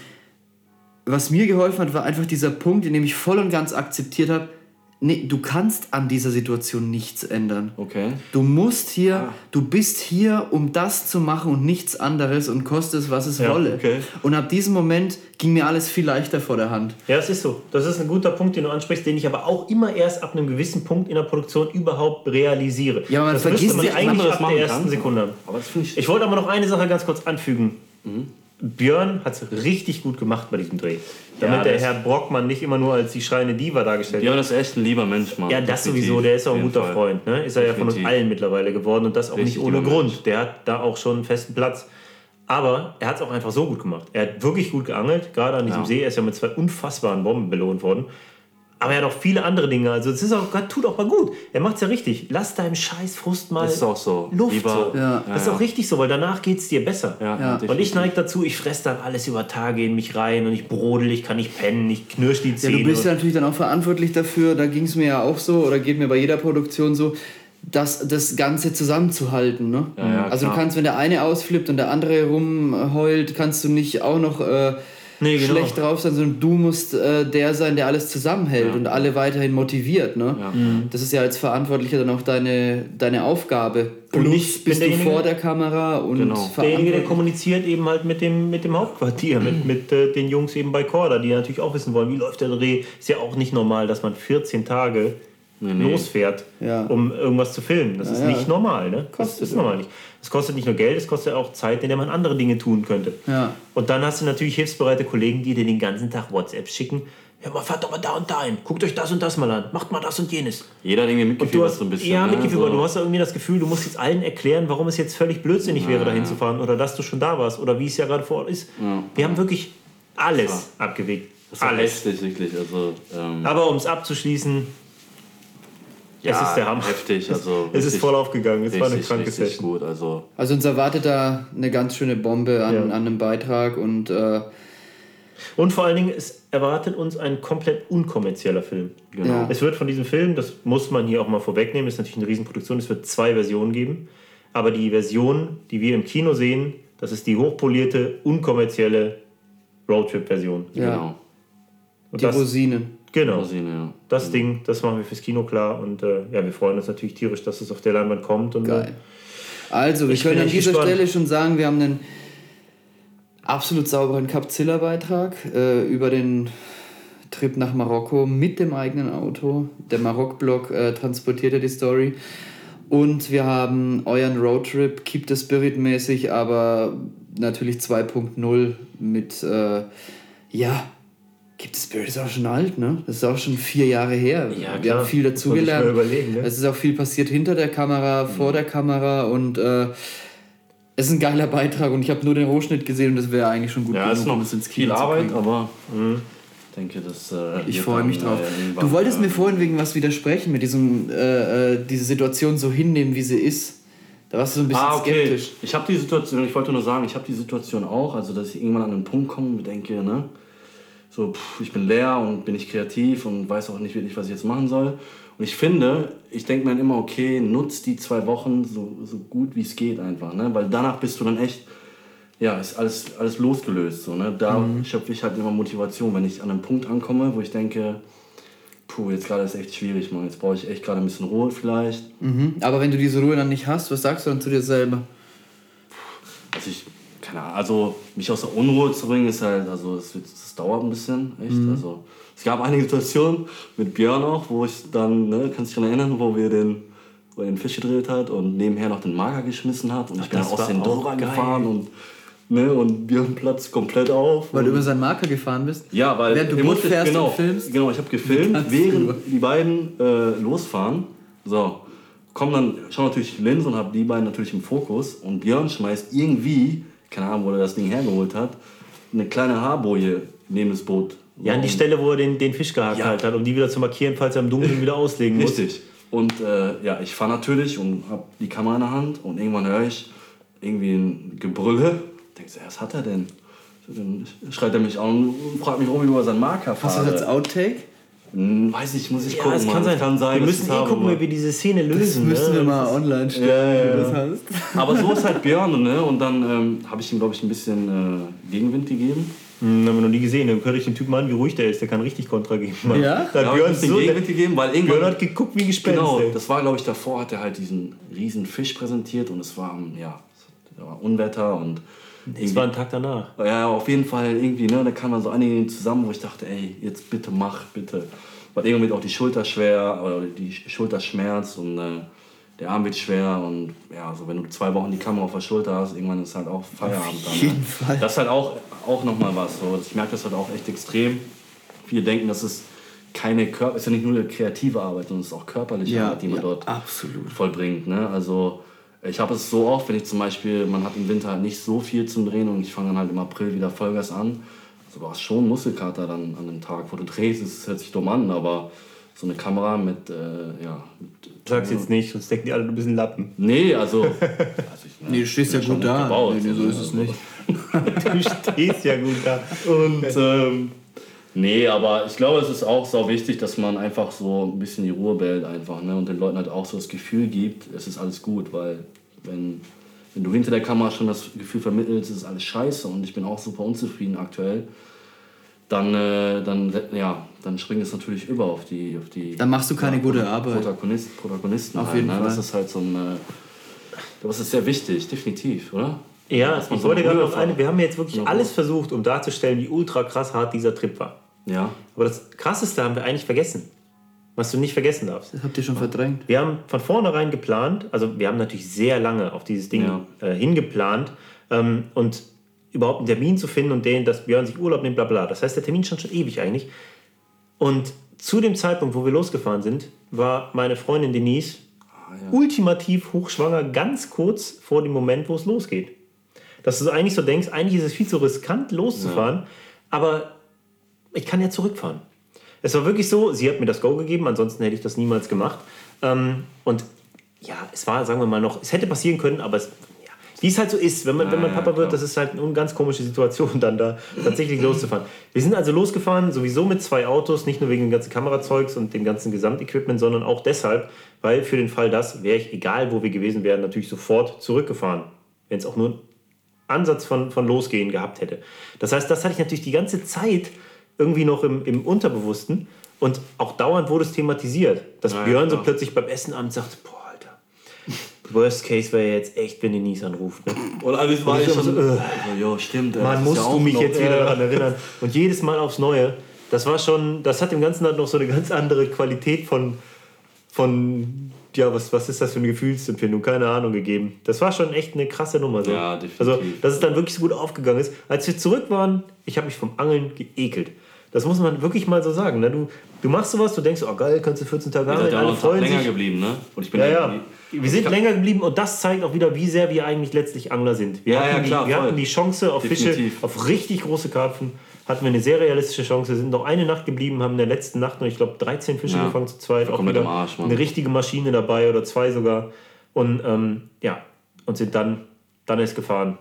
was mir geholfen hat, war einfach dieser Punkt, in dem ich voll und ganz akzeptiert habe, Nee, du kannst an dieser Situation nichts ändern. Okay. Du musst hier, ah. du bist hier, um das zu machen und nichts anderes und kostet es, was es ja, wolle. Okay. Und ab diesem Moment ging mir alles viel leichter vor der Hand. Ja, das ist so. Das ist ein guter Punkt, den du ansprichst, den ich aber auch immer erst ab einem gewissen Punkt in der Produktion überhaupt realisiere. Ja, aber man das vergisst man eigentlich ab der ersten kann. Sekunde. Aber das ich, ich wollte aber noch eine Sache ganz kurz anfügen. Mhm. Björn hat es richtig gut gemacht bei diesem Dreh. Damit ja, der Herr Brockmann nicht immer nur als die schreiende Diva dargestellt wird. Björn ist echt ein lieber Mensch, Mann. Ja, das Definitiv. sowieso. Der ist auch ein guter Fall. Freund. Ne? Ist er Definitiv. ja von uns allen mittlerweile geworden und das auch richtig nicht ohne Grund. Mensch. Der hat da auch schon einen festen Platz. Aber er hat es auch einfach so gut gemacht. Er hat wirklich gut geangelt, gerade an diesem ja. See. Er ist ja mit zwei unfassbaren Bomben belohnt worden. Aber er hat auch viele andere Dinge. Also es ist auch, Gott tut auch mal gut. Er macht es ja richtig. Lass deinem Scheiß Frust mal das ist auch so. Luft. Lieber, so. Ja. Das ist auch richtig so, weil danach geht es dir besser. Ja, und ich neige dazu, ich fresse dann alles über Tage in mich rein und ich brodel, ich kann nicht pennen, ich knirsch die Zähne. Ja, du bist ja natürlich dann auch verantwortlich dafür, da ging es mir ja auch so oder geht mir bei jeder Produktion so, das, das Ganze zusammenzuhalten. Ne? Ja, also du kannst, wenn der eine ausflippt und der andere rumheult, kannst du nicht auch noch... Äh, nee, genau. schlecht drauf sein, sondern du musst äh, der sein, der alles zusammenhält ja. und alle weiterhin motiviert. Ne? Ja. Mhm. Das ist ja als Verantwortlicher dann auch deine, deine Aufgabe. Plus nicht, bist du vor der Kamera und genau. derjenige, der kommuniziert eben halt mit dem, mit dem Hauptquartier, mit, mit äh, den Jungs eben bei Korda, die natürlich auch wissen wollen, wie läuft der Dreh. Ist ja auch nicht normal, dass man 14 Tage nee, nee. losfährt, ja. um irgendwas zu filmen. Das ja, ist nicht ja. normal. Ne? Kostet das ist normal nicht. Es kostet nicht nur Geld, es kostet auch Zeit, in der man andere Dinge tun könnte. Und dann hast du natürlich hilfsbereite Kollegen, die dir den ganzen Tag WhatsApp schicken. Ja, aber fahrt doch mal da und da hin. Guckt euch das und das mal an. Macht mal das und jenes. Jeder hat irgendwie mitgefühlt so ein bisschen. Ja, ne? mitgefühlt. So. Du hast ja irgendwie das Gefühl, du musst jetzt allen erklären, warum es jetzt völlig blödsinnig ja, wäre, da hinzufahren. Oder dass du schon da warst. Oder wie es ja gerade vor Ort ist. Wir haben wirklich alles abgewegt. Das ist alles. Heftig, wirklich. Also, ähm aber um es abzuschließen, ja, es ist der Hammer. Heftig. Also es ist voll aufgegangen. Es richtig, war eine kranke Session. Gut, also. also uns erwartet da eine ganz schöne Bombe an, ja. an einem Beitrag und äh, und vor allen Dingen, es erwartet uns ein komplett unkommerzieller Film. Genau. Ja. Es wird von diesem Film, das muss man hier auch mal vorwegnehmen, ist natürlich eine Riesenproduktion, es wird zwei Versionen geben. Aber die Version, die wir im Kino sehen, das ist die hochpolierte, unkommerzielle Roadtrip-Version. Ja. Genau. Und die das, Rosinen. Genau. Rosine, ja. Das mhm. Ding, das machen wir fürs Kino klar. Und äh, ja, wir freuen uns natürlich tierisch, dass es auf der Leinwand kommt. Und, Geil. Also, wir können an dieser gespannt. Stelle schon sagen, wir haben einen absolut sauberen Capzilla-Beitrag äh, über den Trip nach Marokko mit dem eigenen Auto. Der Marok-Blog äh, transportiert ja die Story. Und wir haben euren Roadtrip, Keep the Spirit mäßig, aber natürlich 2.0 mit, äh, ja, Gibt es Spirit ist auch schon alt, ne? Das ist auch schon vier Jahre her. Ja, Wir haben viel dazugelernt. Ne? Es ist auch viel passiert hinter der Kamera, vor der Kamera und äh, es ist ein geiler Beitrag und ich habe nur den Rohschnitt gesehen und das wäre eigentlich schon gut. Ja, es ist noch ein bisschen viel Arbeit, aber mh, ich denke, das. Äh, ich freue mich drauf. Äh, du wolltest mir vorhin wegen was widersprechen mit diesem, äh, äh, diese Situation so hinnehmen, wie sie ist. Da warst du so ein bisschen ah, okay. skeptisch. Ich habe die Situation, ich wollte nur sagen, ich habe die Situation auch, also dass ich irgendwann an einen Punkt komme und denke, ne, so, pff, ich bin leer und bin nicht kreativ und weiß auch nicht wirklich, was ich jetzt machen soll. Und ich finde, ich denke mir dann immer, okay, nutz die zwei Wochen so, so gut wie es geht einfach, ne? Weil danach bist du dann echt, ja, ist alles, alles losgelöst. So, ne? Da mhm. schöpfe ich halt immer Motivation, wenn ich an einem Punkt ankomme, wo ich denke, puh, jetzt gerade ist echt schwierig, Mann. Jetzt brauche ich echt gerade ein bisschen Ruhe vielleicht. Mhm. Aber wenn du diese Ruhe dann nicht hast, was sagst du dann zu dir selber? Also ich, Ahnung, also mich aus der Unruhe zu bringen ist halt, also es, das dauert ein bisschen, echt. Mhm. Also es gab einige Situationen mit Björn auch, wo ich dann, ne, kannst du dich daran erinnern, wo wir den, wo er den Fisch gedreht hat und nebenher noch den Marker geschmissen hat und Ach, ich bin aus den Dora gefahren und Ne, und Björn platzt komplett auf. Weil du über seinen Marker gefahren bist? Ja, weil während du Boot fährst genau, und filmst? Genau, ich habe gefilmt, während du? die beiden äh, losfahren. So, kommen dann, schauen natürlich die Linse und habe die beiden natürlich im Fokus. Und Björn schmeißt irgendwie, keine Ahnung, wo er das Ding hergeholt hat, eine kleine Haarboje neben das Boot. Ja, an die Stelle, wo er den, den Fisch gehakt ja. hat, um die wieder zu markieren, falls er im Dunkeln wieder auslegen muss. Richtig. Und äh, ja, ich fahre natürlich und habe die Kamera in der Hand und irgendwann höre ich irgendwie ein Gebrülle Denkst du, was hat er denn? Dann schreit er mich an und fragt mich, warum ich über seinen Marker fahre. Hast du das als Outtake? Hm, weiß ich, muss ich ja, gucken. Es kann, sein. kann sein. Wir müssen eh gucken, wie wir diese Szene lösen. Das müssen ne? wir mal online stellen, ja, ja, ja. das heißt. Aber so ist halt Björn, ne? Und dann ähm, habe ich ihm, glaube ich, ein bisschen äh, Gegenwind gegeben. Hm, haben wir noch nie gesehen. Dann hört euch den Typen an, wie ruhig der ist. Der kann richtig Kontra geben. Mann. Ja? Da hat Björn ein so Gegenwind gegeben, weil irgendwann... Björn hat geguckt wie Gespenst. Genau, das war, glaube ich, davor hat er halt diesen riesen Fisch präsentiert und es war, ja, war Unwetter und das war ein Tag danach. Ja, auf jeden Fall irgendwie, ne? Da kamen dann so einige zusammen, wo ich dachte, ey, jetzt bitte mach, bitte. Weil irgendwie auch die Schulter schwer, oder die Schulter schmerzt und äh, der Arm wird schwer und ja, so wenn du zwei Wochen die Kamera auf der Schulter hast, irgendwann ist halt auch Feierabend dann. Auf jeden ne? Fall. Das ist halt auch, auch nochmal was. So. Ich merke das halt auch echt extrem. Viele denken, dass es keine Körper, ist ja nicht nur eine kreative Arbeit, sondern es ist auch körperliche ja, Arbeit, die man ja, dort absolut. vollbringt. Ne? Also ich habe es so oft, wenn ich zum Beispiel, man hat im Winter halt nicht so viel zum Drehen und ich fange dann halt im April wieder Vollgas an. Also du hast schon Muskelkater dann an dem Tag, wo du drehst. Es hört sich dumm an, aber so eine Kamera mit, äh, ja. Mit, Sag's jetzt nicht, sonst denken die alle, du bist ein Lappen. Nee, also. also ich, ne, nee, du stehst ja gut da. Gebaut, nee, so ist es nicht. du stehst ja gut da. Und ähm, Nee, aber ich glaube, es ist auch so wichtig, dass man einfach so ein bisschen die Ruhe behält einfach ne? und den Leuten halt auch so das Gefühl gibt, es ist alles gut, weil wenn, wenn du hinter der Kamera schon das Gefühl vermittelst, es ist alles scheiße und ich bin auch super unzufrieden aktuell, dann, äh, dann, ja, dann springt es natürlich über auf die, auf die Dann machst du keine ja, gute Arbeit. Protagonist, Protagonisten auf halt, jeden ne? Fall. Das ist halt so ein, äh, das ist sehr wichtig, definitiv, oder? Ja, ich wollte gerade noch eine, wir haben jetzt wirklich alles versucht, um darzustellen, wie ultra krass hart dieser Trip war. Ja. Aber das Krasseste haben wir eigentlich vergessen. Was du nicht vergessen darfst. Das habt ihr schon verdrängt. Wir haben von vornherein geplant, also wir haben natürlich sehr lange auf dieses Ding ja. äh, hingeplant ähm, und überhaupt einen Termin zu finden und den, dass Björn sich Urlaub nimmt, bla bla. Das heißt, der Termin stand schon ewig eigentlich. Und zu dem Zeitpunkt, wo wir losgefahren sind, war meine Freundin Denise ah, ja. ultimativ hochschwanger, ganz kurz vor dem Moment, wo es losgeht. Dass du eigentlich so denkst, eigentlich ist es viel zu riskant, loszufahren, ja. aber ich kann ja zurückfahren. Es war wirklich so, sie hat mir das Go gegeben, ansonsten hätte ich das niemals gemacht. Ähm, und ja, es war, sagen wir mal noch, es hätte passieren können, aber es, ja, wie es halt so ist, wenn man, wenn man Papa ja, wird, das ist halt eine ganz komische Situation, dann da tatsächlich loszufahren. Wir sind also losgefahren, sowieso mit zwei Autos, nicht nur wegen dem ganzen Kamerazeugs und dem ganzen Gesamtequipment, sondern auch deshalb, weil für den Fall das wäre ich, egal wo wir gewesen wären, natürlich sofort zurückgefahren. Wenn es auch nur einen Ansatz von, von Losgehen gehabt hätte. Das heißt, das hatte ich natürlich die ganze Zeit irgendwie noch im, im Unterbewussten. Und auch dauernd wurde es thematisiert, dass ja, Björn so plötzlich beim Essen abends sagt, boah, Alter, Worst Case wäre jetzt echt, wenn Denise anruft. Ne? Und alles war ich schon, so, äh, ja, stimmt. Man musst ja du mich noch, jetzt wieder daran erinnern. Und jedes Mal aufs Neue, das war schon, das hat dem Ganzen halt noch so eine ganz andere Qualität von, von ja, was, was ist das für eine Gefühlsempfindung? Keine Ahnung gegeben. Das war schon echt eine krasse Nummer. So. Ja, definitiv. Also, dass es dann wirklich so gut aufgegangen ist. Als wir zurück waren, ich habe mich vom Angeln geekelt. Das muss man wirklich mal so sagen. Ne? Du, du machst sowas, du denkst, oh geil, kannst du 14 Tage angeln, alle freuen länger sich. geblieben, ne? Und ich bin ja, ja. Wir sind länger geblieben und das zeigt auch wieder, wie sehr wir eigentlich letztlich Angler sind. Wir, ja, hatten, ja, klar, die, wir hatten die Chance auf Definitiv. Fische, auf richtig große Karpfen hatten wir eine sehr realistische Chance. Wir sind noch eine Nacht geblieben, haben in der letzten Nacht noch, ich glaube, 13 Fische ja, gefangen zu zweit. Auch wieder Arsch, eine richtige Maschine dabei oder zwei sogar. Und ähm, ja, und sind dann, dann erst gefahren.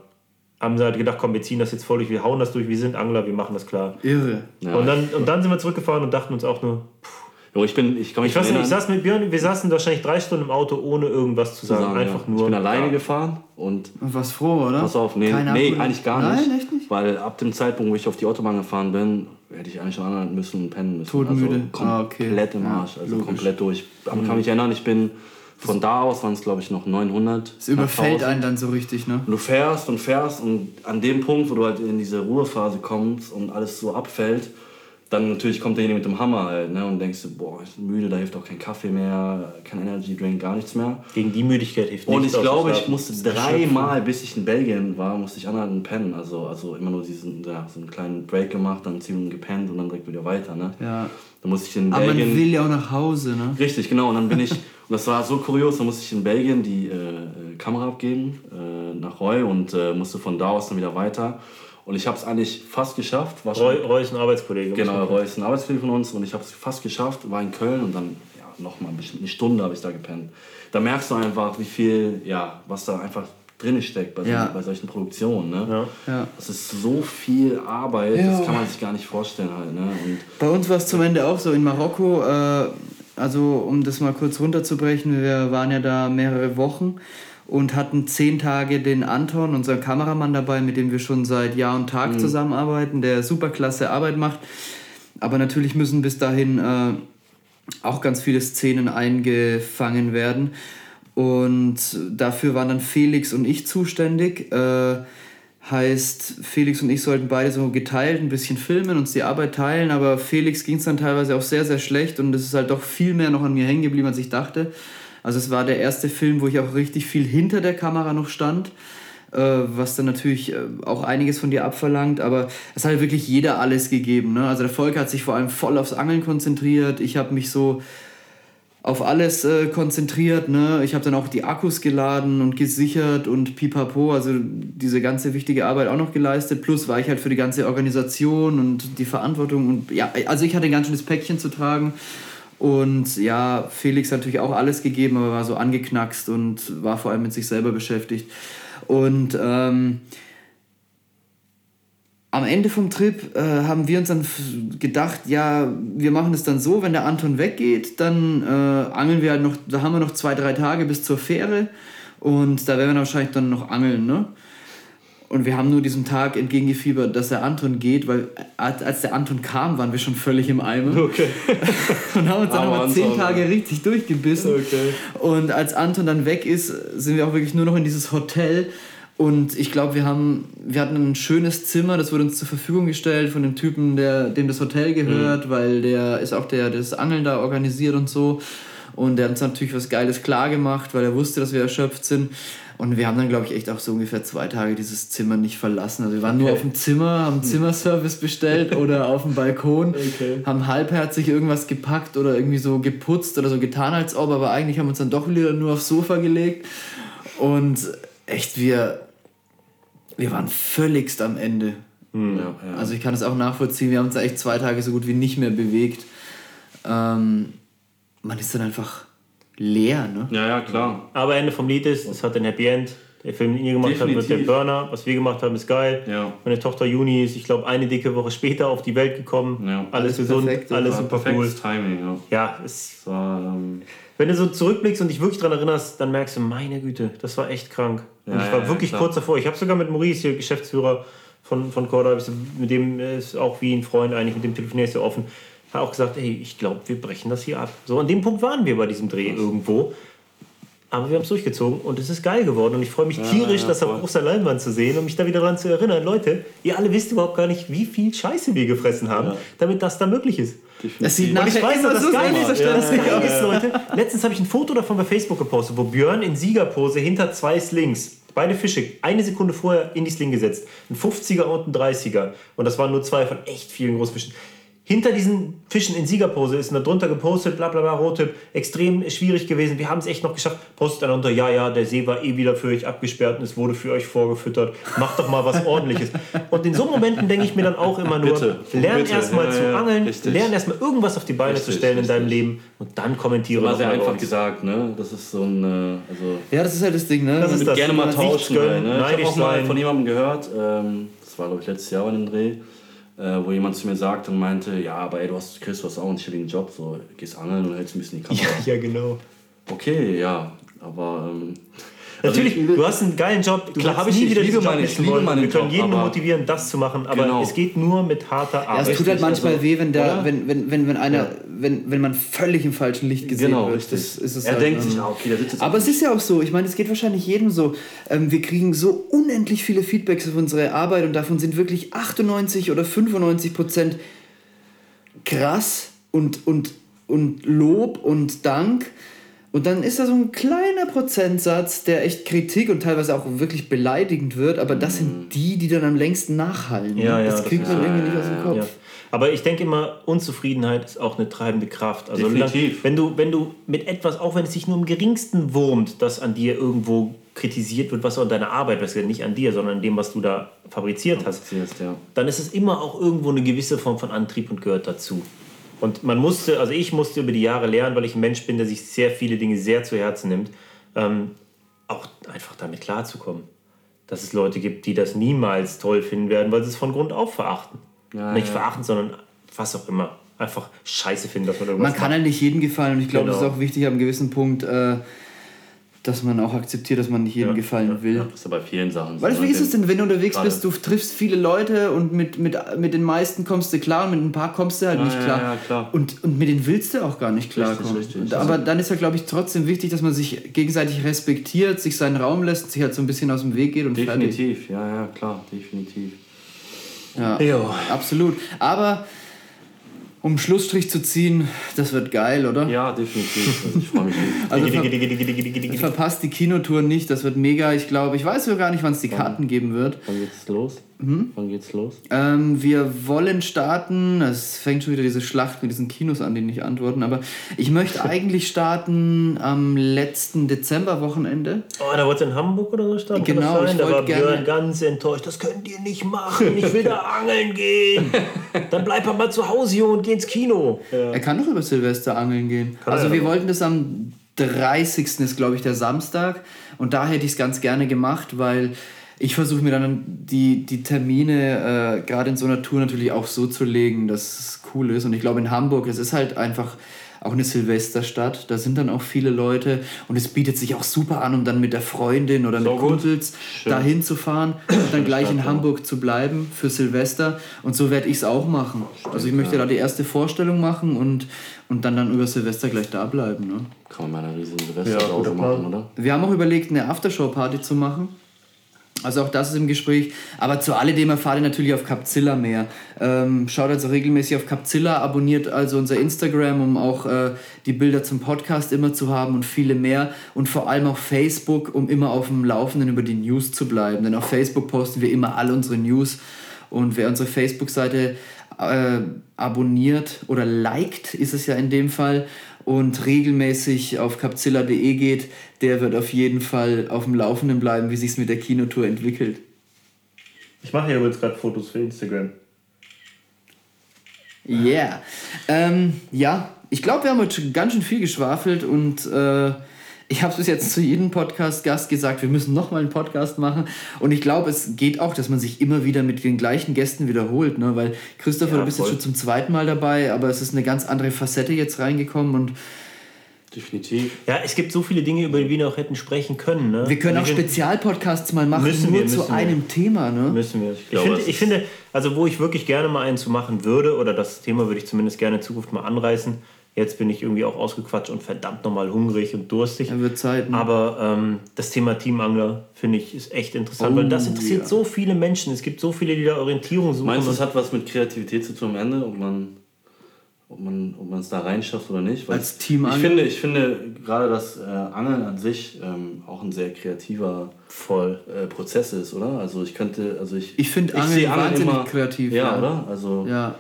Haben sie halt gedacht, komm, wir ziehen das jetzt voll durch, wir hauen das durch, wir sind Angler, wir machen das klar. Irre. Ja. Und, dann, und dann sind wir zurückgefahren und dachten uns auch nur, pff, Jo, ich bin, ich kann mich ich weiß nicht, ich saß mit Björn, wir saßen wahrscheinlich drei Stunden im Auto, ohne irgendwas zu sagen. sagen Einfach ja. nur. Ich bin alleine ja. gefahren und. Und warst froh, oder? Pass auf, nee, nee eigentlich gar nicht. Nein, echt nicht. Weil ab dem Zeitpunkt, wo ich auf die Autobahn gefahren bin, hätte ich eigentlich schon anhalten müssen und pennen müssen. Todmüde. Also ah, okay. komplett im Arsch, also logisch. komplett durch. Aber mhm. kann mich erinnern, ich bin von da aus waren es, glaube ich, noch 900. Es überfällt einen dann so richtig, ne? Und du fährst und fährst und an dem Punkt, wo du halt in diese Ruhephase kommst und alles so abfällt, dann natürlich kommt derjenige mit dem Hammer halt, ne? Und denkst du, boah, ich bin müde, da hilft auch kein Kaffee mehr, kein Energy Drink, gar nichts mehr. Gegen die Müdigkeit hilft nichts. Und ich glaube, ich musste dreimal, bis ich in Belgien war, musste ich anhalten pennen. Also, also immer nur diesen, ja, so einen kleinen Break gemacht, dann Minuten gepennt und dann direkt wieder weiter, ne? Ja. Dann musste ich in Aber Belgien. Aber man will ja auch nach Hause, ne? Richtig, genau. Und dann bin ich, und das war so kurios, dann musste ich in Belgien die äh, äh Kamera abgeben äh, nach Roy und äh, musste von da aus dann wieder weiter. Und ich habe es eigentlich fast geschafft. War Roy, Roy ist ein Arbeitskollege. Genau, Roy ist ein Arbeitskollege von uns und ich habe es fast geschafft, war in Köln und dann ja, nochmal eine Stunde habe ich da gepennt. Da merkst du einfach, wie viel, ja, was da einfach drin steckt bei, ja. so, bei solchen Produktionen. Ne? Ja. Ja. Das ist so viel Arbeit, ja. das kann man sich gar nicht vorstellen halt. Ne? Und bei uns war es zum Ende auch so in Marokko, äh, also um das mal kurz runterzubrechen, wir waren ja da mehrere Wochen und hatten zehn Tage den Anton, unseren Kameramann dabei, mit dem wir schon seit Jahr und Tag mhm. zusammenarbeiten, der super klasse Arbeit macht. Aber natürlich müssen bis dahin äh, auch ganz viele Szenen eingefangen werden. Und dafür waren dann Felix und ich zuständig. Äh, heißt, Felix und ich sollten beide so geteilt ein bisschen filmen, uns die Arbeit teilen, aber Felix ging es dann teilweise auch sehr, sehr schlecht und es ist halt doch viel mehr noch an mir hängen geblieben, als ich dachte. Also es war der erste Film, wo ich auch richtig viel hinter der Kamera noch stand, äh, was dann natürlich äh, auch einiges von dir abverlangt, aber es hat wirklich jeder alles gegeben. Ne? Also der Volk hat sich vor allem voll aufs Angeln konzentriert. Ich habe mich so auf alles äh, konzentriert. Ne? Ich habe dann auch die Akkus geladen und gesichert und pipapo, also diese ganze wichtige Arbeit auch noch geleistet. Plus war ich halt für die ganze Organisation und die Verantwortung und ja, also ich hatte ein ganz schönes Päckchen zu tragen. Und ja, Felix hat natürlich auch alles gegeben, aber war so angeknackst und war vor allem mit sich selber beschäftigt. Und ähm, am Ende vom Trip äh, haben wir uns dann gedacht, ja, wir machen es dann so, wenn der Anton weggeht, dann äh, angeln wir halt noch, da haben wir noch zwei, drei Tage bis zur Fähre und da werden wir wahrscheinlich dann noch angeln, ne? Und wir haben nur diesem Tag entgegengefiebert, dass der Anton geht, weil als der Anton kam, waren wir schon völlig im Eimer. Okay. und haben uns dann nochmal zehn Tage richtig durchgebissen. Okay. Und als Anton dann weg ist, sind wir auch wirklich nur noch in dieses Hotel. Und ich glaube, wir haben, wir hatten ein schönes Zimmer, das wurde uns zur Verfügung gestellt von dem Typen, der, dem das Hotel gehört, mhm. weil der ist auch der, der das Angeln da organisiert und so. Und der hat uns natürlich was Geiles klar gemacht, weil er wusste, dass wir erschöpft sind. Und wir haben dann, glaube ich, echt auch so ungefähr zwei Tage dieses Zimmer nicht verlassen. Also wir waren okay. nur auf dem Zimmer, haben Zimmerservice bestellt oder auf dem Balkon, okay. haben halbherzig irgendwas gepackt oder irgendwie so geputzt oder so getan, als ob, aber eigentlich haben wir uns dann doch wieder nur aufs Sofa gelegt. Und echt, wir, wir waren völligst am Ende. Mhm. Ja, ja. Also ich kann es auch nachvollziehen, wir haben uns echt zwei Tage so gut wie nicht mehr bewegt. Ähm, man ist dann einfach leer, ne? Ja, ja, klar. Aber Ende vom Lied ist, es hat ein Happy End. Der Film, den ihr gemacht habt, wird der Burner. Was wir gemacht haben, ist geil. Ja. Meine Tochter Juni ist, ich glaube, eine dicke Woche später auf die Welt gekommen. Ja. Alles, gesund, perfekt, alles super cool. Timing, ja. Ja, es war, ähm wenn du so zurückblickst und dich wirklich daran erinnerst, dann merkst du, meine Güte, das war echt krank. Ja, und ich war ja, wirklich kurz davor. Ich habe sogar mit Maurice, hier Geschäftsführer von, von Corda, mit dem ist auch wie ein Freund eigentlich, mit dem telefoniere ich so offen hat auch gesagt, hey, ich glaube, wir brechen das hier ab. So an dem Punkt waren wir bei diesem Dreh irgendwo. Aber wir haben es durchgezogen und es ist geil geworden. Und ich freue mich tierisch, ja, ja, das auf großer Leinwand zu sehen und mich da wieder daran zu erinnern. Leute, ihr alle wisst überhaupt gar nicht, wie viel Scheiße wir gefressen haben, ja. damit das da möglich ist. Das sieht und ich weiß, dass das geil ist. Das geil ist, Leute. Letztens habe ich ein Foto davon bei Facebook gepostet, wo Björn in Siegerpose hinter zwei Slings, beide Fische, eine Sekunde vorher in die Sling gesetzt. Ein 50er und ein 30er. Und das waren nur zwei von echt vielen Großfischen hinter diesen Fischen in Siegerpose ist und darunter gepostet, bla bla bla, Rottipp, extrem schwierig gewesen. Wir haben es echt noch geschafft. Postet darunter, ja, ja, der See war eh wieder für euch abgesperrt und es wurde für euch vorgefüttert. Macht doch mal was ordentliches. Und in so Momenten denke ich mir dann auch immer nur, bitte, lern erstmal ja, zu ja, angeln, richtig. lern erstmal irgendwas auf die Beine richtig, zu stellen richtig. in deinem Leben und dann kommentiere das. sehr einfach gesagt, ne? Das ist so ein, äh, also Ja, das ist halt das Ding, ne? Das ist das. gerne mal tauschen, ne? Ich habe auch mal von jemandem gehört, ähm, das war glaube ich letztes Jahr bei dem Dreh, äh, wo jemand zu mir sagte und meinte, ja, aber ey, du hast, Chris, du hast auch einen chilligen Job, so, gehst angeln und hältst ein bisschen die Kamera. Ja, ja genau. Okay, ja, aber... Ähm, Natürlich, also ich, du hast einen geilen Job, du klar, ich, nie wieder diesen Job missen wollen. Wir können jeden Job, motivieren, das zu machen, aber genau. es geht nur mit harter Arbeit. Ja, es tut halt manchmal also, weh, wenn, der, wenn, wenn, wenn, wenn, einer, ja. wenn, wenn man völlig im falschen Licht gesehen genau, wird. Das ist es er halt, denkt sich, ah, okay, der sitzt jetzt Aber es ist ja auch so, ich meine, es geht wahrscheinlich jedem so. Ähm, wir kriegen so unendlich viele Feedbacks auf unsere Arbeit und davon sind wirklich 98 oder 95 Prozent krass und, und, und Lob und Dank. Und dann ist da so ein kleiner Prozentsatz, der echt Kritik und teilweise auch wirklich beleidigend wird, aber das sind mhm. die, die dann am längsten nachhallen. Ja, ja, das kriegt man irgendwie nicht aus dem Kopf. Ja. Aber ich denke immer, Unzufriedenheit ist auch eine treibende Kraft. Also Definitiv. wenn du, wenn du mit etwas, auch wenn es sich nur im geringsten wurmt, das an dir irgendwo kritisiert wird, was auch an deiner Arbeit, was ja nicht an dir, sondern an dem, was du da fabriziert hast, ja. dann ist es immer auch irgendwo eine gewisse Form von Antrieb und gehört dazu. Und man musste, also ich musste über die Jahre lernen, weil ich ein Mensch bin, der sich sehr viele Dinge sehr zu Herzen nimmt, ähm, auch einfach damit klarzukommen. Dass es Leute gibt, die das niemals toll finden werden, weil sie es von Grund auf verachten. Ja, Nicht ja. verachten, sondern was auch immer. Einfach scheiße finden, dass man irgendwas Man kann ja nicht jedem gefallen und ich glaube, genau. das ist auch wichtig, einem gewissen Punkt. Äh, dass man auch akzeptiert, dass man nicht jedem ja, gefallen ja, will. Ja, das ist ja bei vielen Sachen. Weißt du, wie ist es denn, wenn du unterwegs bist, du triffst viele Leute und mit, mit, mit den meisten kommst du klar und mit ein paar kommst du halt nicht klar. Ja, klar. Und, und mit denen willst du auch gar nicht klarkommen. Richtig, richtig. Aber dann ist ja, glaube ich, trotzdem wichtig, dass man sich gegenseitig respektiert, sich seinen Raum lässt, sich halt so ein bisschen aus dem Weg geht und Definitiv, fertig. ja, ja, klar, definitiv. Ja, jo. absolut. Aber um Schlussstrich zu ziehen, das wird geil, oder? Ja, definitiv. Also ich freue mich. also ver verpasst die Kinotour nicht, das wird mega. Ich glaube, ich weiß sogar gar nicht, wann es die Karten geben wird. Wann geht's los? Hm? Wann geht's los? Ähm, wir wollen starten. Es fängt schon wieder diese Schlacht mit diesen Kinos an, die nicht antworten. Aber ich möchte eigentlich starten am letzten Dezemberwochenende. Oh, da wollt ihr in Hamburg oder so starten? Genau, ich da war gerne... Björn ganz enttäuscht. Das könnt ihr nicht machen. Ich will da angeln gehen. Dann bleib mal zu Hause hier und geh ins Kino. Ja. Er kann doch über Silvester angeln gehen. Kann also wir wollten das am 30. ist, glaube ich, der Samstag. Und da hätte ich es ganz gerne gemacht, weil ich versuche mir dann die, die Termine äh, gerade in so einer Tour natürlich auch so zu legen, dass es cool ist. Und ich glaube, in Hamburg, es ist halt einfach auch eine Silvesterstadt. Da sind dann auch viele Leute und es bietet sich auch super an, um dann mit der Freundin oder so mit Kumpels dahin zu fahren und dann gleich in Hamburg zu bleiben für Silvester. Und so werde ich es auch machen. Stimmt, also ich möchte ja. da die erste Vorstellung machen und, und dann, dann über Silvester gleich da bleiben. Ne? Kann man mal eine riesige Silvester ja, machen, oder? Wir haben auch überlegt, eine Aftershow-Party zu machen. Also auch das ist im Gespräch. Aber zu alledem erfahrt ihr natürlich auf Capzilla mehr. Ähm, schaut also regelmäßig auf Capzilla, abonniert also unser Instagram, um auch äh, die Bilder zum Podcast immer zu haben und viele mehr. Und vor allem auf Facebook, um immer auf dem Laufenden über die News zu bleiben. Denn auf Facebook posten wir immer alle unsere News. Und wer unsere Facebook-Seite äh, abonniert oder liked, ist es ja in dem Fall, und regelmäßig auf capzilla.de geht, der wird auf jeden Fall auf dem Laufenden bleiben, wie sich es mit der Kinotour entwickelt. Ich mache hier übrigens gerade Fotos für Instagram. Yeah. Ähm, ja, ich glaube, wir haben heute ganz schön viel geschwafelt und äh, ich habe es bis jetzt zu jedem Podcast-Gast gesagt, wir müssen nochmal einen Podcast machen. Und ich glaube, es geht auch, dass man sich immer wieder mit den gleichen Gästen wiederholt. Ne? Weil Christopher, ja, du bist voll. jetzt schon zum zweiten Mal dabei, aber es ist eine ganz andere Facette jetzt reingekommen und Definitiv. Ja, es gibt so viele Dinge, über die wir noch hätten sprechen können. Ne? Wir können also auch Spezialpodcasts mal machen, müssen nur wir, zu einem wir. Thema. Ne? Müssen wir. Ich, ich, finde, ich finde, also wo ich wirklich gerne mal einen zu machen würde, oder das Thema würde ich zumindest gerne in Zukunft mal anreißen, Jetzt bin ich irgendwie auch ausgequatscht und verdammt nochmal hungrig und durstig. Dann wird Zeit. Ne? Aber ähm, das Thema Teamangler finde ich ist echt interessant, oh, weil das interessiert ja. so viele Menschen. Es gibt so viele, die da Orientierung suchen. Meinst du, das hat was mit Kreativität zu tun am Ende, ob man ob man ob es da reinschafft oder nicht? Weil Als Teamangler? Ich finde, ich finde gerade, dass äh, Angeln an sich ähm, auch ein sehr kreativer Voll. Äh, Prozess ist, oder? Also ich könnte, also ich ich finde Angeln, Angeln wahnsinnig immer, kreativ. Ja, ja, oder? Also ja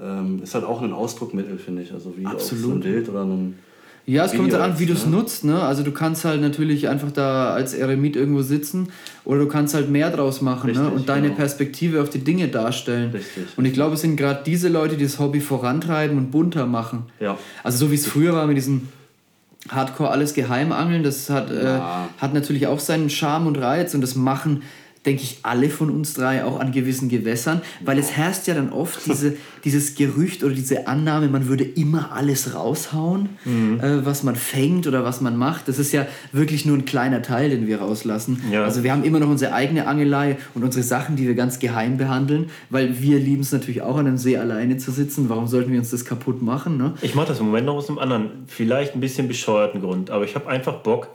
ähm, ist halt auch ein Ausdruckmittel, finde ich. Also wie Absolut. so ein Bild oder ein ja, es kommt an, wie du es ne? nutzt. Ne? Also du kannst halt natürlich einfach da als Eremit irgendwo sitzen oder du kannst halt mehr draus machen ne? Richtig, ne? und deine genau. Perspektive auf die Dinge darstellen. Richtig, und ich glaube, es sind gerade diese Leute, die das Hobby vorantreiben und bunter machen. Ja. Also so wie es früher war mit diesem Hardcore alles Geheimangeln, das hat, äh, ja. äh, hat natürlich auch seinen Charme und Reiz und das machen denke ich, alle von uns drei auch an gewissen Gewässern, weil es herrscht ja dann oft diese, dieses Gerücht oder diese Annahme, man würde immer alles raushauen, mhm. äh, was man fängt oder was man macht. Das ist ja wirklich nur ein kleiner Teil, den wir rauslassen. Ja. Also wir haben immer noch unsere eigene Angelei und unsere Sachen, die wir ganz geheim behandeln, weil wir lieben es natürlich auch an einem See alleine zu sitzen. Warum sollten wir uns das kaputt machen? Ne? Ich mache das im Moment noch aus einem anderen, vielleicht ein bisschen bescheuerten Grund, aber ich habe einfach Bock,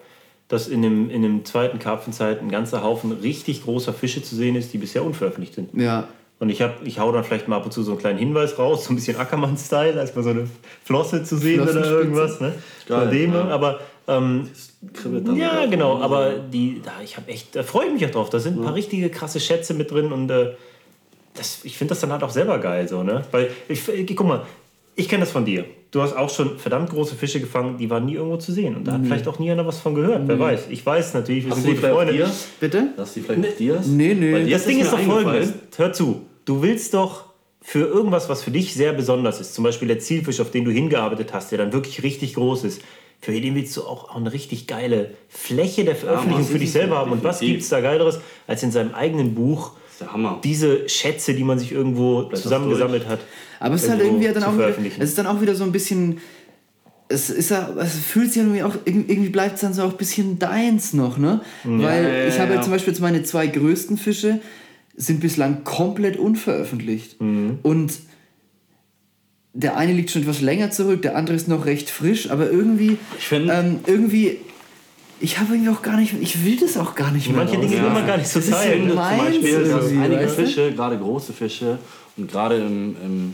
dass in dem, in dem zweiten Karpfenzeit ein ganzer Haufen richtig großer Fische zu sehen ist, die bisher unveröffentlicht sind. Ja. Und ich, hab, ich hau dann vielleicht mal ab und zu so einen kleinen Hinweis raus, so ein bisschen Ackermann-Style, als mal so eine Flosse zu sehen oder irgendwas. Ne? Geil, Von dem, ja. aber ähm, ja, genau, aber die, da, ich habe echt, da freue ich mich auch drauf. Da sind ein paar richtige krasse Schätze mit drin und äh, das, ich finde das dann halt auch selber geil so, ne? Weil ich, ich guck mal, ich kenne das von dir. Du hast auch schon verdammt große Fische gefangen, die waren nie irgendwo zu sehen. Und da hat vielleicht auch nie einer was von gehört. Nee. Wer weiß. Ich weiß natürlich, wir sind gute Freunde. Dir? Bitte? Hast du die vielleicht nee. dir? Nee, nee. das Ding ist doch folgendes. Hör zu. Du willst doch für irgendwas, was für dich sehr besonders ist, zum Beispiel der Zielfisch, auf den du hingearbeitet hast, der dann wirklich richtig groß ist, für den willst du auch eine richtig geile Fläche der Veröffentlichung ja, für dich selber haben. Und was gibt es da Geileres, als in seinem eigenen Buch diese Schätze, die man sich irgendwo zusammengesammelt hat? Aber es ist halt irgendwie dann auch wieder, es ist dann auch wieder so ein bisschen es ist ja, es fühlt sich irgendwie auch, irgendwie bleibt es dann so auch ein bisschen deins noch, ne? Ja, Weil ja, ja, ich habe ja. zum Beispiel jetzt meine zwei größten Fische sind bislang komplett unveröffentlicht. Mhm. Und der eine liegt schon etwas länger zurück, der andere ist noch recht frisch, aber irgendwie, ich find, ähm, irgendwie, ich habe irgendwie auch gar nicht, ich will das auch gar nicht mehr. Manche Dinge will man gar nicht so teilen. Zum Beispiel, dass einige Fische, gerade große Fische und gerade im, im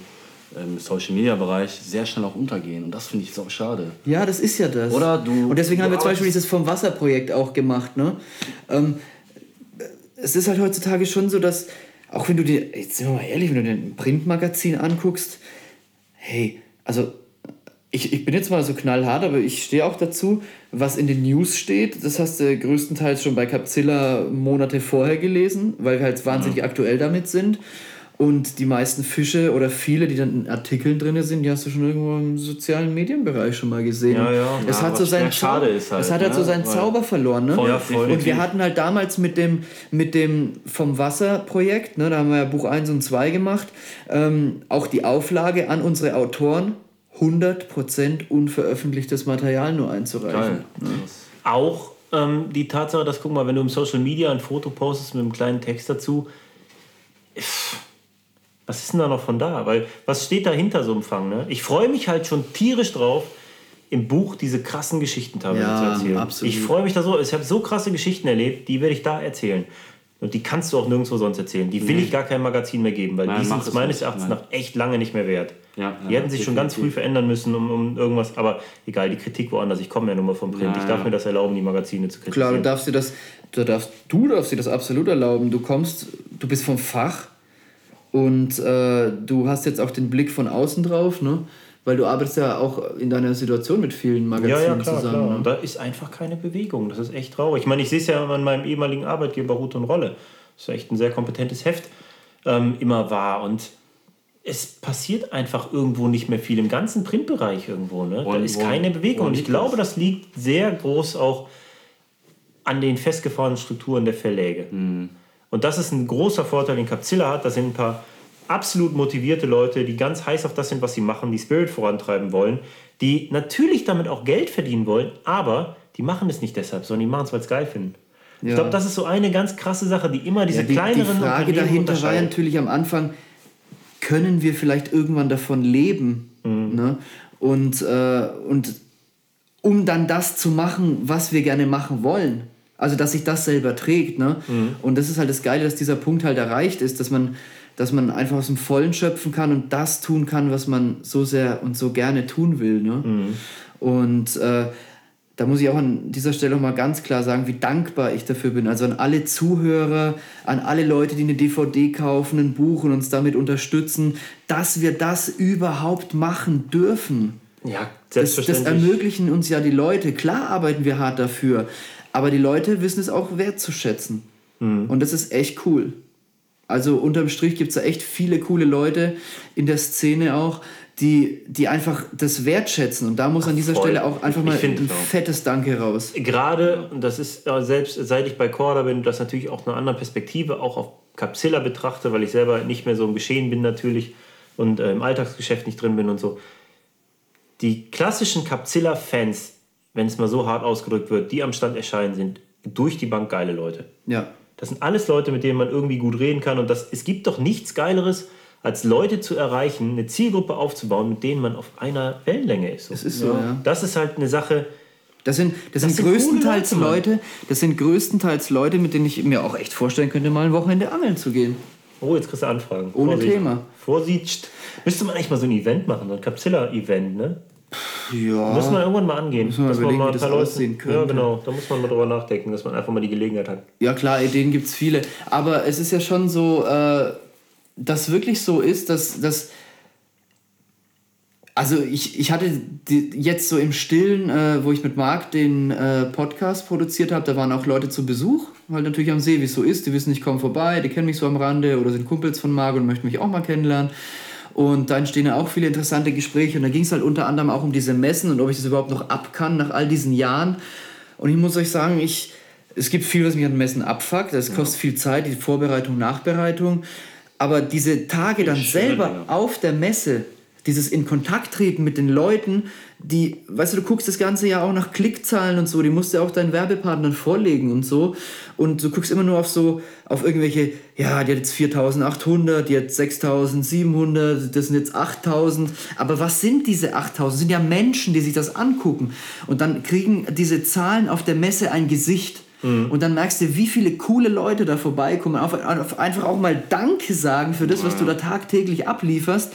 im Social Media Bereich sehr schnell auch untergehen. Und das finde ich so schade. Ja, das ist ja das. Oder du. Und deswegen haben wir zum Beispiel dieses Vom Wasser Projekt auch gemacht. Ne? Ähm, es ist halt heutzutage schon so, dass, auch wenn du dir, jetzt sind wir mal ehrlich, wenn du dir ein Printmagazin anguckst, hey, also ich, ich bin jetzt mal so knallhart, aber ich stehe auch dazu, was in den News steht. Das hast du größtenteils schon bei Capzilla Monate vorher gelesen, weil wir halt wahnsinnig ja. aktuell damit sind. Und die meisten Fische oder viele, die dann in Artikeln drin sind, die hast du schon irgendwo im sozialen Medienbereich schon mal gesehen. Ja, ja. Es ja, hat so seinen schade ist halt, es hat halt ne? so seinen Zauber verloren. Ne? Voll, voll und wir hatten halt damals mit dem, mit dem vom Wasser-Projekt, ne, da haben wir ja Buch 1 und 2 gemacht, ähm, auch die Auflage an unsere Autoren, 100% unveröffentlichtes Material nur einzureichen. Ne? Auch ähm, die Tatsache, dass, guck mal, wenn du im Social Media ein Foto postest mit einem kleinen Text dazu, was ist denn da noch von da? Weil was steht dahinter so Fang? Ne? Ich freue mich halt schon tierisch drauf, im Buch diese krassen Geschichten teilweise ja, zu erzählen. Absolut. Ich freue mich da so. Ich habe so krasse Geschichten erlebt, die werde ich da erzählen. Und die kannst du auch nirgendwo sonst erzählen. Die will nee. ich gar kein Magazin mehr geben, weil Nein, die sind meines Erachtens nach echt lange nicht mehr wert. Ja, die ja, hätten sich schon ganz früh verändern müssen, um, um irgendwas. Aber egal, die Kritik woanders. Ich komme ja nur mal vom Print. Ja, ich darf mir das erlauben, die Magazine zu kritisieren. Klar, du darfst dir das, du darfst, du darfst dir das absolut erlauben. Du kommst, du bist vom Fach und äh, du hast jetzt auch den Blick von außen drauf, ne? Weil du arbeitest ja auch in deiner Situation mit vielen Magazinen ja, ja, klar, zusammen. Klar. Ne? Und da ist einfach keine Bewegung. Das ist echt traurig. Ich meine, ich sehe es ja an meinem ehemaligen Arbeitgeber Ruth und Rolle. Das ist echt ein sehr kompetentes Heft ähm, immer war. Und es passiert einfach irgendwo nicht mehr viel im ganzen Printbereich irgendwo. Ne? da ist keine Bewegung. Und ich glaube, das liegt sehr groß auch an den festgefahrenen Strukturen der Verläge. Mhm. Und das ist ein großer Vorteil, den Capzilla hat. Das sind ein paar absolut motivierte Leute, die ganz heiß auf das sind, was sie machen, die Spirit vorantreiben wollen, die natürlich damit auch Geld verdienen wollen, aber die machen es nicht deshalb, sondern die machen es, weil es geil finden. Ja. Ich glaube, das ist so eine ganz krasse Sache, die immer diese ja, die, kleineren Die Frage dahinter war natürlich am Anfang, können wir vielleicht irgendwann davon leben? Mhm. Ne? Und, äh, und um dann das zu machen, was wir gerne machen wollen. Also, dass sich das selber trägt. Ne? Mhm. Und das ist halt das Geile, dass dieser Punkt halt erreicht ist, dass man, dass man einfach aus dem Vollen schöpfen kann und das tun kann, was man so sehr und so gerne tun will. Ne? Mhm. Und äh, da muss ich auch an dieser Stelle mal ganz klar sagen, wie dankbar ich dafür bin. Also an alle Zuhörer, an alle Leute, die eine DVD kaufen, ein Buch und uns damit unterstützen, dass wir das überhaupt machen dürfen. Ja, selbstverständlich. Das, das ermöglichen uns ja die Leute. Klar arbeiten wir hart dafür, aber die Leute wissen es auch wertzuschätzen. Mhm. Und das ist echt cool. Also unterm Strich gibt es da echt viele coole Leute in der Szene auch, die, die einfach das wertschätzen. Und da muss Ach, an dieser voll. Stelle auch einfach mal ein fettes Danke raus. Gerade, und das ist selbst seit ich bei Corda bin, das natürlich auch eine andere Perspektive auch auf Capsilla betrachte, weil ich selber nicht mehr so im Geschehen bin natürlich und äh, im Alltagsgeschäft nicht drin bin und so. Die klassischen Capsilla-Fans, wenn es mal so hart ausgedrückt wird, die am Stand erscheinen, sind durch die Bank geile Leute. Ja. Das sind alles Leute, mit denen man irgendwie gut reden kann. Und das, es gibt doch nichts Geileres, als Leute zu erreichen, eine Zielgruppe aufzubauen, mit denen man auf einer Wellenlänge ist. Das ist so, ja. Das ist halt eine Sache. Das sind, das, das sind, sind größtenteils Leute, Leute, das sind größtenteils Leute, mit denen ich mir auch echt vorstellen könnte, mal ein Wochenende angeln zu gehen. Oh, jetzt kriegst du Anfragen. Ohne Vorsicht. Thema. Vorsicht. Müsste man eigentlich mal so ein Event machen, so ein Capsilla-Event, ne? Ja. Muss man irgendwann mal angehen. Muss man dass überlegen, man mal paar Leute aussehen könnte. Ja, genau. Da muss man mal drüber nachdenken, dass man einfach mal die Gelegenheit hat. Ja, klar, Ideen gibt es viele. Aber es ist ja schon so, äh, das wirklich so ist, dass, dass also ich, ich hatte jetzt so im Stillen, äh, wo ich mit Marc den äh, Podcast produziert habe, da waren auch Leute zu Besuch, weil natürlich am See, wie es so ist, die wissen, ich komme vorbei, die kennen mich so am Rande oder sind Kumpels von Marc und möchten mich auch mal kennenlernen. Und da entstehen ja auch viele interessante Gespräche und da ging es halt unter anderem auch um diese Messen und ob ich das überhaupt noch ab kann nach all diesen Jahren. Und ich muss euch sagen, ich, es gibt viel, was mich an Messen abfuckt, das kostet viel Zeit, die Vorbereitung, Nachbereitung. Aber diese Tage dann selber auf der Messe, dieses in Kontakt treten mit den Leuten, die, weißt du, du guckst das Ganze ja auch nach Klickzahlen und so, die musst du ja auch deinen Werbepartnern vorlegen und so. Und du guckst immer nur auf so, auf irgendwelche, ja, die hat jetzt 4800, die hat 6700, das sind jetzt 8000. Aber was sind diese 8000? Das sind ja Menschen, die sich das angucken. Und dann kriegen diese Zahlen auf der Messe ein Gesicht. Mhm. Und dann merkst du, wie viele coole Leute da vorbeikommen, auf, auf einfach auch mal Danke sagen für das, was du da tagtäglich ablieferst.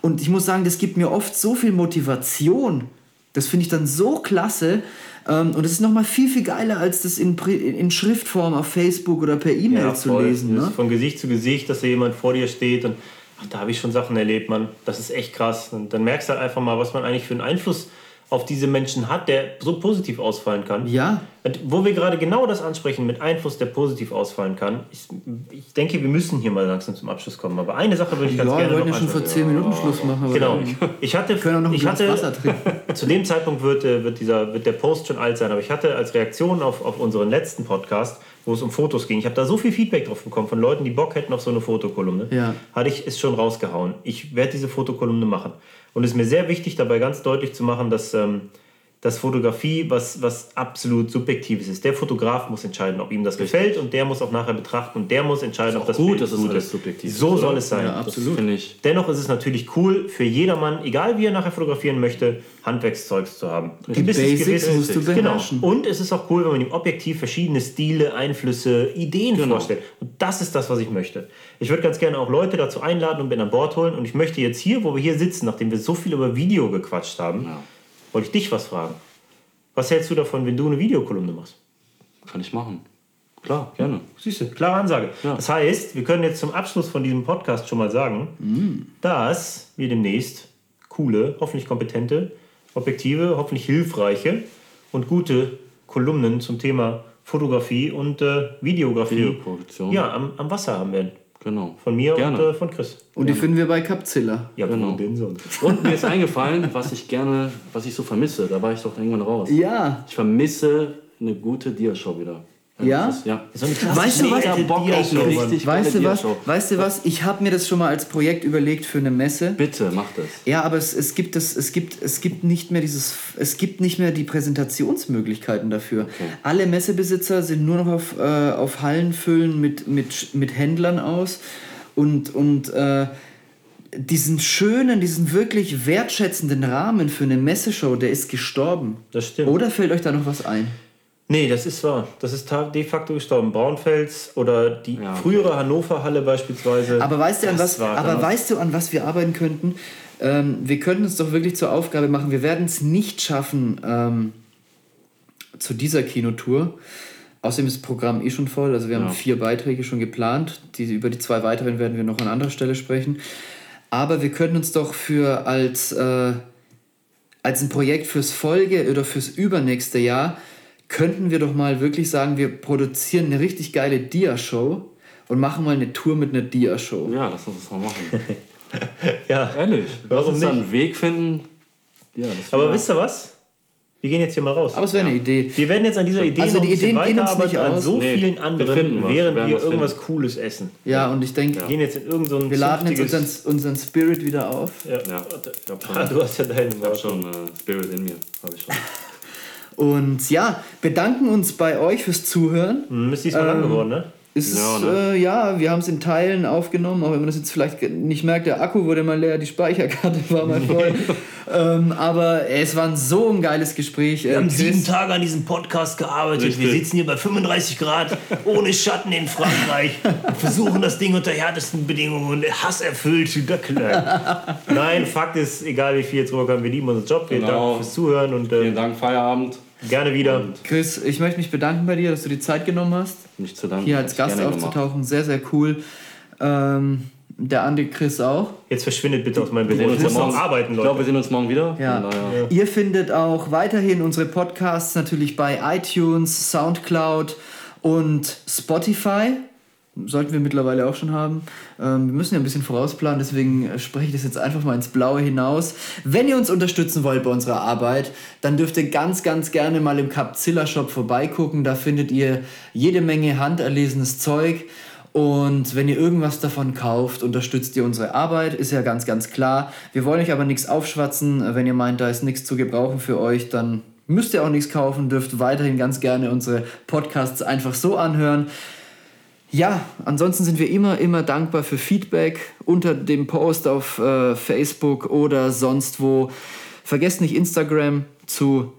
Und ich muss sagen, das gibt mir oft so viel Motivation. Das finde ich dann so klasse. Ähm, und es ist nochmal viel, viel geiler, als das in, in Schriftform auf Facebook oder per E-Mail ja, zu lesen. Ne? Von Gesicht zu Gesicht, dass da jemand vor dir steht und ach, da habe ich schon Sachen erlebt, man. Das ist echt krass. Und dann merkst du halt einfach mal, was man eigentlich für einen Einfluss auf diese Menschen hat, der so positiv ausfallen kann. Ja. Und wo wir gerade genau das ansprechen mit Einfluss, der positiv ausfallen kann. Ich, ich denke, wir müssen hier mal langsam zum Abschluss kommen. Aber eine Sache würde ich ganz ja, gerne noch Ja, wir wollten ja schon vor 10 Minuten Schluss machen. genau. Ich hatte, können auch noch ein ich hatte, Wasser trinken. zu dem Zeitpunkt wird, äh, wird, dieser, wird der Post schon alt sein. Aber ich hatte als Reaktion auf, auf unseren letzten Podcast wo es um Fotos ging. Ich habe da so viel Feedback drauf bekommen von Leuten, die Bock hätten auf so eine Fotokolumne. Ja. Hatte ich es schon rausgehauen. Ich werde diese Fotokolumne machen. Und es ist mir sehr wichtig, dabei ganz deutlich zu machen, dass ähm, dass Fotografie was, was absolut Subjektives ist. Der Fotograf muss entscheiden, ob ihm das Richtig. gefällt und der muss auch nachher betrachten und der muss entscheiden, ob das gut Bild ist. Gut ist subjektiv. So soll es sein. Ja, absolut. Dennoch ist es natürlich cool für jedermann, egal wie er nachher fotografieren möchte, Handwerkszeugs zu haben. Die Basics Gewissen, musst du beherrschen. Genau. Und es ist auch cool, wenn man ihm objektiv verschiedene Stile, Einflüsse, Ideen genau. vorstellt. Und das ist das, was ich möchte. Ich würde ganz gerne auch Leute dazu einladen und mit an Bord holen. Und ich möchte jetzt hier, wo wir hier sitzen, nachdem wir so viel über Video gequatscht haben, ja wollte ich dich was fragen. Was hältst du davon, wenn du eine Videokolumne machst? Kann ich machen. Klar, gerne. Siehst du, klare Ansage. Ja. Das heißt, wir können jetzt zum Abschluss von diesem Podcast schon mal sagen, mm. dass wir demnächst coole, hoffentlich kompetente, objektive, hoffentlich hilfreiche und gute Kolumnen zum Thema Fotografie und äh, Videografie ja, am, am Wasser haben werden. Genau. Von mir gerne. und äh, von Chris. Und die finden wir bei Capzilla. Ja, genau. Und mir ist eingefallen, was ich gerne, was ich so vermisse. Da war ich doch irgendwann raus. Ja. Ich vermisse eine gute Diashow wieder. Ja? Das, ja. So weißt du was? Bock richtig weißt du was? Weißt du was? Ich habe mir das schon mal als Projekt überlegt für eine Messe. Bitte, mach das. Ja, aber es, es gibt es, es gibt es gibt nicht mehr dieses es gibt nicht mehr die Präsentationsmöglichkeiten dafür. Okay. Alle Messebesitzer sind nur noch auf, äh, auf Hallen füllen mit, mit, mit Händlern aus und und äh, diesen schönen, diesen wirklich wertschätzenden Rahmen für eine Messeshow, der ist gestorben. Das stimmt. Oder fällt euch da noch was ein? Nee, das ist wahr. Das ist de facto gestorben. Braunfels oder die ja, okay. frühere Hannover Halle beispielsweise. Aber weißt du, an was, aber weißt du, an was wir arbeiten könnten? Ähm, wir könnten es doch wirklich zur Aufgabe machen. Wir werden es nicht schaffen, ähm, zu dieser Kinotour. Außerdem ist das Programm eh schon voll. Also wir haben ja. vier Beiträge schon geplant. Die, über die zwei weiteren werden wir noch an anderer Stelle sprechen. Aber wir könnten uns doch für als, äh, als ein Projekt fürs Folge oder fürs übernächste Jahr, könnten wir doch mal wirklich sagen, wir produzieren eine richtig geile Dia-Show und machen mal eine Tour mit einer Dia-Show. Ja, lass uns das mal machen. ja. Ehrlich. Lass uns dann einen Weg finden. Ja, Aber wisst ihr was? Wir gehen jetzt hier mal raus. Aber es wäre eine Idee. Wir werden jetzt an dieser Idee also noch die Ideen weiterarbeiten an so nee, vielen anderen, während wir, wir irgendwas finden. Cooles essen. Ja, und ich denke, wir gehen jetzt in irgendein Wir laden jetzt unseren, unseren Spirit wieder auf. Ja, ja. Ah, du hast ja deinen. Ich habe schon uh, Spirit in mir, habe ich schon. und ja, bedanken uns bei euch fürs Zuhören. Hm, ist diesmal ähm, lang geworden, ne? Ist, ja, ne? äh, ja, wir haben es in Teilen aufgenommen, auch wenn man das jetzt vielleicht nicht merkt, der Akku wurde mal leer, die Speicherkarte war mal voll. ähm, aber es war so ein geiles Gespräch. Wir äh, haben sieben Tage an diesem Podcast gearbeitet. Richtig. Wir sitzen hier bei 35 Grad ohne Schatten in Frankreich und versuchen das Ding unter härtesten Bedingungen und Hass erfüllt Nein, Fakt ist, egal wie viel jetzt rüberkommen, wir lieben unseren Job. Vielen genau. Dank fürs Zuhören und ähm, vielen Dank, Feierabend. Gerne wieder. Und Chris, ich möchte mich bedanken bei dir, dass du die Zeit genommen hast. Nicht zu danken. Hier als Gast aufzutauchen. Gemacht. Sehr, sehr cool. Ähm, der Andi Chris auch. Jetzt verschwindet bitte aus meinem Bild. Wir sehen uns morgen arbeiten, Leute. Ich glaube, wir sehen uns morgen wieder. Ja. Ja. Ihr findet auch weiterhin unsere Podcasts natürlich bei iTunes, Soundcloud und Spotify sollten wir mittlerweile auch schon haben. Ähm, wir müssen ja ein bisschen vorausplanen, deswegen äh, spreche ich das jetzt einfach mal ins Blaue hinaus. Wenn ihr uns unterstützen wollt bei unserer Arbeit, dann dürft ihr ganz, ganz gerne mal im Capzilla Shop vorbeigucken. Da findet ihr jede Menge handerlesenes Zeug. Und wenn ihr irgendwas davon kauft, unterstützt ihr unsere Arbeit, ist ja ganz, ganz klar. Wir wollen euch aber nichts aufschwatzen. Wenn ihr meint, da ist nichts zu gebrauchen für euch, dann müsst ihr auch nichts kaufen, dürft weiterhin ganz gerne unsere Podcasts einfach so anhören. Ja, ansonsten sind wir immer, immer dankbar für Feedback unter dem Post auf äh, Facebook oder sonst wo. Vergesst nicht Instagram zu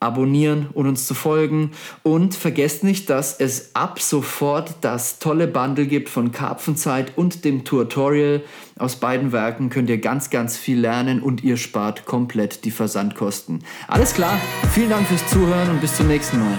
abonnieren und uns zu folgen. Und vergesst nicht, dass es ab sofort das tolle Bundle gibt von Karpfenzeit und dem Tutorial. Aus beiden Werken könnt ihr ganz, ganz viel lernen und ihr spart komplett die Versandkosten. Alles klar, vielen Dank fürs Zuhören und bis zum nächsten Mal.